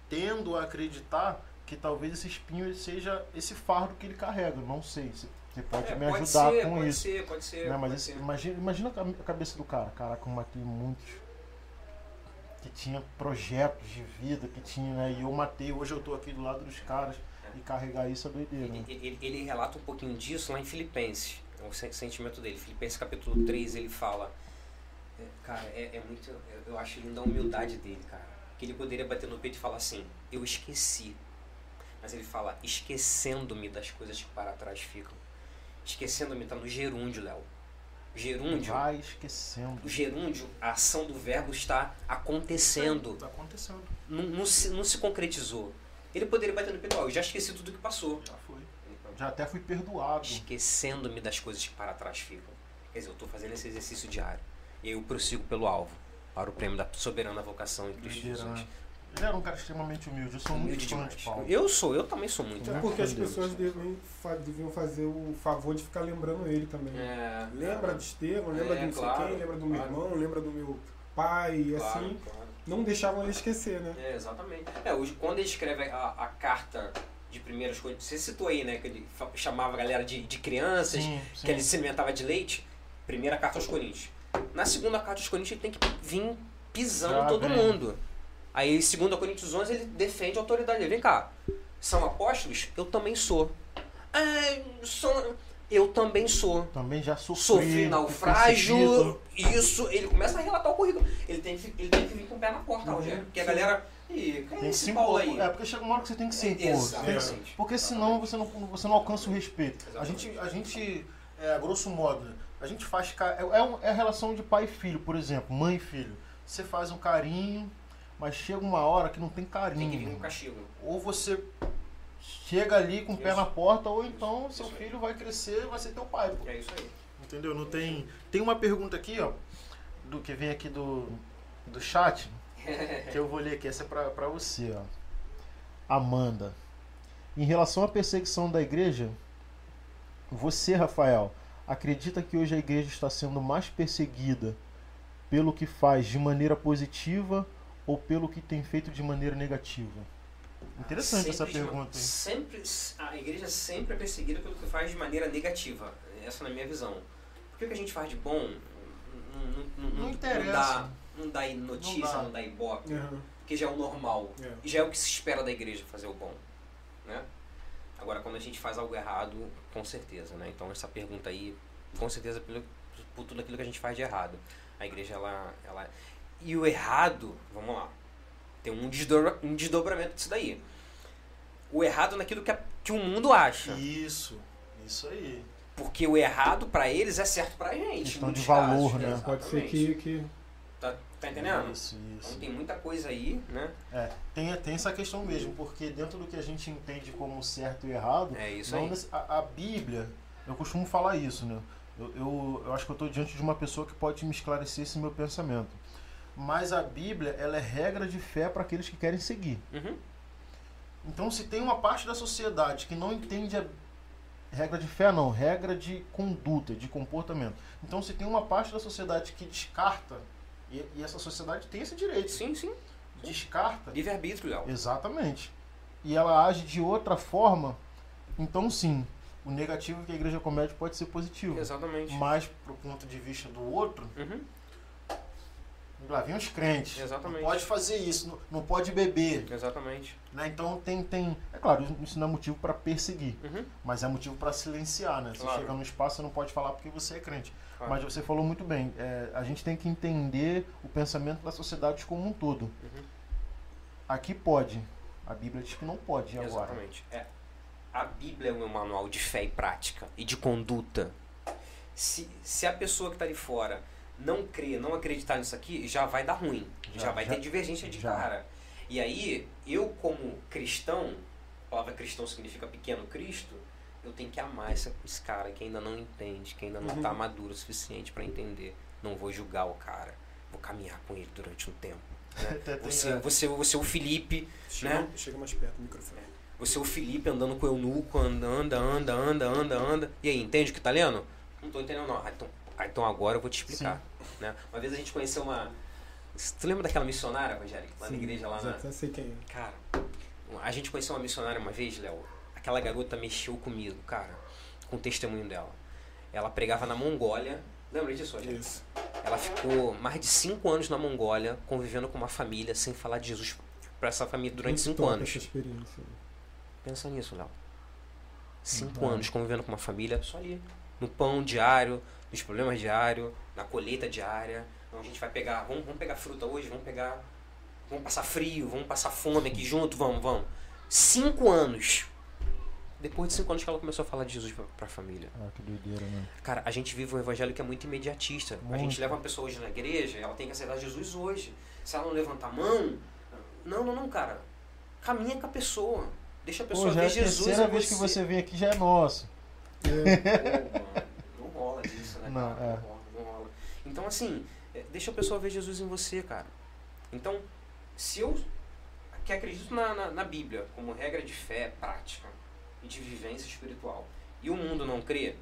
tendo a acreditar que talvez esse espinho seja esse fardo que ele carrega. Não sei. Se Você pode É, me pode ajudar ser, com pode isso. ser, pode ser. Né, mas pode esse- ser. imagina, imagina a cabeça do cara. Caraca, eu matei muitos que tinha projetos de vida, que tinha, né? E eu matei, hoje eu tô aqui do lado dos caras e carregar isso é doideira. né? Ele, ele- ele relata um pouquinho disso lá em Filipenses, é o sen- sentimento dele. Filipenses capítulo 3, ele fala. é, Cara, é, é muito. eu- Eu acho linda a humildade dele, cara. Que ele poderia bater no peito e falar assim: Eu esqueci. Mas ele fala: Esquecendo-me das coisas que para trás ficam. Esquecendo-me tá no gerúndio, Léo. Gerúndio. Vai esquecendo. O gerúndio, a ação do verbo está acontecendo. Tá acontecendo. Não, não se, não se concretizou. Ele poderia bater no peito: "Ó, Eu já esqueci tudo que passou. Já foi. Já até fui perdoado. esquecendo-me das coisas que para trás ficam. Quer dizer, eu estou fazendo esse exercício diário. E aí eu prossigo pelo alvo, para o prêmio da soberana vocação em Cristo Jesus. Ele era um cara extremamente humilde. Eu sou Humilde muito fã de Paulo. Eu sou, eu também sou muito. É Né? porque as pessoas devem, deviam fazer o favor de ficar lembrando ele também. É, Lembra de Estevão, lembra É, de não sei claro, quem, lembra do meu claro. irmão, lembra do meu pai, e claro, assim. claro. Não deixavam ele esquecer, né? É, exatamente. É, hoje, quando ele escreve a, a carta de primeiras coisas, você citou aí, né, que ele chamava a galera de, de crianças, Sim, sim. que ele se alimentava de leite. Primeira carta aos Coríntios. Na segunda carta aos Coríntios, ele tem que vir pisando Já todo vem. mundo. Aí, segundo Coríntios 11, ele defende a autoridade dele. Vem cá, são apóstolos? Eu também sou. É. Eu também sou. Também já sofri. Sofri naufrágio, isso. Ele começa a relatar o currículo. Ele tem que, ele tem que vir com o pé na porta, Uhum, Rogério. Porque a galera. Ih, quem é esse se Paulo aí? É, porque chega uma hora que você tem que se impor. Você tem que- Exatamente. Porque senão você não, você não alcança o respeito. A gente, a gente é, a grosso modo, a gente faz. É, é, é a relação de pai e filho, por exemplo, mãe e filho. Você faz um carinho, mas chega uma hora que não tem Tem que vir carinho. com castigo. Ou você chega ali com o pé Isso. na porta, ou então seu Isso aí. filho vai crescer vai ser teu pai. pô. É isso aí. Entendeu? Não tem. Tem uma pergunta aqui, ó, do que vem aqui do, do chat, que eu vou ler aqui, essa é pra, pra você, ó. Amanda. Em relação à perseguição da igreja, você, Rafael, acredita que hoje a igreja está sendo mais perseguida pelo que faz de maneira positiva ou pelo que tem feito de maneira negativa? Interessante essa Sempre de- pergunta, hein? Sempre, a igreja sempre é perseguida pelo que faz de maneira negativa. Essa é a minha visão. Porque o que a gente faz de bom não, não, não, Não dá, não dá notícia, Não dá. não dá ibope, Uhum. porque já é o normal. É. E já é o que se espera da igreja fazer o bom, né? Agora, quando a gente faz algo errado, com certeza, né? Então, essa pergunta aí, com certeza, pelo, por tudo aquilo que a gente faz de errado. A igreja, ela... ela e o errado, vamos lá, tem um, desdobra, um desdobramento disso daí. O errado naquilo que, a- que o mundo acha. Isso, isso aí. Porque o errado pra eles é certo pra gente. Questão de valor, casos. né? Pode ser Exatamente. que, que Tá, tá entendendo? Isso, isso. Então tem muita coisa aí, né? É, tem, tem essa questão mesmo, porque dentro do que a gente entende como certo e errado, É isso não aí. nesse- a, a Bíblia, eu costumo falar isso, né? Eu, eu, eu acho que eu estou diante de uma pessoa que pode me esclarecer esse meu pensamento. Mas a Bíblia, ela é regra de fé para aqueles que querem seguir. Uhum. Então, se tem uma parte da sociedade que não entende a regra de fé, não, regra de conduta, de comportamento. Então, se tem uma parte da sociedade que descarta, e, e essa sociedade tem esse direito, Sim, sim. descarta, Livre-arbítrio, Léo. Exatamente. E ela age de outra forma, então sim, o negativo que a igreja comete pode ser positivo. Exatamente. Mas, pro ponto de vista do outro, Uhum. Lá os crentes. Exatamente. Não pode fazer isso, não, não pode beber. Exatamente. Né? Então tem, tem. É claro, isso não é motivo para perseguir, Uhum. mas é motivo para silenciar, né? Você Claro. chega no espaço, você não pode falar porque você é crente. Claro. Mas você falou muito bem, é, a gente tem que entender o pensamento da sociedade como um todo. Uhum. Aqui pode. A Bíblia diz que não pode agora. Exatamente. É. A Bíblia é um manual de fé e prática e de conduta. Se, se a pessoa que está de fora não crer, não acreditar nisso aqui, já vai dar ruim. Já, Já, vai já- ter divergência de já. cara. E aí, eu como cristão, a palavra cristão significa pequeno Cristo, eu tenho que amar esse, esse cara que ainda não entende, que ainda não Uhum. está maduro o suficiente para entender. Não vou julgar o cara. Vou caminhar com ele durante um tempo. né? <laughs> Você, é. você, você é o Felipe, chega, Né? chega mais perto do microfone. você é o Felipe andando com o eunuco, anda, anda, anda, anda, anda, anda. E aí, entende o que tá lendo? Não tô entendendo, não. Ah, então, ah, então agora eu vou te explicar. Né? Uma vez a gente conheceu uma. Tu lembra daquela missionária, Rogério? Lá na Sim, igreja, lá na. eu sei quem é. Cara, a gente conheceu uma missionária uma vez, Léo. Aquela garota mexeu comigo, cara. com o testemunho dela. Ela pregava na Mongólia. Lembra disso, Rogério? Isso. Ela ficou mais de cinco anos na Mongólia, convivendo com uma família, sem falar de Jesus para essa família durante Muito cinco anos. Essa experiência. Pensa nisso, Léo. Cinco Uhum. anos convivendo com uma família, só ali. No pão diário, nos problemas diários, na colheita diária. Então a gente vai pegar, vamos, vamos pegar fruta hoje, vamos pegar. Vamos passar frio, vamos passar fome aqui junto, vamos, vamos. Cinco anos. Depois de cinco anos que ela começou a falar de Jesus pra, pra família. Ah, que doideira, né? Cara, a gente vive um evangelho que é muito imediatista. A Muito. gente leva uma pessoa hoje na igreja, ela tem que aceitar Jesus hoje. Se ela não levanta a mão, não, não, não, cara. Caminha com a pessoa. Deixa a pessoa Pô, já é ver a Jesus terceira em vez que você vem aqui já é nosso. É, Pô, mano, não rola disso, né, Não, cara? é. Não rola. Então, assim, é, deixa a pessoa ver Jesus em você, cara. Então, se eu que acredito na, na, na Bíblia como regra de fé prática e de vivência espiritual e o mundo não crê,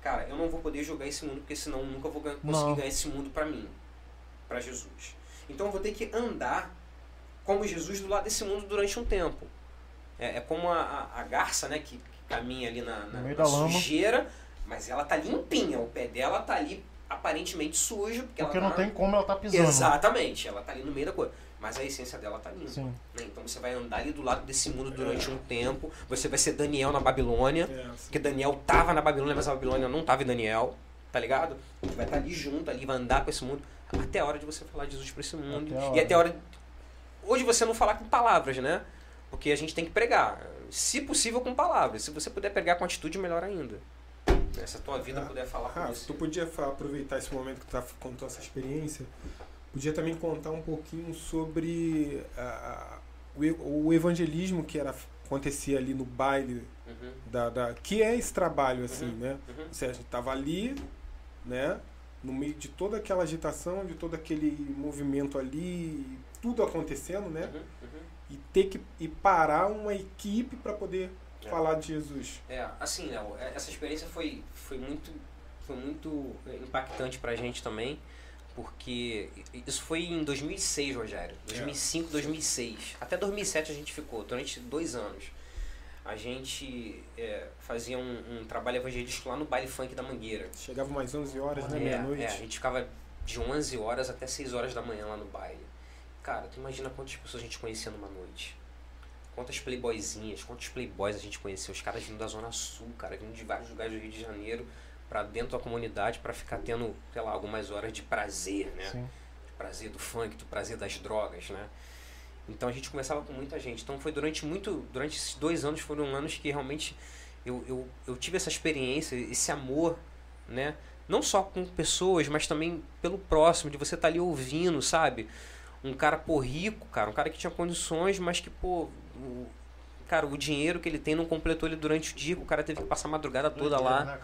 cara, eu não vou poder julgar esse mundo porque senão eu nunca vou conseguir Não. ganhar esse mundo pra mim, pra Jesus. Então eu vou ter que andar como Jesus do lado desse mundo durante um tempo. É, é como a, a, a garça, né, que, que caminha ali na, na, na sujeira, mas ela tá limpinha, o pé dela tá ali aparentemente sujo, porque, Porque ela não tá... tem como ela tá pisando. Exatamente, ela tá ali no meio da coisa. Mas a essência dela tá limpa. Sim. né? Então você vai andar ali do lado desse mundo durante um tempo. Você vai ser Daniel na Babilônia. é. Porque Daniel tava na Babilônia, mas a Babilônia não tava em Daniel. Tá ligado? Você vai estar ali junto, ali, vai andar com esse mundo. Até a hora de você falar de Jesus pra esse mundo. Até e até a hora. Hoje você não falar com palavras, né? Porque a gente tem que pregar. Se possível, com palavras. Se você puder pregar com atitude, melhor ainda. Né? Se a tua vida Ah, puder falar com Rafa, você. tu podia aproveitar esse momento que tu tá, contou essa experiência, podia também contar um pouquinho sobre o, o evangelismo que era acontecia ali no baile Uhum, da, da que é esse trabalho assim, Uhum. né? uhum. Ou seja, a gente tava ali, né? No meio de toda aquela agitação, de todo aquele movimento ali, tudo acontecendo, né? Uhum, uhum. E ter que e parar uma equipe para poder É. falar de Jesus. É, assim, Léo, é- essa experiência foi, foi muito foi muito é, impactante pra gente também, porque isso foi em 2006, Rogério. 2005, 2006. Até 2007 a gente ficou, durante dois anos. A gente é, fazia um, um trabalho evangelístico lá no baile funk da Mangueira. Chegava umas 11 horas, né? É, Meia-noite. é, a gente ficava de 11 horas até 6 horas da manhã lá no baile. Cara, tu imagina quantas pessoas a gente conhecia numa noite. Quantas playboyzinhas, quantos playboys a gente conheceu. Os caras vindo da Zona Sul, cara, vindo de vários lugares do Rio de Janeiro pra dentro da comunidade pra ficar tendo, sei lá, algumas horas de prazer, né? Sim. do prazer do funk, do prazer das drogas, né? Então a gente conversava com muita gente. Então foi durante muito, durante esses dois anos foram anos que realmente eu, eu, eu tive essa experiência, esse amor, né? Não só com pessoas, mas também pelo próximo, de você estar ali ouvindo, sabe? Um cara, pô, rico, cara, um cara que tinha condições, mas que, pô, o, cara, o dinheiro que ele tem não completou ele durante o dia, o cara teve que passar a madrugada toda Doideira, lá. né?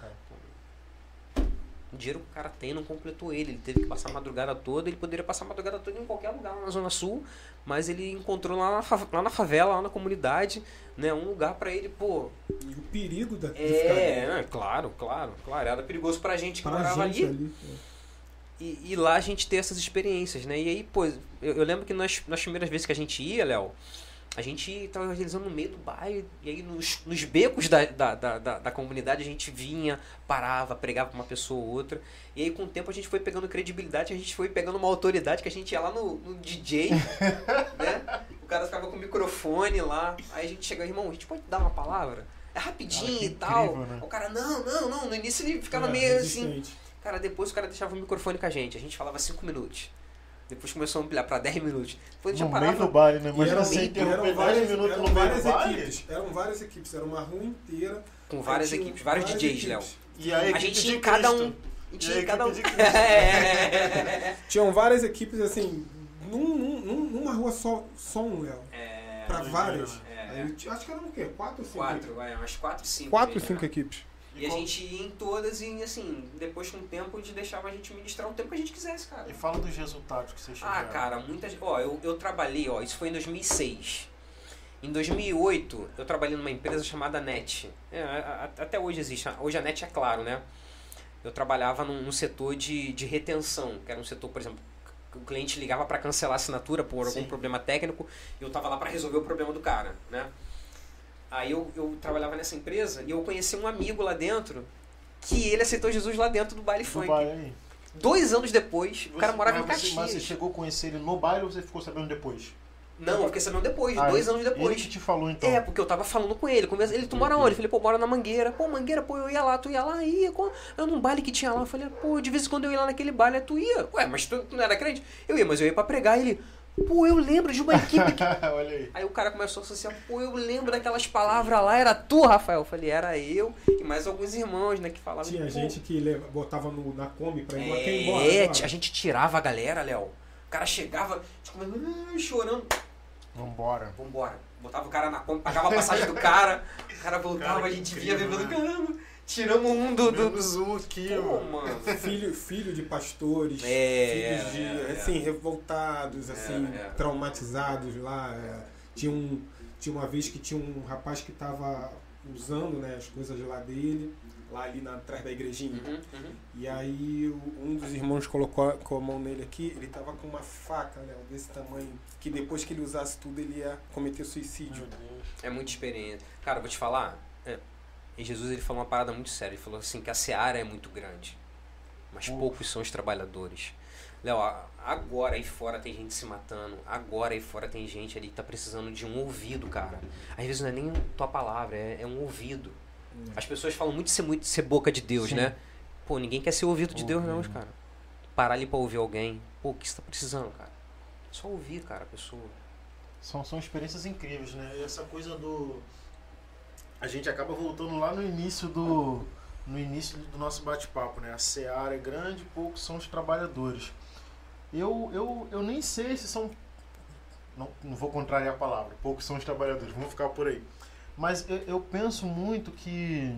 O dinheiro que o cara tem não completou ele. Ele teve que passar a madrugada toda. Ele poderia passar a madrugada toda em qualquer lugar lá na Zona Sul. Mas ele encontrou lá na, lá na favela, lá na comunidade, né? Um lugar pra ele, pô. E o perigo da, É, ficar né, claro, claro, claro. Era perigoso pra gente que pra morava gente ali. ali. é. E, e lá a gente ter essas experiências, né? E aí, pô, eu, eu lembro que nas, nas primeiras vezes que a gente ia, Léo, a gente tava realizando no meio do bairro, e aí nos, nos becos da, da, da, da, da comunidade a gente vinha, parava, pregava pra uma pessoa ou outra. E aí com o tempo a gente foi pegando credibilidade, a gente foi pegando uma autoridade que a gente ia lá no, no DJ, <laughs> né? O cara ficava com o microfone lá, aí a gente chegava, irmão, a gente pode dar uma palavra? É rapidinho Cara, que e tal. incrível, né? O cara, não, não, não. No início ele ficava É, meio assim. resistente. Cara, depois o cara deixava o microfone com a gente. A gente falava 5 minutos. Depois começou a ampliar pra 10 minutos. Depois a gente No meio do parava. baile, né? Imagina eram, você interromper eram 10 várias, minutos no meio várias do baile. equipes. Eram várias equipes, era uma rua inteira. Com várias equipes, vários várias DJs, Léo. E a, A gente tinha cada um. A gente E tinha cada um. É. <laughs> Tinham várias equipes assim, num, num- num- numa rua só, só um, Léo. É. Pra doideira, várias. É. Acho que eram o quê? Quatro ou cinco? Quatro, vai, umas quatro, cinco. Quatro ou né, cinco cara? equipes. E a gente ia em todas e, assim, depois com o tempo, a gente deixava a gente ministrar o tempo que a gente quisesse, cara. E fala dos resultados que vocês Ah, tiveram. cara, muitas. Ó, eu, eu trabalhei, ó, isso foi em 2006. Em 2008, eu trabalhei numa empresa chamada NET. É, a- a- até hoje existe. Hoje a NET é claro, né? Eu trabalhava num, num setor de, de retenção, que era um setor, por exemplo, que o cliente ligava para cancelar a assinatura por algum Sim. problema técnico e eu tava lá para resolver o problema do cara, né? Aí eu, eu trabalhava nessa empresa e eu conheci um amigo lá dentro que ele aceitou Jesus lá dentro do baile Do funk. baile. Dois anos depois, o cara Você- morava em mas você- Caxias. Mas você chegou a conhecer ele no baile ou você ficou sabendo depois? Não, eu fiquei sabendo depois, Ah, dois anos depois. Ele que te falou então. É, porque eu tava falando com ele. Ele, tu mora onde? Eu falei, pô, mora na Mangueira. Pô, Mangueira, pô, eu ia lá, tu ia lá, ia. Eu num baile que tinha lá. Eu falei, pô, de vez em quando eu ia lá naquele baile, tu ia. Ué, mas tu, tu não era crente? Eu ia, mas eu ia pra pregar. Ele, pô, eu lembro de uma equipe que. <laughs> Olha aí. Aí o cara começou a associar, pô, eu lembro daquelas palavras lá, era tu, Rafael? Eu falei, era eu e mais alguns irmãos, né, que falavam. Tinha pô, gente que leva- botava no, na Kombi pra ir É, embora. agora. a gente tirava a galera, Léo. O cara chegava, tipo, chorando. Vambora. Vambora. Botava o cara na conta, pagava a passagem do cara, o cara voltava, Cara, a gente via incrível, bebendo, né? caramba, tiramos um do. do, Menos um aqui, Pô, mano. Filho, filho de pastores, É, filhos de, é, assim, revoltados, assim, é. traumatizados lá. é. Tinha, um, tinha uma vez que tinha um rapaz que estava usando né, as coisas lá dele, lá ali na, atrás da igrejinha. Uhum, uhum. E aí um dos irmãos colocou com a mão nele aqui, ele tava com uma faca, né, desse tamanho, que depois que ele usasse tudo ele ia cometer suicídio. É muito experiente. Cara, eu vou te falar. é, e Jesus ele falou uma parada muito séria. Ele falou assim que a seara é muito grande, mas poucos são os trabalhadores. Léo, agora aí fora tem gente se matando. Agora aí fora tem gente ali que tá precisando de um ouvido, cara. Às vezes não é nem tua palavra, é, é um ouvido. As pessoas falam muito de ser, muito ser boca de Deus, Sim. né? Pô, ninguém quer ser ouvido de Deus, não, Ouvido. cara. Parar ali pra ouvir alguém. Pô, o que você tá precisando, cara? Só ouvir, cara, a pessoa. São, são experiências incríveis, né? Essa coisa do. A gente acaba voltando lá no início do. No início do nosso bate-papo, né? A seara é grande, poucos são os trabalhadores. Eu, eu, eu nem sei se são. Não, não vou contrariar a palavra, poucos são os trabalhadores, vamos ficar por aí. Mas eu, eu penso muito que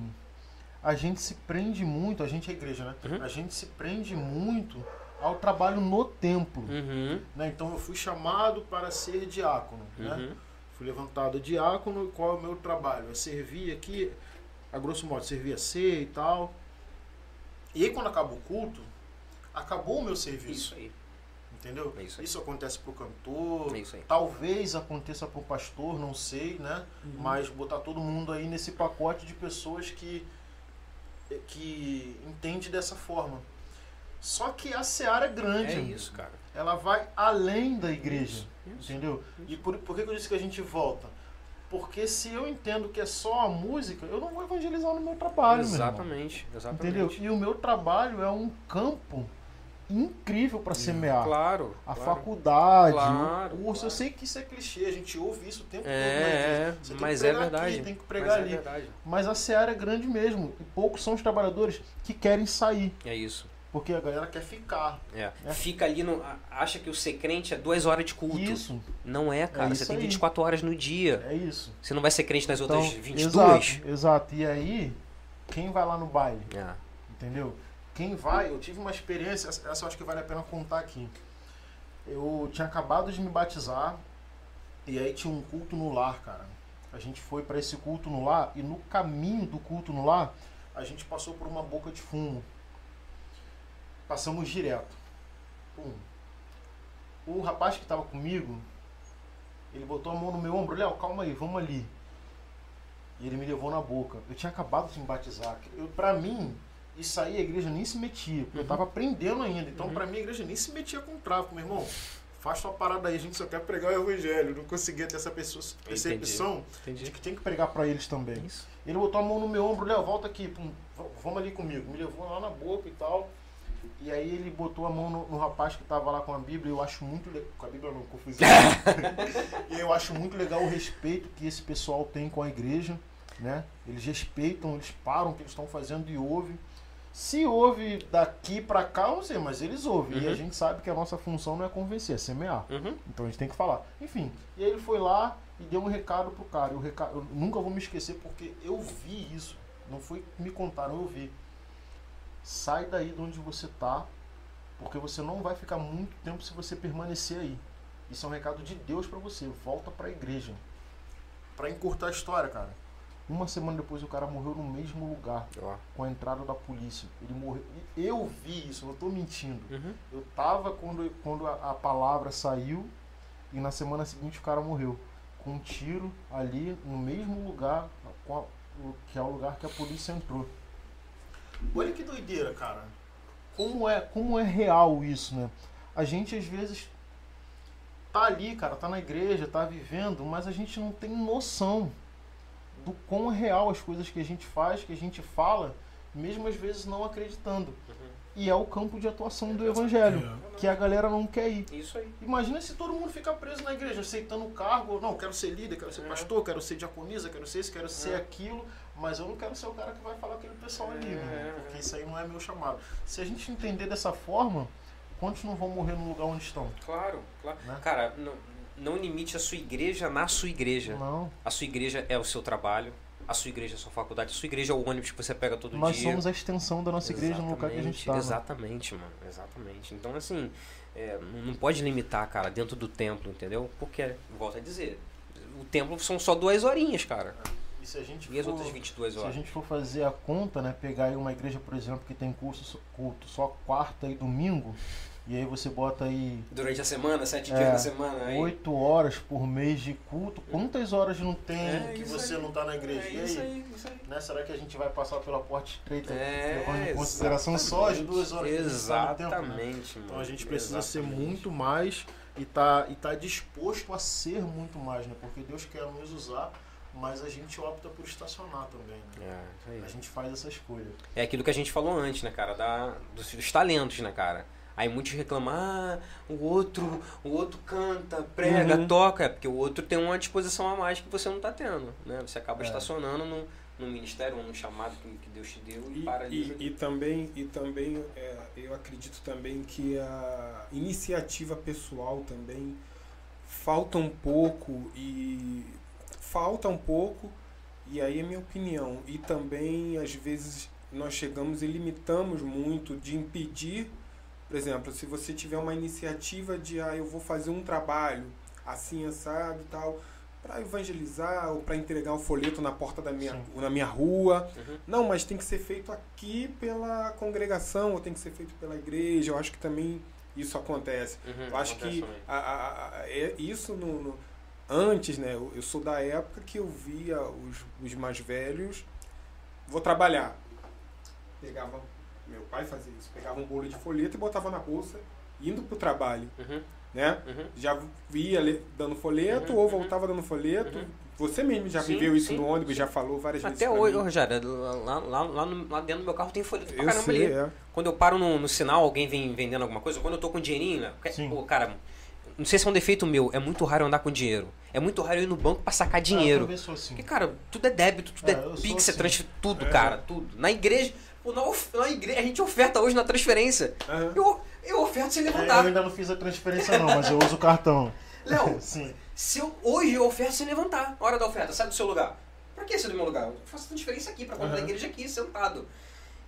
a gente se prende muito, a gente é igreja, né? Uhum. A gente se prende muito ao trabalho no templo. Uhum. né? Então eu fui chamado para ser diácono, né? Fui levantado diácono, e qual é o meu trabalho? É servir aqui, a grosso modo, servir a ceia e tal. E aí quando acaba o culto, acabou o meu serviço, Isso aí. entendeu? É isso aí. Isso acontece pro cantor, É isso aí. talvez aconteça pro pastor, não sei, né? Uhum. Mas botar todo mundo aí nesse pacote de pessoas que que entende dessa forma. Só que a seara é grande. É isso, cara. Ela vai além da igreja. Isso, isso. Entendeu? E por, por que eu disse que a gente volta? Porque se eu entendo que é só a música, eu não vou evangelizar no meu trabalho, meu irmão. Exatamente, exatamente. Entendeu? E o meu trabalho é um campo incrível para semear. Claro. A claro. faculdade, Claro, o curso. claro. Eu sei que isso é clichê, a gente ouve isso o tempo todo É, igreja. é, mas é verdade. Aqui, tem que Mas pregar é ali. verdade. Mas a seara é grande mesmo. E poucos são os trabalhadores que querem sair. É isso. Porque a galera quer ficar. É. É. Fica ali no. Acha que o ser crente é duas horas de culto. Isso, Não é, cara. É Você tem aí. 24 horas no dia. é isso. Você não vai ser crente nas Então, outras 22. Exato, exato. E aí, quem vai lá no baile? É. Entendeu? Quem vai, eu tive uma experiência, essa essa eu acho que vale a pena contar aqui. Eu tinha acabado de me batizar e aí tinha um culto no lar, cara. A gente foi para esse culto no lar e no caminho do culto no lar, a gente passou por uma boca de fumo. Passamos direto. Pum. O rapaz que estava comigo, ele botou a mão no meu ombro, Léo, calma aí, vamos ali. E ele me levou na boca. Eu tinha acabado de me batizar. Eu, pra mim, isso aí a igreja nem se metia. porque Eu Uhum. tava aprendendo ainda. Então, Uhum. pra mim, a igreja nem se metia com tráfico, meu irmão. Faz tua parada aí, a gente só quer pregar o evangelho. Não conseguia ter essa pessoa, percepção de Entendi. que tem que pregar pra eles também. Isso. Ele botou a mão no meu ombro, Léo, volta aqui, pum, vamos ali comigo. Me levou lá na boca e tal. E aí ele botou a mão no, no rapaz que tava lá com a Bíblia. Eu acho muito legal. Com a Bíblia não, confusão. e <laughs> eu acho muito legal o respeito que esse pessoal tem com a igreja. Né? Eles respeitam, eles param o que eles estão fazendo e ouvem. Se ouve daqui pra cá, eu não sei, mas eles ouvem. E Uhum. a gente sabe que a nossa função não é convencer, é semear. Uhum. Então a gente tem que falar. Enfim, e aí ele foi lá e deu um recado pro cara. E o recado, eu nunca vou me esquecer porque eu vi isso. Não foi que me contaram, eu vi. Sai daí de onde você tá, porque você não vai ficar muito tempo se você permanecer aí. Isso é um recado de Deus pra você. Volta pra igreja. Pra encurtar a história, cara. Uma semana depois o cara morreu no mesmo lugar, Ó. com a entrada da polícia. Ele morreu. Eu vi isso, não tô mentindo. Uhum. Eu tava quando, quando a, a palavra saiu e na semana seguinte o cara morreu. com um tiro ali no mesmo lugar o- que é o lugar que a polícia entrou. Olha que doideira, cara. Como é, como é real isso, né? A gente às vezes tá ali, cara, tá na igreja, tá vivendo, mas a gente não tem noção do quão é real as coisas que a gente faz, que a gente fala, mesmo às vezes não acreditando. E é o campo de atuação do evangelho, que a galera não quer ir. Isso aí. Imagina se todo mundo ficar preso na igreja, aceitando o cargo, não, quero ser líder, quero ser É. pastor, quero ser diaconisa, quero ser isso, quero ser É. aquilo, mas eu não quero ser o cara que vai falar aquele pessoal ali, É, né? é. porque isso aí não é meu chamado. Se a gente entender dessa forma, quantos não vão morrer no lugar onde estão? Claro, claro. Né? Cara, não, não limite a sua igreja na sua igreja. Não, A sua igreja é o seu trabalho, a sua igreja é a sua faculdade, a sua igreja é o ônibus que você pega todo nós dia. somos a extensão da nossa igreja no lugar que a gente está. né? Exatamente, mano. Exatamente. Então, assim, é, não não pode limitar, cara, dentro do templo, entendeu? Porque, volto a dizer, o templo são só duas horinhas, cara. E se a gente E as for- outras 22 Se a horas? gente for fazer a conta, né, pegar aí uma igreja, por exemplo, que tem curso, culto só quarta e domingo, e aí você bota aí Durante a semana, sete É, dias da semana. Aí... oito horas por mês de culto, quantas horas não tem É, que você aí. não tá na igreja? É e aí? isso aí, isso aí. Né, será que a gente vai passar pela porta estreita, É, levando em consideração só as exatamente. duas horas que a gente tá né? Exatamente. Então a gente precisa ser Exatamente. muito mais e tá, e tá disposto a ser muito mais, né? Porque Deus quer nos usar, mas a gente opta por estacionar também, né? É, isso aí. A gente faz essa escolha. É aquilo que a gente falou antes, né, cara? Da, dos, dos talentos, né, cara? Aí muitos reclamam, ah, o outro, o outro canta, prega, Uhum. toca. É porque o outro tem uma disposição a mais que você não tá tendo, né? Você acaba É. estacionando no, no ministério ou no chamado que, que Deus te deu e, E, paralisa. e, e também, e também é, eu acredito também que a iniciativa pessoal também falta um pouco e falta um pouco e aí é minha opinião e também às vezes nós chegamos e limitamos muito de impedir por exemplo se você tiver uma iniciativa de ah eu vou fazer um trabalho assim assado e tal para evangelizar ou para entregar um folheto na porta da minha na minha rua Uhum. não, mas tem que ser feito aqui pela congregação, ou tem que ser feito pela igreja. Eu acho que também isso acontece. Uhum, Eu acho acontece que a- a- a- é isso no, no- antes, né? Eu, eu sou da época que eu via os, os mais velhos. Vou trabalhar. Pegava. Meu pai fazia isso. Pegava um bolo de folheto e botava na bolsa, indo pro trabalho, Uhum, né? uhum. Já via dando folheto Uhum, ou uhum. voltava dando folheto. Uhum. Você mesmo já Sim, viveu isso sim, no ônibus, sim. já falou várias vezes. Até hoje. Rogério, lá, lá, lá, no- lá dentro do meu carro tem folheto pra Eu caramba sei, ali. é. Quando eu paro no, no sinal, alguém vem vendendo alguma coisa, quando eu tô com dinheirinho, né? Pô, cara, não sei se é um defeito meu, é muito raro eu andar com dinheiro. É muito raro eu ir no banco pra sacar Ah, eu dinheiro. sou assim. Porque, cara, tudo é débito, tudo É, é, pix, é assim. transfer, tudo, É. cara, tudo. Na igreja, na, na igreja, a gente oferta hoje na transferência. Aham. Eu, eu oferto sem É, eu levantar. ainda não fiz a transferência não, mas eu uso o cartão. <laughs> Léo, <laughs> se eu, hoje eu oferto sem levantar. Hora da oferta, sai do seu lugar. Pra que sair do meu lugar? Eu faço transferência aqui, pra conta da Aham. igreja aqui, sentado.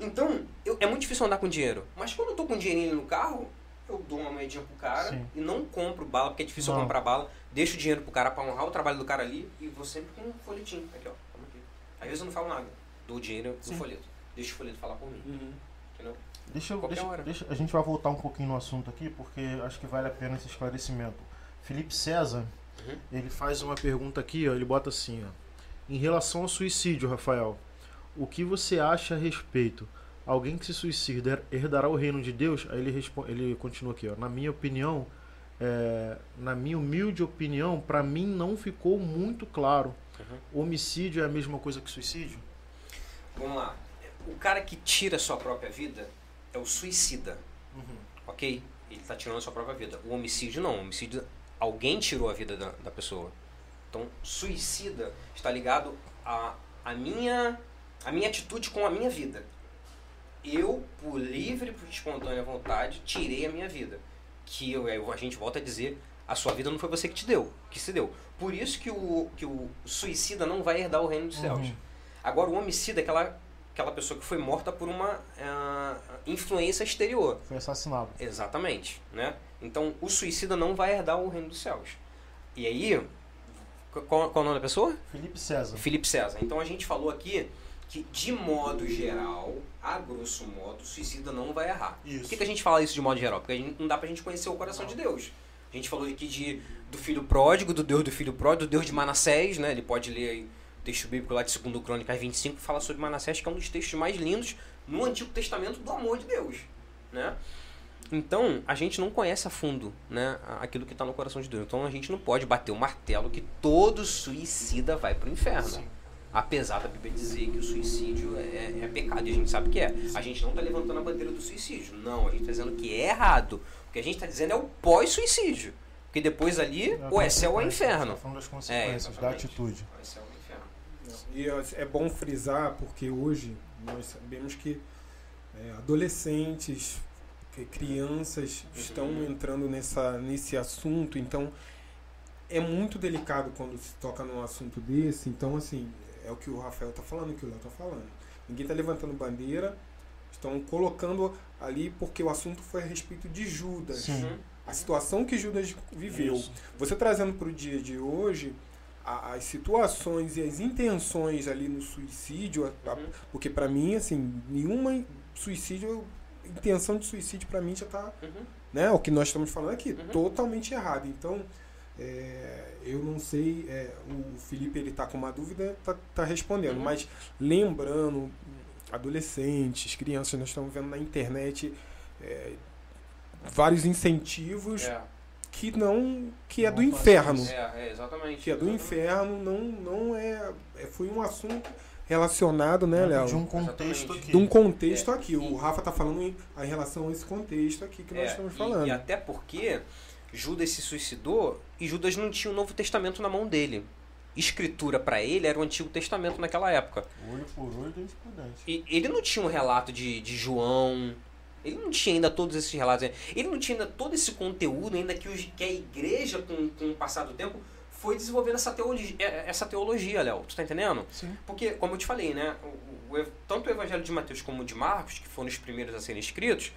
Então, eu- é muito difícil andar com dinheiro. Mas quando eu tô com dinheirinho no carro, eu dou uma moedinha pro cara Sim. e não compro bala, porque é difícil eu Não. comprar bala. Deixo o dinheiro pro cara pra honrar o trabalho do cara ali e vou sempre com um folhetinho. Aqui, ó. aqui. Às vezes eu não falo nada. Dou o dinheiro Sim. no folheto. Deixa o folheto falar por mim. Uhum. Entendeu? Deixa eu, deixa, deixa- a gente vai voltar um pouquinho no assunto aqui, porque acho que vale a pena esse esclarecimento. Felipe César, Uhum. ele faz uma pergunta aqui, ó, ele bota assim, ó. Em relação ao suicídio, Rafael, o que você acha a respeito? Alguém que se suicida herdará o reino de Deus? Aí ele, responde, ele continua aqui, ó. Na minha opinião, é, na minha humilde opinião, para mim não ficou muito claro. Uhum. Homicídio é a mesma coisa que suicídio? Vamos lá. O cara que tira a sua própria vida é o suicida. ok? Ele está tirando a sua própria vida. O homicídio não. O homicídio, alguém tirou a vida da, da pessoa. Então, suicida está ligado a, a, minha, a minha atitude com a minha vida. Eu, por livre, por espontânea vontade, tirei a minha vida. Que eu, a gente volta a dizer, a sua vida não foi você que te deu, que se deu. Por isso que o, que o suicida não vai herdar o reino dos céus. Uhum. Agora, o homicida é aquela, aquela pessoa que foi morta por uma ah, influência exterior. Foi assassinado. Exatamente, né? Então, o suicida não vai herdar o reino dos céus. E aí, qual, qual é o nome da pessoa? Felipe César. Felipe César. Então, a gente falou aqui que, de modo geral, a grosso modo, o suicida não vai errar. Isso. Por que, que a gente fala isso de modo geral? Porque gente, não dá pra gente conhecer o coração de Deus. A gente falou aqui de, do filho pródigo, do Deus do filho pródigo, do Deus de Manassés, né? Ele pode ler aí o texto bíblico lá de 2 Crônicas 25 que fala sobre Manassés, que é um dos textos mais lindos no Antigo Testamento do amor de Deus, né? Então, a gente não conhece a fundo né, aquilo que está no coração de Deus. Então, a gente não pode bater o martelo que todo suicida vai para o inferno. Sim. Apesar da Bíblia dizer que o suicídio é, é, pecado, e a gente sabe que é. A gente não está levantando a bandeira do suicídio. Não, a gente está dizendo que é errado. O que a gente está dizendo é o pós-suicídio. Porque depois ali, é ou é céu ou é inferno. falando das consequências é, da atitude. Ou é céu ou inferno. E é bom frisar, porque hoje nós sabemos que é, adolescentes, que crianças estão entrando nessa, nesse assunto, então é muito delicado quando se toca num assunto desse. Então, assim, é o que o Rafael está falando, o que o Léo está falando. Ninguém está levantando bandeira, estão colocando ali porque o assunto foi a respeito de Judas. Sim. Uhum. A situação que Judas viveu. Isso. Você trazendo para o dia de hoje a, as situações e as intenções ali no suicídio, uhum. porque para mim, assim, nenhuma suicídio, intenção de suicídio para mim já está, uhum. né, o que nós estamos falando aqui, uhum. totalmente errado. Então, é, eu não sei, é, o Felipe ele está com uma dúvida, está tá respondendo, uhum. mas lembrando, adolescentes, crianças, nós estamos vendo na internet é, vários incentivos é. que não que é do inferno, é, é, exatamente, que é do exatamente. inferno, não não é, é foi um assunto relacionado, né, Léo? De um contexto aqui. De um contexto aqui. O Rafa está falando em, em, relação a esse contexto aqui que nós estamos falando. E, e até porque Judas se suicidou e Judas não tinha o Novo Testamento na mão dele. Escritura para ele era o Antigo Testamento naquela época. Olho por olho, dente por dente. E ele não tinha um relato de, de João. Ele não tinha ainda todos esses relatos. Ele não tinha ainda todo esse conteúdo, ainda que, os, que a igreja, com, com o passar do tempo, foi desenvolvendo essa teologia, é, essa teologia Léo. Tu tá entendendo? Sim. Porque, como eu te falei, né? O, o, tanto o Evangelho de Mateus como o de Marcos, que foram os primeiros a serem escritos,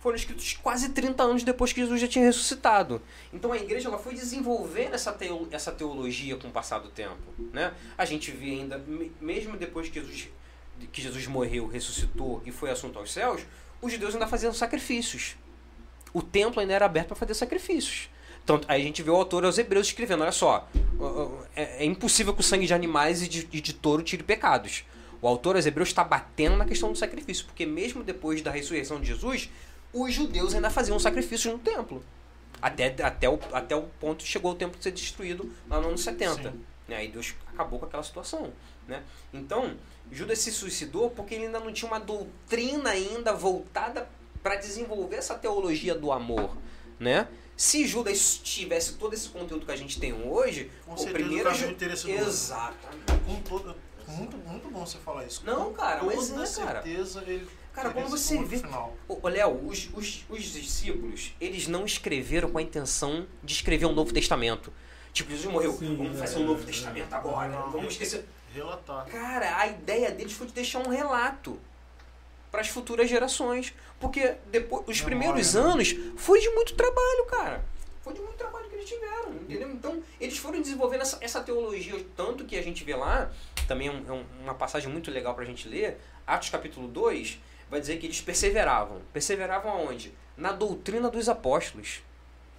foram escritos quase 30 anos depois que Jesus já tinha ressuscitado. Então a igreja ela foi desenvolvendo essa, teo, essa teologia com o passar do tempo. Né? A gente vê ainda, mesmo depois que Jesus, que Jesus morreu, ressuscitou e foi assunto aos céus, os judeus ainda faziam sacrifícios. O templo ainda era aberto para fazer sacrifícios. Então, aí a gente vê o autor aos Hebreus escrevendo: olha só, é, é impossível que o sangue de animais e de, e de touro tire pecados. O autor aos Hebreus está batendo na questão do sacrifício, porque mesmo depois da ressurreição de Jesus, os judeus ainda faziam sacrifícios no templo. Até, até, o, até o ponto que chegou o templo de ser destruído lá no ano 70. Né? Aí Deus acabou com aquela situação. Né? Então, Judas se suicidou porque ele ainda não tinha uma doutrina ainda voltada para desenvolver essa teologia do amor. Né? Se Judas tivesse todo esse conteúdo que a gente tem hoje, com o primeiro. O Exatamente. Com todo, muito, muito bom você falar isso. Não, cara, mas com é, cara. certeza ele Cara, quando você vê. Ô, Léo, os, os, os discípulos, eles não escreveram com a intenção de escrever um Novo Testamento. Tipo, Jesus morreu, Sim, vamos fazer um Novo Testamento agora, não, vamos esquecer. Relatar. Cara, a ideia deles foi de deixar um relato para as futuras gerações. Porque depois, os primeiros anos foi de muito trabalho, cara. Foi de muito trabalho que eles tiveram, entendeu? Então, eles foram desenvolvendo essa, essa teologia, tanto que a gente vê lá, também é, um, é uma passagem muito legal para a gente ler, Atos capítulo 2, vai dizer que eles perseveravam. Perseveravam aonde? Na doutrina dos apóstolos.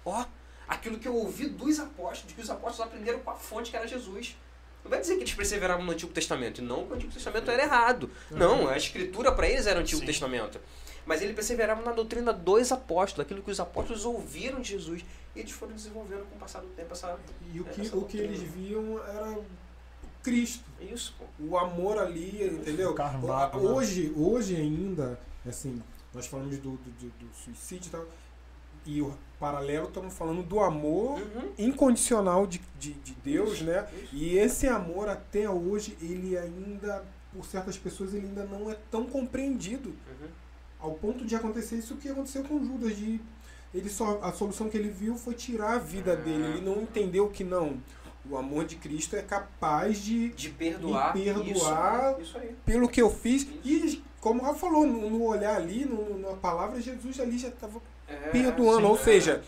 Ó, aquilo que eu ouvi dos apóstolos, que os apóstolos aprenderam com a fonte que era Jesus. Não vai dizer que eles perseveravam no Antigo Testamento. Não que o Antigo Testamento era errado. Não, a escritura para eles era o Antigo Sim. Testamento. Mas eles perseveravam na doutrina dos apóstolos, aquilo que os apóstolos ouviram de Jesus. E eles foram desenvolvendo com o passar do tempo essa. E o que, o que eles viam era Cristo. Isso, pô. O amor ali, entendeu? Carmado, né? hoje, hoje ainda, assim, nós falamos do, do, do suicídio e tal. E o paralelo estamos falando do amor uhum. incondicional de, de, de Deus, isso, né? Isso. E esse amor até hoje, ele ainda, por certas pessoas, ele ainda não é tão compreendido. Uhum. Ao ponto de acontecer isso que aconteceu com Judas, de ele só a solução que ele viu foi tirar a vida uhum. dele. Ele não entendeu que não o amor de Cristo é capaz de, de perdoar, perdoar isso, isso pelo que eu fiz. E, como ela falou, no, no olhar ali, no, na palavra, Jesus ali já estava é, perdoando. Sim, Ou é. seja,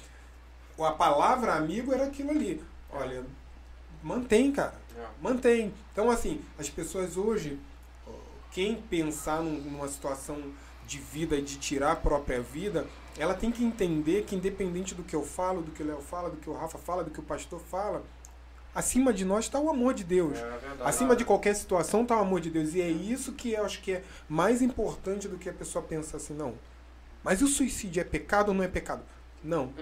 a palavra amigo era aquilo ali. Olha, mantém, cara. É. Mantém. Então, assim, as pessoas hoje, quem pensar numa situação de vida e de tirar a própria vida, ela tem que entender que independente do que eu falo, do que o Léo fala, do que o Rafa fala, do que o pastor fala, acima de nós está o amor de Deus. É verdade. Acima de qualquer situação está o amor de Deus. E é isso que eu acho que é mais importante do que a pessoa pensar assim, não. Mas o suicídio é pecado ou não é pecado? Não.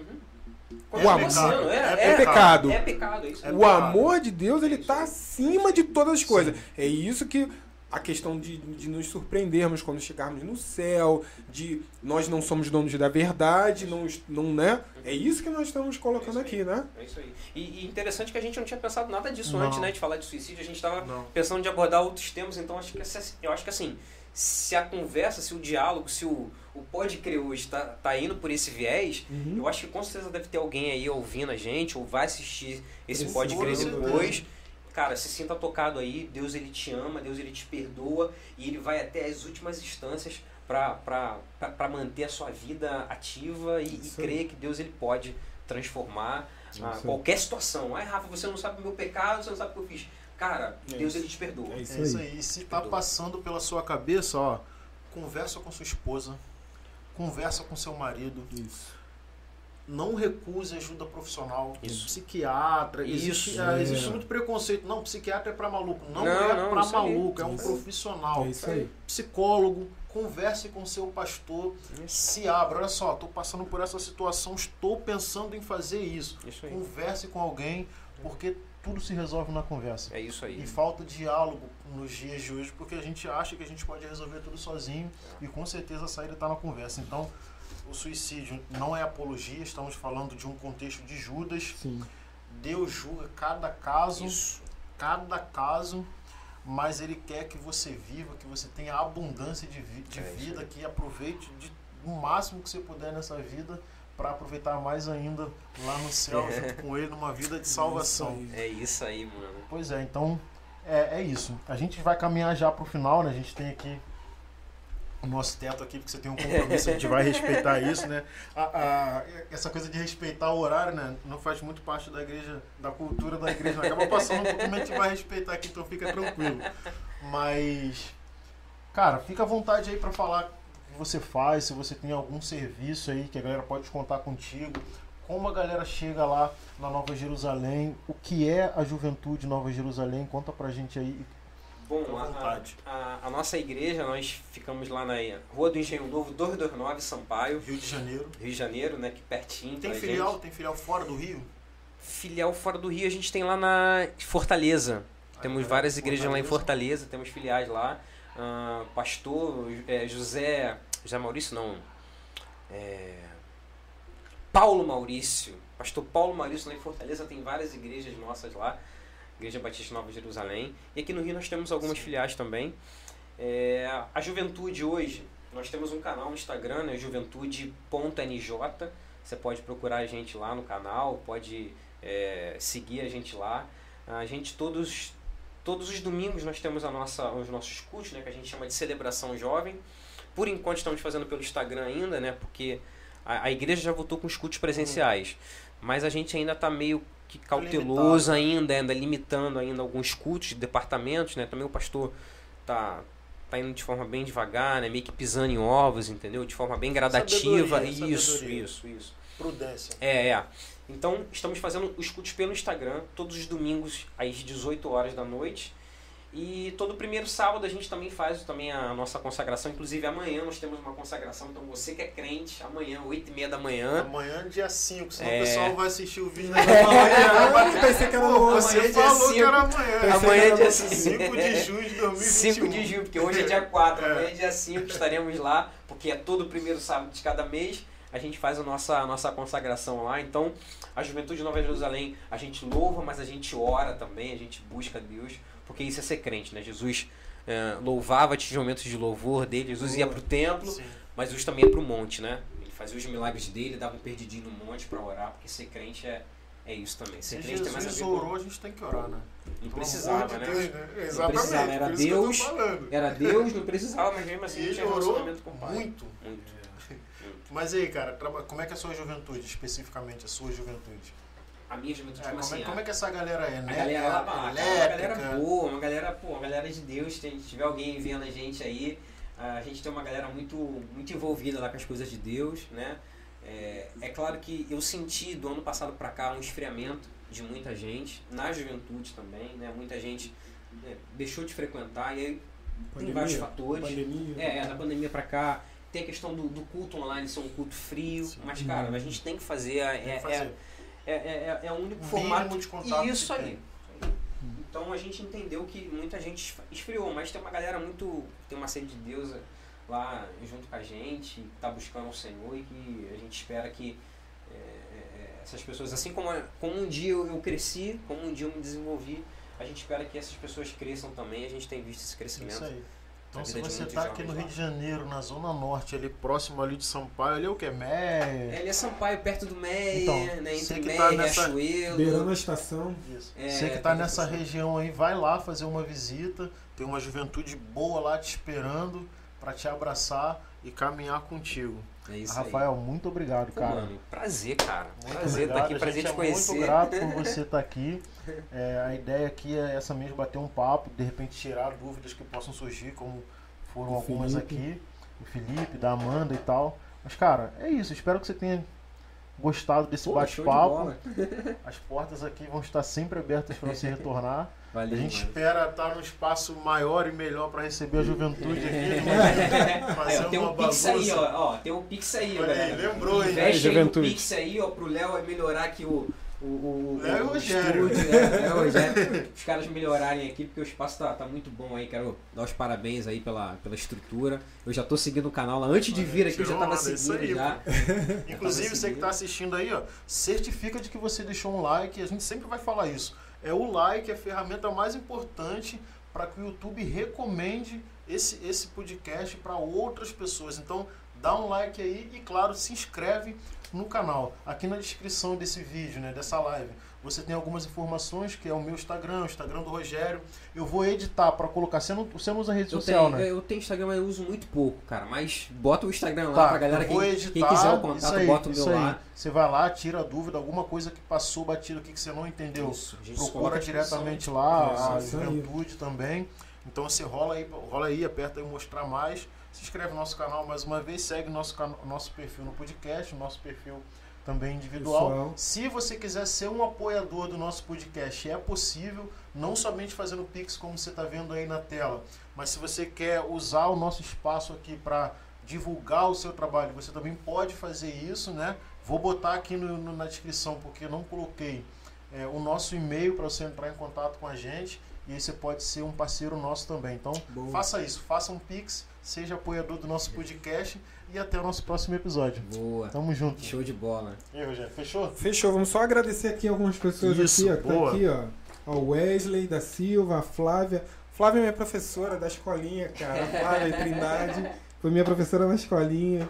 Continua o amor- sendo, é É pecado. É pecado, é isso. É o pecado. amor de Deus, ele está acima de todas as coisas. É isso que a questão de, de nos surpreendermos quando chegarmos no céu, de nós não somos donos da verdade, não, não né? É isso que nós estamos colocando É aqui, né? É isso aí. E, e interessante que a gente não tinha pensado nada disso Não. antes, né? De falar de suicídio, a gente estava Não. pensando de abordar outros temas, então acho que eu acho que assim, se a conversa, se o diálogo, se o, o pode crer hoje tá, tá indo por esse viés, Uhum. eu acho que com certeza deve ter alguém aí ouvindo a gente, ou vai assistir esse Precisa, pode crer depois. Cara, se sinta tocado aí, Deus ele te ama, Deus ele te perdoa e ele vai até as últimas instâncias para manter a sua vida ativa e, e crer que Deus ele pode transformar ah, qualquer situação. Ai, Rafa, você não sabe o meu pecado, você não sabe o que eu fiz. Cara, É Deus isso. ele te perdoa. É isso É isso aí. aí. E se tá Perdoa. passando pela sua cabeça, ó, conversa com sua esposa, conversa com seu marido, Isso. Não recuse ajuda profissional. Isso. Psiquiatra, existe, Isso. ah, existe É. muito preconceito. Não, psiquiatra é pra maluco. Não, Não, é aí. maluco, é um Isso. profissional. É isso aí. Psicólogo, converse com seu pastor, Isso, se abra. Olha só, estou passando por essa situação, estou pensando em fazer isso. isso aí. Converse com alguém, porque tudo se resolve na conversa. É isso aí. E falta diálogo nos dias de hoje, porque a gente acha que a gente pode resolver tudo sozinho e com certeza a saída está na conversa. Então, o suicídio não é apologia, estamos falando de um contexto de Judas. Sim. Deus julga cada caso, Isso. cada caso, mas Ele quer que você viva, que você tenha abundância de, vi- de É vida, que aproveite de, o máximo que você puder nessa vida para aproveitar mais ainda lá no céu, <laughs> junto com Ele, numa vida de salvação. Isso. É isso aí, mano. Pois é, então é, é isso. A gente vai caminhar já pro final, né? A gente tem aqui o nosso teto aqui, porque você tem um compromisso, a gente vai respeitar isso, né? A- a- essa coisa de respeitar o horário, né? Não faz muito parte da igreja, da cultura da igreja. Acaba passando um mas a gente vai respeitar aqui, então fica tranquilo. Mas, cara, fica à vontade aí pra falar o que você faz, se você tem algum serviço aí que a galera pode contar contigo. Como a galera chega lá na Nova Jerusalém, o que é a juventude Nova Jerusalém? Conta pra gente aí. Bom, a, a- a nossa igreja, nós ficamos lá na Rua do Engenho Novo, 229, Sampaio, Rio de Janeiro. Rio de Janeiro, né? Que pertinho. Tem filial? gente. Tem filial fora do Rio? Filial fora do Rio a gente tem lá na Fortaleza. Temos Ah, várias igrejas lá em Fortaleza. Fortaleza, temos filiais lá. Ah, pastor é, José. José Maurício não. É, Paulo Maurício. Pastor Paulo Maurício lá em Fortaleza tem várias igrejas nossas lá. Igreja Batista Nova Jerusalém. E aqui no Rio nós temos algumas Sim. filiais também. É, a juventude hoje, nós temos um canal no Instagram, né, juventude.nj. Você pode procurar a gente lá no canal, pode é, seguir a gente lá. A gente todos todos os domingos nós temos a nossa os nossos cultos, né, que a gente chama de celebração jovem. Por enquanto estamos fazendo pelo Instagram ainda, né, porque a, a igreja já voltou com os cultos presenciais, mas a gente ainda está meio que cauteloso ainda, ainda limitando ainda alguns cultos de departamentos, né? Também o pastor tá tá indo de forma bem devagar, né? Meio que pisando em ovos, entendeu? De forma bem gradativa. Sabedoria, isso, sabedoria. isso, isso. Prudência. É, é. Então, estamos fazendo os cultos pelo Instagram, todos os domingos às 18 horas da noite. E todo primeiro sábado a gente também faz também a nossa consagração. Inclusive amanhã nós temos uma consagração. Então você que é crente, amanhã, 8 e meia da manhã. Amanhã, dia 5, senão É. o pessoal vai assistir o vídeo <laughs> e que Eu pensei que era Você Amanhã, dia falou que cinco. era amanhã. Amanhã é dia 5 de junho de 2021. 5 de junho, porque hoje é dia 4, É. amanhã é dia 5, estaremos lá, porque é todo primeiro sábado de cada mês, a gente faz a nossa, a nossa consagração lá. Então, a Juventude de Nova Jerusalém, a gente louva, mas a gente ora também, a gente busca Deus, porque isso é ser crente, né? Jesus eh, louvava, tinha momentos de louvor dele, Jesus ia pro templo, Sim. mas Jesus também ia pro monte, né? Ele fazia os milagres dele, dava um perdidinho no monte para orar, porque ser crente é, é isso também. Ser Se crente tem mais a ver Jesus orou, a gente tem que orar, né? Não precisava, né? Deus, né? Exatamente. precisava, era Deus. Era Deus, não precisava, mas mesmo assim não ele tinha orou relacionamento com o Pai. muito. Muito. Mas aí, cara, como é que é a sua juventude, especificamente, a sua juventude? A minha juventude, É, como como, assim? é, como é que essa galera é, a né? galera lá, ah, cara, uma galera boa, uma galera, pô, uma galera de Deus, tem, se tiver alguém vendo a gente aí, A gente tem uma galera muito, muito envolvida lá com as coisas de Deus, né? É, é claro que eu senti do ano passado para cá um esfriamento de muita gente, na juventude também, né? Muita gente né, deixou de frequentar e aí Pandemia, tem vários fatores. Pandemia. É, é, da pandemia pra cá. Tem a questão do, do culto online ser um culto frio. Sim. Mas, cara, a gente tem que fazer. É, Tem que é, fazer. é, é, é, é o único O formato. de contato Isso aí. tem. Então a gente entendeu que muita gente esfriou, mas tem uma galera muito. tem uma sede de Deus lá junto com a gente, que tá buscando o Senhor e que a gente espera que é, é, essas pessoas, assim como, como um dia eu, eu cresci, como um dia eu me desenvolvi, a gente espera que essas pessoas cresçam também. A gente tem visto esse crescimento. Isso aí. Então, se você muitos tá aqui no Rio de Janeiro, na Zona Norte, ali próximo ali de Sampaio, ali é o que? Meia? Ele é Sampaio, perto do Meia, Então, né? Entre que Meia tá e nessa- Riachuelo. Beirando a estação. Isso. É, você que tá tem nessa essa- região aí, vai lá fazer uma visita. Tem uma juventude boa lá te esperando para te abraçar e caminhar contigo. É isso Rafael, muito obrigado, aí. Pô, cara. mano, prazer, cara. Muito prazer estar obrigado. aqui, A prazer gente te é conhecer. muito grato por você estar <laughs> aqui. É, a ideia aqui é essa mesmo, bater um papo, de repente tirar dúvidas que possam surgir, como foram O algumas Felipe. aqui. O Felipe, da Amanda e tal. Mas, cara, é isso. Espero que você tenha gostado desse bate-papo. <laughs> As portas aqui vão estar sempre abertas para você retornar. Valeu, A gente mano. espera estar num espaço maior e melhor para receber a juventude aqui. <laughs> Fazer ó, tem uma um Pix aí, ó, ó. Tem um Pix aí, ó, galera. lembrou, hein? Investe aí no Juventude. Pix aí, ó, pro Léo vai melhorar aqui o. O, o, Léo e o Rogério. estúdio, né? <laughs> Léo Rogério. Os caras melhorarem aqui, porque o espaço tá, tá muito bom aí. Quero dar os parabéns aí pela, pela estrutura. Eu já tô seguindo o canal lá. Antes de vir aqui, eu já tava isso seguindo aí, já. <laughs> Inclusive, tava você que está assistindo aí, ó, certifica de que você deixou um like. A gente sempre vai falar isso. É o like a ferramenta mais importante para que o YouTube recomende esse, esse podcast para outras pessoas. Então, dá um like aí e, claro, se inscreve no canal. Aqui na descrição desse vídeo, né, dessa live, você tem algumas informações, que é o meu Instagram, o Instagram do Rogério. Eu vou editar para colocar. Você não, você não usa rede Eu social, tenho, né? eu tenho Instagram, mas eu uso muito pouco, cara. Mas bota o Instagram lá Tá, pra galera. Quem, editar, quem quiser o contato, aí, bota o meu aí. lá. Você vai lá, tira a dúvida, alguma coisa que passou batido aqui que você não entendeu. Isso, a Procura diretamente lá, a Isso aí. juventude também. Então você rola aí, rola aí, aperta aí mostrar mais. Se inscreve no nosso canal mais uma vez, segue nosso, nosso perfil no podcast, nosso perfil também individual. Pessoal. Se você quiser ser um apoiador do nosso podcast, é possível, não somente fazendo Pix como você está vendo aí na tela, mas se você quer usar o nosso espaço aqui para divulgar o seu trabalho, você também pode fazer isso, né? Vou botar aqui no- no- na descrição, porque não coloquei é, o nosso e-mail para você entrar em contato com a gente e aí você pode ser um parceiro nosso também. Então, Boa. faça isso, faça um Pix, seja apoiador do nosso podcast e até o nosso próximo episódio. Boa. Tamo junto. Show de bola. E aí, Rogério, fechou? Fechou, vamos só agradecer aqui algumas pessoas Isso, aqui, ó. que tá boa. aqui, ó. Ao Wesley da Silva, a Flávia. Flávia é minha professora da escolinha, cara. A <laughs> Flávia Trindade. Foi minha professora na escolinha.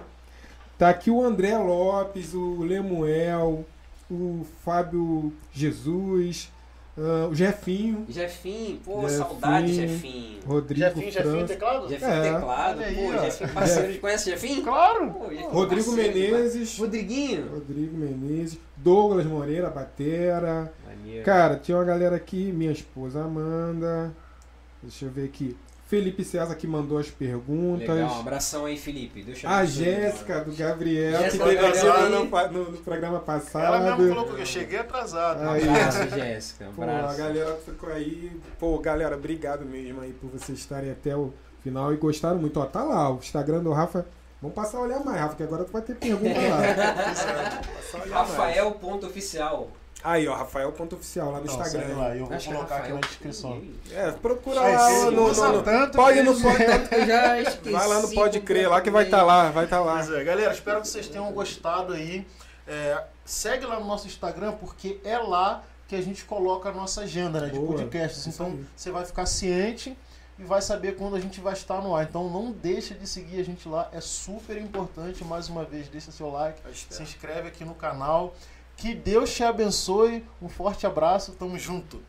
Tá aqui o André Lopes, o Lemuel, o Fábio Jesus, ah, o Jefinho, Jefinho, pô, Jefinho. saudade, Jefinho. Rodrigo Jefinho, Jefinho, teclado? Jefinho É. teclado, aí, pô, ó. Jefinho parceiro. Conhece Jefinho? Claro! Pô, Jefinho Rodrigo parceiro, Menezes, Rodriguinho. Rodrigo Menezes, Douglas Moreira, Batera. Maneiro. Cara, tinha uma galera aqui, minha esposa Amanda. Deixa eu ver aqui. Felipe César que mandou as perguntas. Legal, um abração aí, Felipe. Te A Jéssica do Gabriel, Jéssica que teve Gabriel. no, no, no programa passado. Ela mesmo colocou que eu cheguei atrasado. Um Aí. abraço, Jéssica. Um Pô, a abraço. galera ficou aí. Pô, galera, obrigado mesmo aí por vocês estarem até o final e gostaram muito. Ó, tá lá, o Instagram do Rafa. Vamos passar a olhar mais, Rafa, que agora tu vai ter pergunta lá. <laughs> Passar a olhar mais. Rafael ponto oficial. Aí, ó, Rafael.oficial lá no Não, Instagram. lá, eu vou Acho é colocar aqui na descrição. É, procura Aí, lá no, no, no- tanto Pode no pode, já esqueci. Vai lá no Pode Crer lá que vai estar lá, vai estar lá. Pois é, galera, espero que vocês tenham gostado aí. É, segue lá no nosso Instagram, porque é lá que a gente coloca a nossa agenda né, de Boa, podcasts. Então aí. você vai ficar ciente e vai saber quando a gente vai estar no ar. Então não deixa de seguir a gente lá, é super importante. Mais uma vez, deixa seu like, se inscreve aqui no canal. Que Deus te abençoe. Um forte abraço, tamo junto.